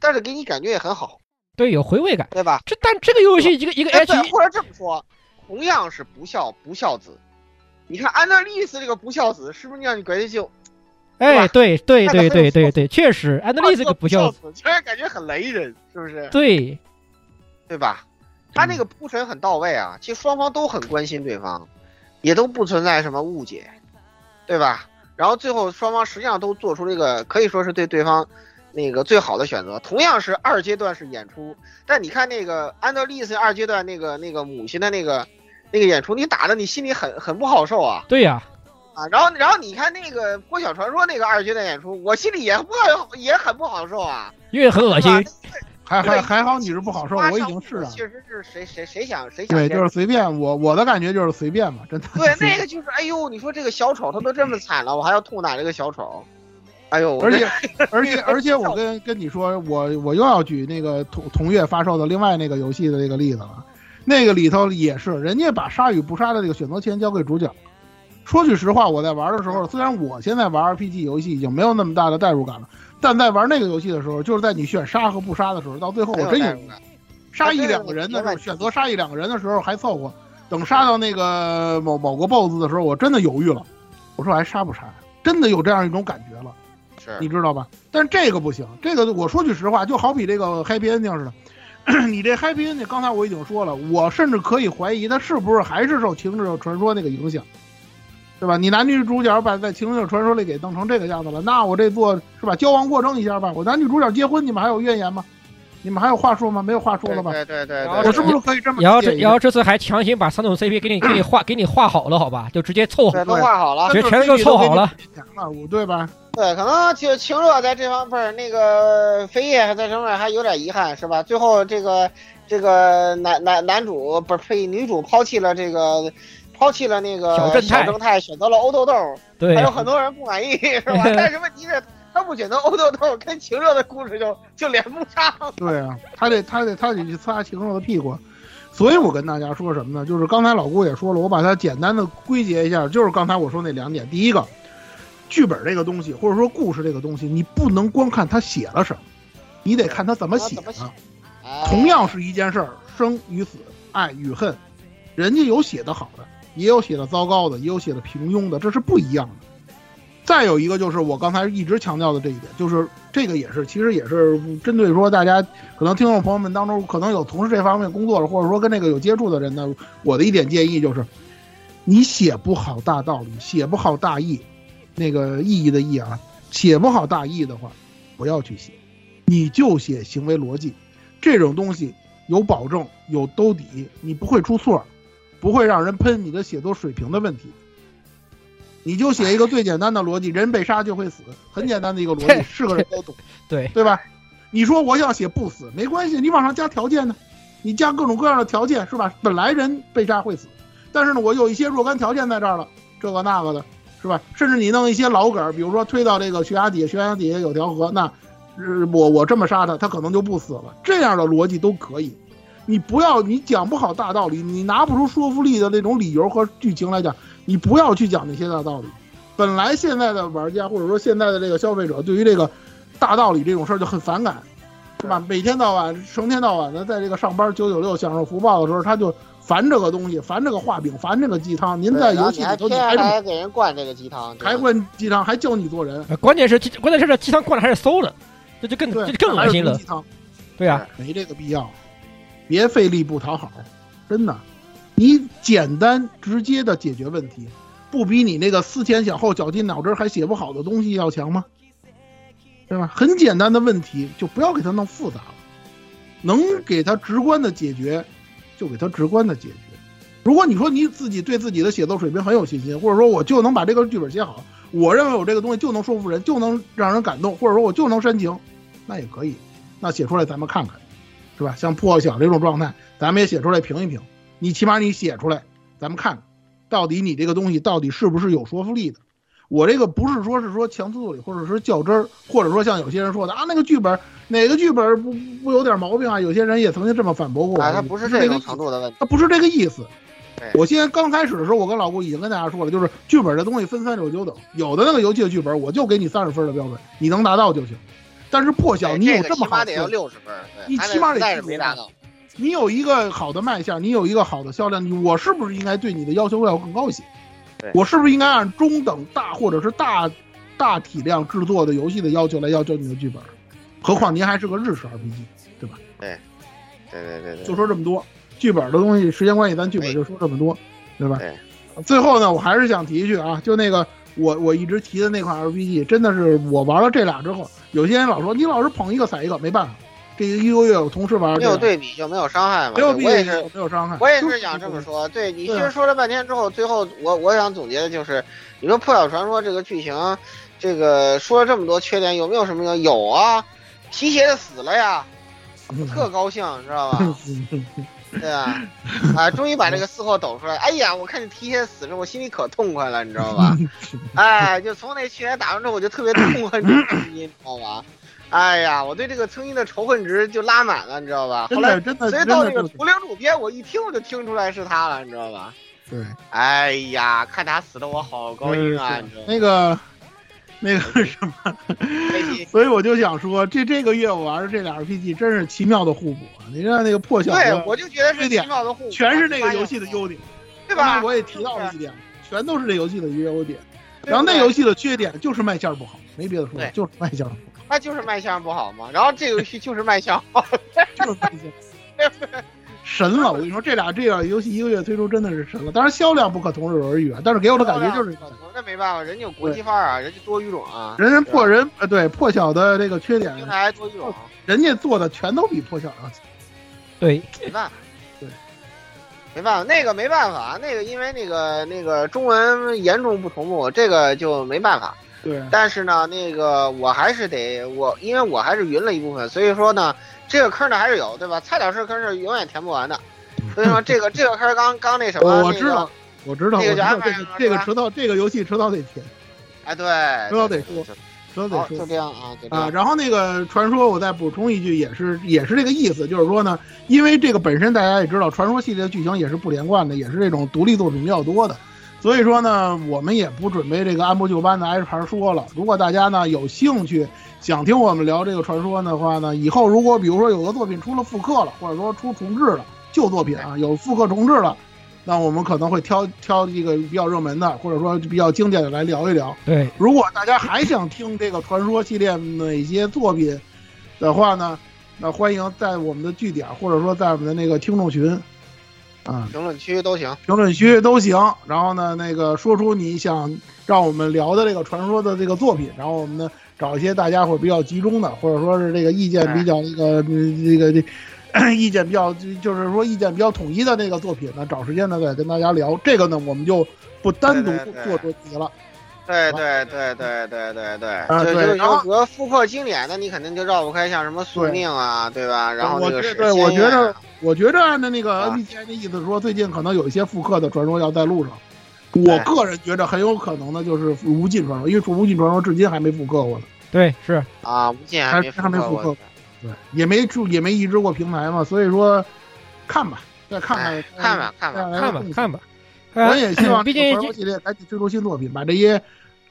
但是给你感觉也很好，对，有回味感，对吧？这但这个游戏一个一个 H，或者这么说，同样是不孝不孝子。你看安德利斯这个不孝子，是不是让你感觉就，哎，对对对对对对，确实安德利斯这个不孝子，虽然感觉很雷人，是不是？对，对吧？他那个铺陈很到位啊，其实双方都很关心对方，也都不存在什么误解，对吧？然后最后双方实际上都做出了一个可以说是对对方那个最好的选择。同样是二阶段是演出，但你看那个安德利斯二阶段那个那个母亲的那个。那个演出你打的你心里很很不好受啊！对呀，啊，然后然后你看那个《破晓传说》那个二阶段演出，我心里也不好也很不好受啊，因为很恶心。还还还好你是不好受，我已经是了。确实是谁谁谁想谁想。对，就是随便我我的感觉就是随便嘛，真的。对，那个就是哎呦，你说这个小丑他都这么惨了，我还要痛打这个小丑，哎呦！而且 而且而且我跟跟你说，我我又要举那个同同月发售的另外那个游戏的这个例子了。那个里头也是，人家把杀与不杀的这个选择权交给主角。说句实话，我在玩的时候，虽然我现在玩 RPG 游戏已经没有那么大的代入感了，但在玩那个游戏的时候，就是在你选杀和不杀的时候，到最后我真有杀一两个人的时候，选择杀一两个人的时候还凑合，等杀到那个某某个 BOSS 的时候，我真的犹豫了，我说还杀不杀？真的有这样一种感觉了，是你知道吧？但是这个不行，这个我说句实话，就好比这个 Happy Ending 似的。你这 Happy Ending，刚才我已经说了，我甚至可以怀疑他是不是还是受《情者传说》那个影响，对吧？你男女主角把在《情者传说》里给弄成这个样子了，那我这做是吧？交往过正一下吧，我男女主角结婚，你们还有怨言吗？你们还有话说吗？没有话说了吧？对对对对我是不是可以这么然后这然后这次还强行把三种 CP 给你给你画给你画好了，好吧？就直接凑合对，都画好了。全全都凑好了。对吧？对，可能就晴热在这方不是那个飞叶在这方面还有点遗憾，是吧？最后这个这个男男男主不是呸，女主抛弃了这个抛弃了那个小正太正太，选择了欧豆豆，对还有很多人不满意，是吧？但是问题是。他不选择欧豆豆，跟晴热的故事就就连不上。对啊，他得他得他得去擦晴热的屁股。所以我跟大家说什么呢？就是刚才老顾也说了，我把它简单的归结一下，就是刚才我说那两点。第一个，剧本这个东西，或者说故事这个东西，你不能光看他写了什么，你得看他怎么写的。同样是一件事儿，生与死，爱与恨，人家有写的好的，也有写的糟糕的，也有写的平庸的，这是不一样的。再有一个就是我刚才一直强调的这一点，就是这个也是，其实也是针对说大家可能听众朋友们当中可能有从事这方面工作的，或者说跟这个有接触的人呢，我的一点建议就是，你写不好大道理，写不好大义，那个意义的意啊，写不好大意的话，不要去写，你就写行为逻辑，这种东西有保证有兜底，你不会出错，不会让人喷你的写作水平的问题。你就写一个最简单的逻辑，人被杀就会死，很简单的一个逻辑，是个人都懂，对对吧？你说我要写不死，没关系，你往上加条件呢，你加各种各样的条件是吧？本来人被杀会死，但是呢，我有一些若干条件在这儿了，这个那个的，是吧？甚至你弄一些老梗，比如说推到这个悬崖底下，悬崖底下有条河，那，呃，我我这么杀他，他可能就不死了，这样的逻辑都可以。你不要，你讲不好大道理，你拿不出说服力的那种理由和剧情来讲。你不要去讲那些大道理，本来现在的玩家或者说现在的这个消费者对于这个大道理这种事儿就很反感，是吧？每天到晚成天到晚的在这个上班九九六享受福报的时候，他就烦这个东西，烦这个画饼，烦这个鸡汤。您在游戏里头你还还给人灌这个鸡汤，还灌鸡汤，还教你做人。关键是关键是这鸡汤灌的还是馊的，这就更这就更恶心了。对呀，没这个必要，别费力不讨好，真的。你简单直接的解决问题，不比你那个思前想后、绞尽脑汁还写不好的东西要强吗？对吧？很简单的问题，就不要给它弄复杂了，能给它直观的解决，就给它直观的解决。如果你说你自己对自己的写作水平很有信心，或者说我就能把这个剧本写好，我认为我这个东西就能说服人，就能让人感动，或者说我就能煽情，那也可以，那写出来咱们看看，是吧？像破晓这种状态，咱们也写出来评一评。你起码你写出来，咱们看，到底你这个东西到底是不是有说服力的？我这个不是说是说强词夺理，或者是较真儿，或者说像有些人说的啊，那个剧本哪个剧本不不有点毛病啊？有些人也曾经这么反驳过我。啊，他不是这个程度的问题，他不是这个意思。我现在刚开始的时候，我跟老顾已经跟大家说了，就是剧本这东西分三六九等，有的那个游戏的剧本我就给你三十分的标准，你能达到就行。但是破晓你有这么好，得要六十分，你起码得没达到。你有一个好的卖相，你有一个好的销量，你我是不是应该对你的要求要更高一些？我是不是应该按中等大或者是大大体量制作的游戏的要求来要求你的剧本？何况您还是个日式 RPG，对吧？对，对对对对，就说这么多剧本的东西，时间关系，咱剧本就说这么多，对吧？对。最后呢，我还是想提一句啊，就那个我我一直提的那款 RPG，真的是我玩了这俩之后，有些人老说你老是捧一个踩一个，没办法。这一个月我同时玩，没有对比就没有伤害嘛。没有比，我也是没有伤害。我也是想这么说。对你其实说了半天之后，最后我我想总结的就是，你说《破晓传说》这个剧情，这个说了这么多缺点，有没有什么用？有啊，提鞋的死了呀，我 特高兴，知道吧？对啊，啊，终于把这个四号抖出来。哎呀，我看你提鞋死了，我心里可痛快了，你知道吧？哎，就从那去年打完之后，我就特别痛恨这个你知道吧？哎呀，我对这个曾经的仇恨值就拉满了，你知道吧？后来真的，所以到这个图灵主编，我一听我就听出来是他了，你知道吧？对。哎呀，看他死的我好高兴啊！你知道那个，那个什么，所以我就想说，这这个月我玩的这俩 RPG 真是奇妙的互补啊！你看那个破晓，对，我就觉得是奇妙的互补，全是那个游戏的优点，对吧？我也提到了一点，全都是这游戏的优点。然后那游戏的缺点就是卖相不好，没别的说，就是卖相不好。它就是卖相不好嘛，然后这游戏就是卖相好，就是卖相 神了！我跟你说，这俩这俩游戏一个月推出真的是神了。当然销量不可同日而语啊，但是给我的感觉就是，那没办法，人家有国际范儿啊，人家多语种啊，人人破人呃对破晓的这个缺点，平台多语种，人家做的全都比破晓要强。对，没办法，对，没办法，那个没办法，那个因为那个那个中文严重不同步，这个就没办法。对，但是呢，那个我还是得我，因为我还是匀了一部分，所以说呢，这个坑呢还是有，对吧？菜鸟式坑是永远填不完的，所以说这个这个坑刚刚那什么，我知道，我知道，这个这个这个迟早这个游戏迟早得填，哎，对，迟早得说，迟早得说，就这样啊，啊，然后那个传说，我再补充一句，也是也是这个意思，就是说呢，因为这个本身大家也知道，传说系列的剧情也是不连贯的，也是这种独立作品比较多的。所以说呢，我们也不准备这个按部就班的挨着盘说了。如果大家呢有兴趣想听我们聊这个传说的话呢，以后如果比如说有个作品出了复刻了，或者说出重置了旧作品啊，有复刻重置了，那我们可能会挑挑一个比较热门的，或者说比较经典的来聊一聊。对，如果大家还想听这个传说系列哪些作品的话呢，那欢迎在我们的据点，或者说在我们的那个听众群。啊，评论区都行，评论区都行。然后呢，那个说出你想让我们聊的这个传说的这个作品，然后我们呢找一些大家伙比较集中的，或者说是这个意见比较那个这个 这意见比较就是说意见比较统一的那个作品呢，找时间呢再跟大家聊。这个呢，我们就不单独做专题了。对对对对对对对，就就有和复刻经典的，你肯定就绕不开像什么宿命啊，对吧？然后那个对，我觉得。我觉得按照那个 NBC 的意思说，最近可能有一些复刻的传说要在路上。我个人觉得很有可能的就是无尽传说，因为无尽传说至今还没复刻过呢。对，是啊，无尽还还没复刻，对，也没注也没移植过平台嘛，所以说看吧，再看看看吧，看吧，看吧，看吧。我也希望 毕竟传说系列赶紧推出新作品，把这些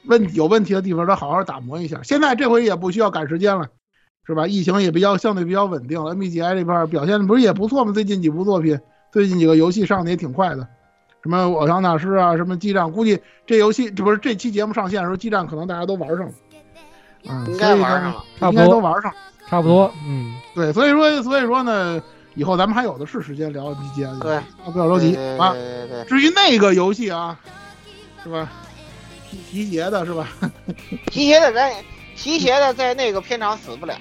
问有问题的地方都好好打磨一下。现在这回也不需要赶时间了。是吧？疫情也比较相对比较稳定，NBGI 这边表现不是也不错吗？最近几部作品，最近几个游戏上的也挺快的，什么偶像大师啊，什么激战，估计这游戏这不是这期节目上线的时候，激战可能大家都玩上了，嗯，应该玩上了，应该都玩上，差不多，嗯，对，所以说所以说呢，以后咱们还有的是时间聊 NBGI，对，不要着急啊。至于那个游戏啊，是吧？提提鞋的是吧？提鞋的人。提鞋的在那个片场死不了，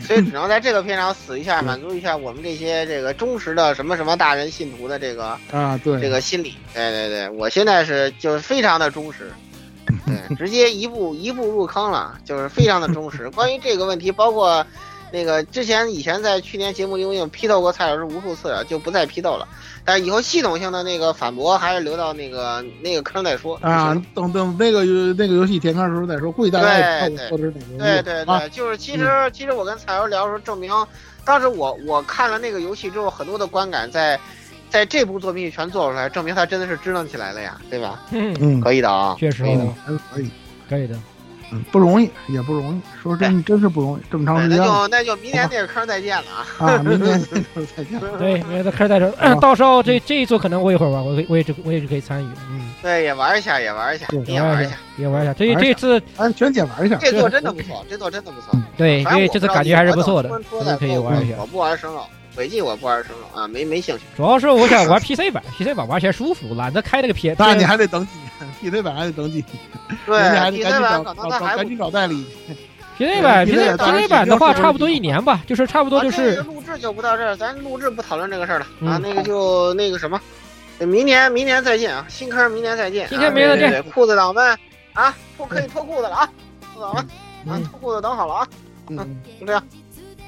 所以只能在这个片场死一下，满足一下我们这些这个忠实的什么什么大人信徒的这个啊，对这个心理。对对对，我现在是就是非常的忠实，对，直接一步一步入坑了，就是非常的忠实。关于这个问题，包括那个之前以前在去年节目里我已经批斗过蔡老师无数次了，就不再批斗了。但是以后系统性的那个反驳还是留到那个那个坑再说啊，等等那个那个游戏填坑的时候再说，估计大家也知道我是哪个。对对对，就是其实其实我跟彩油聊的时候，证明当时我我看了那个游戏之后，很多的观感在在这部作品里全做出来，证明他真的是支棱起来了呀，对吧？嗯嗯，可以的啊，确实可以的，可以，可以的。不容易，也不容易。说真，真是不容易，这么长时间。那就那就明年那个坑再见了啊！啊，明年 再见。对，明年的坑再见。到时候这这一座可能我一会儿玩，我我也我也是可以参与。嗯，对，也玩一下，也玩一下，也玩一下，也玩一下。这这次，哎，全姐玩一下。这座真的不错，这座真的不错。对，因为这次感觉还是不错的，可以玩一下。我不玩生肉，轨迹我不玩生肉啊，没没兴趣。主要是我想玩 PC 版，PC 版玩起来舒服，懒得开那个 P。那你还得等几年 PC 版还得等几年。对，PC 版可能还赶紧找代理。PC 版，PC PC 版的话，差不多一年吧，就是差不多就是。录制就不到这儿，咱录制不讨论这个事儿了啊。那个就那个什么，明年明年再见啊，新坑明年再见。今天明年再见，裤子党们啊，脱可以脱裤子了啊，裤子党们啊，脱裤子等好了啊。嗯，就这样。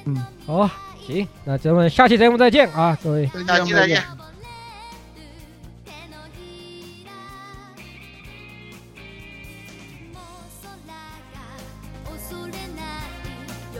嗯，好，行，那咱们下期节目再见啊，各位，下期再见。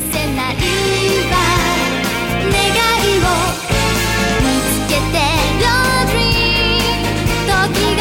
せないわ。願いを見つけてロードリー時が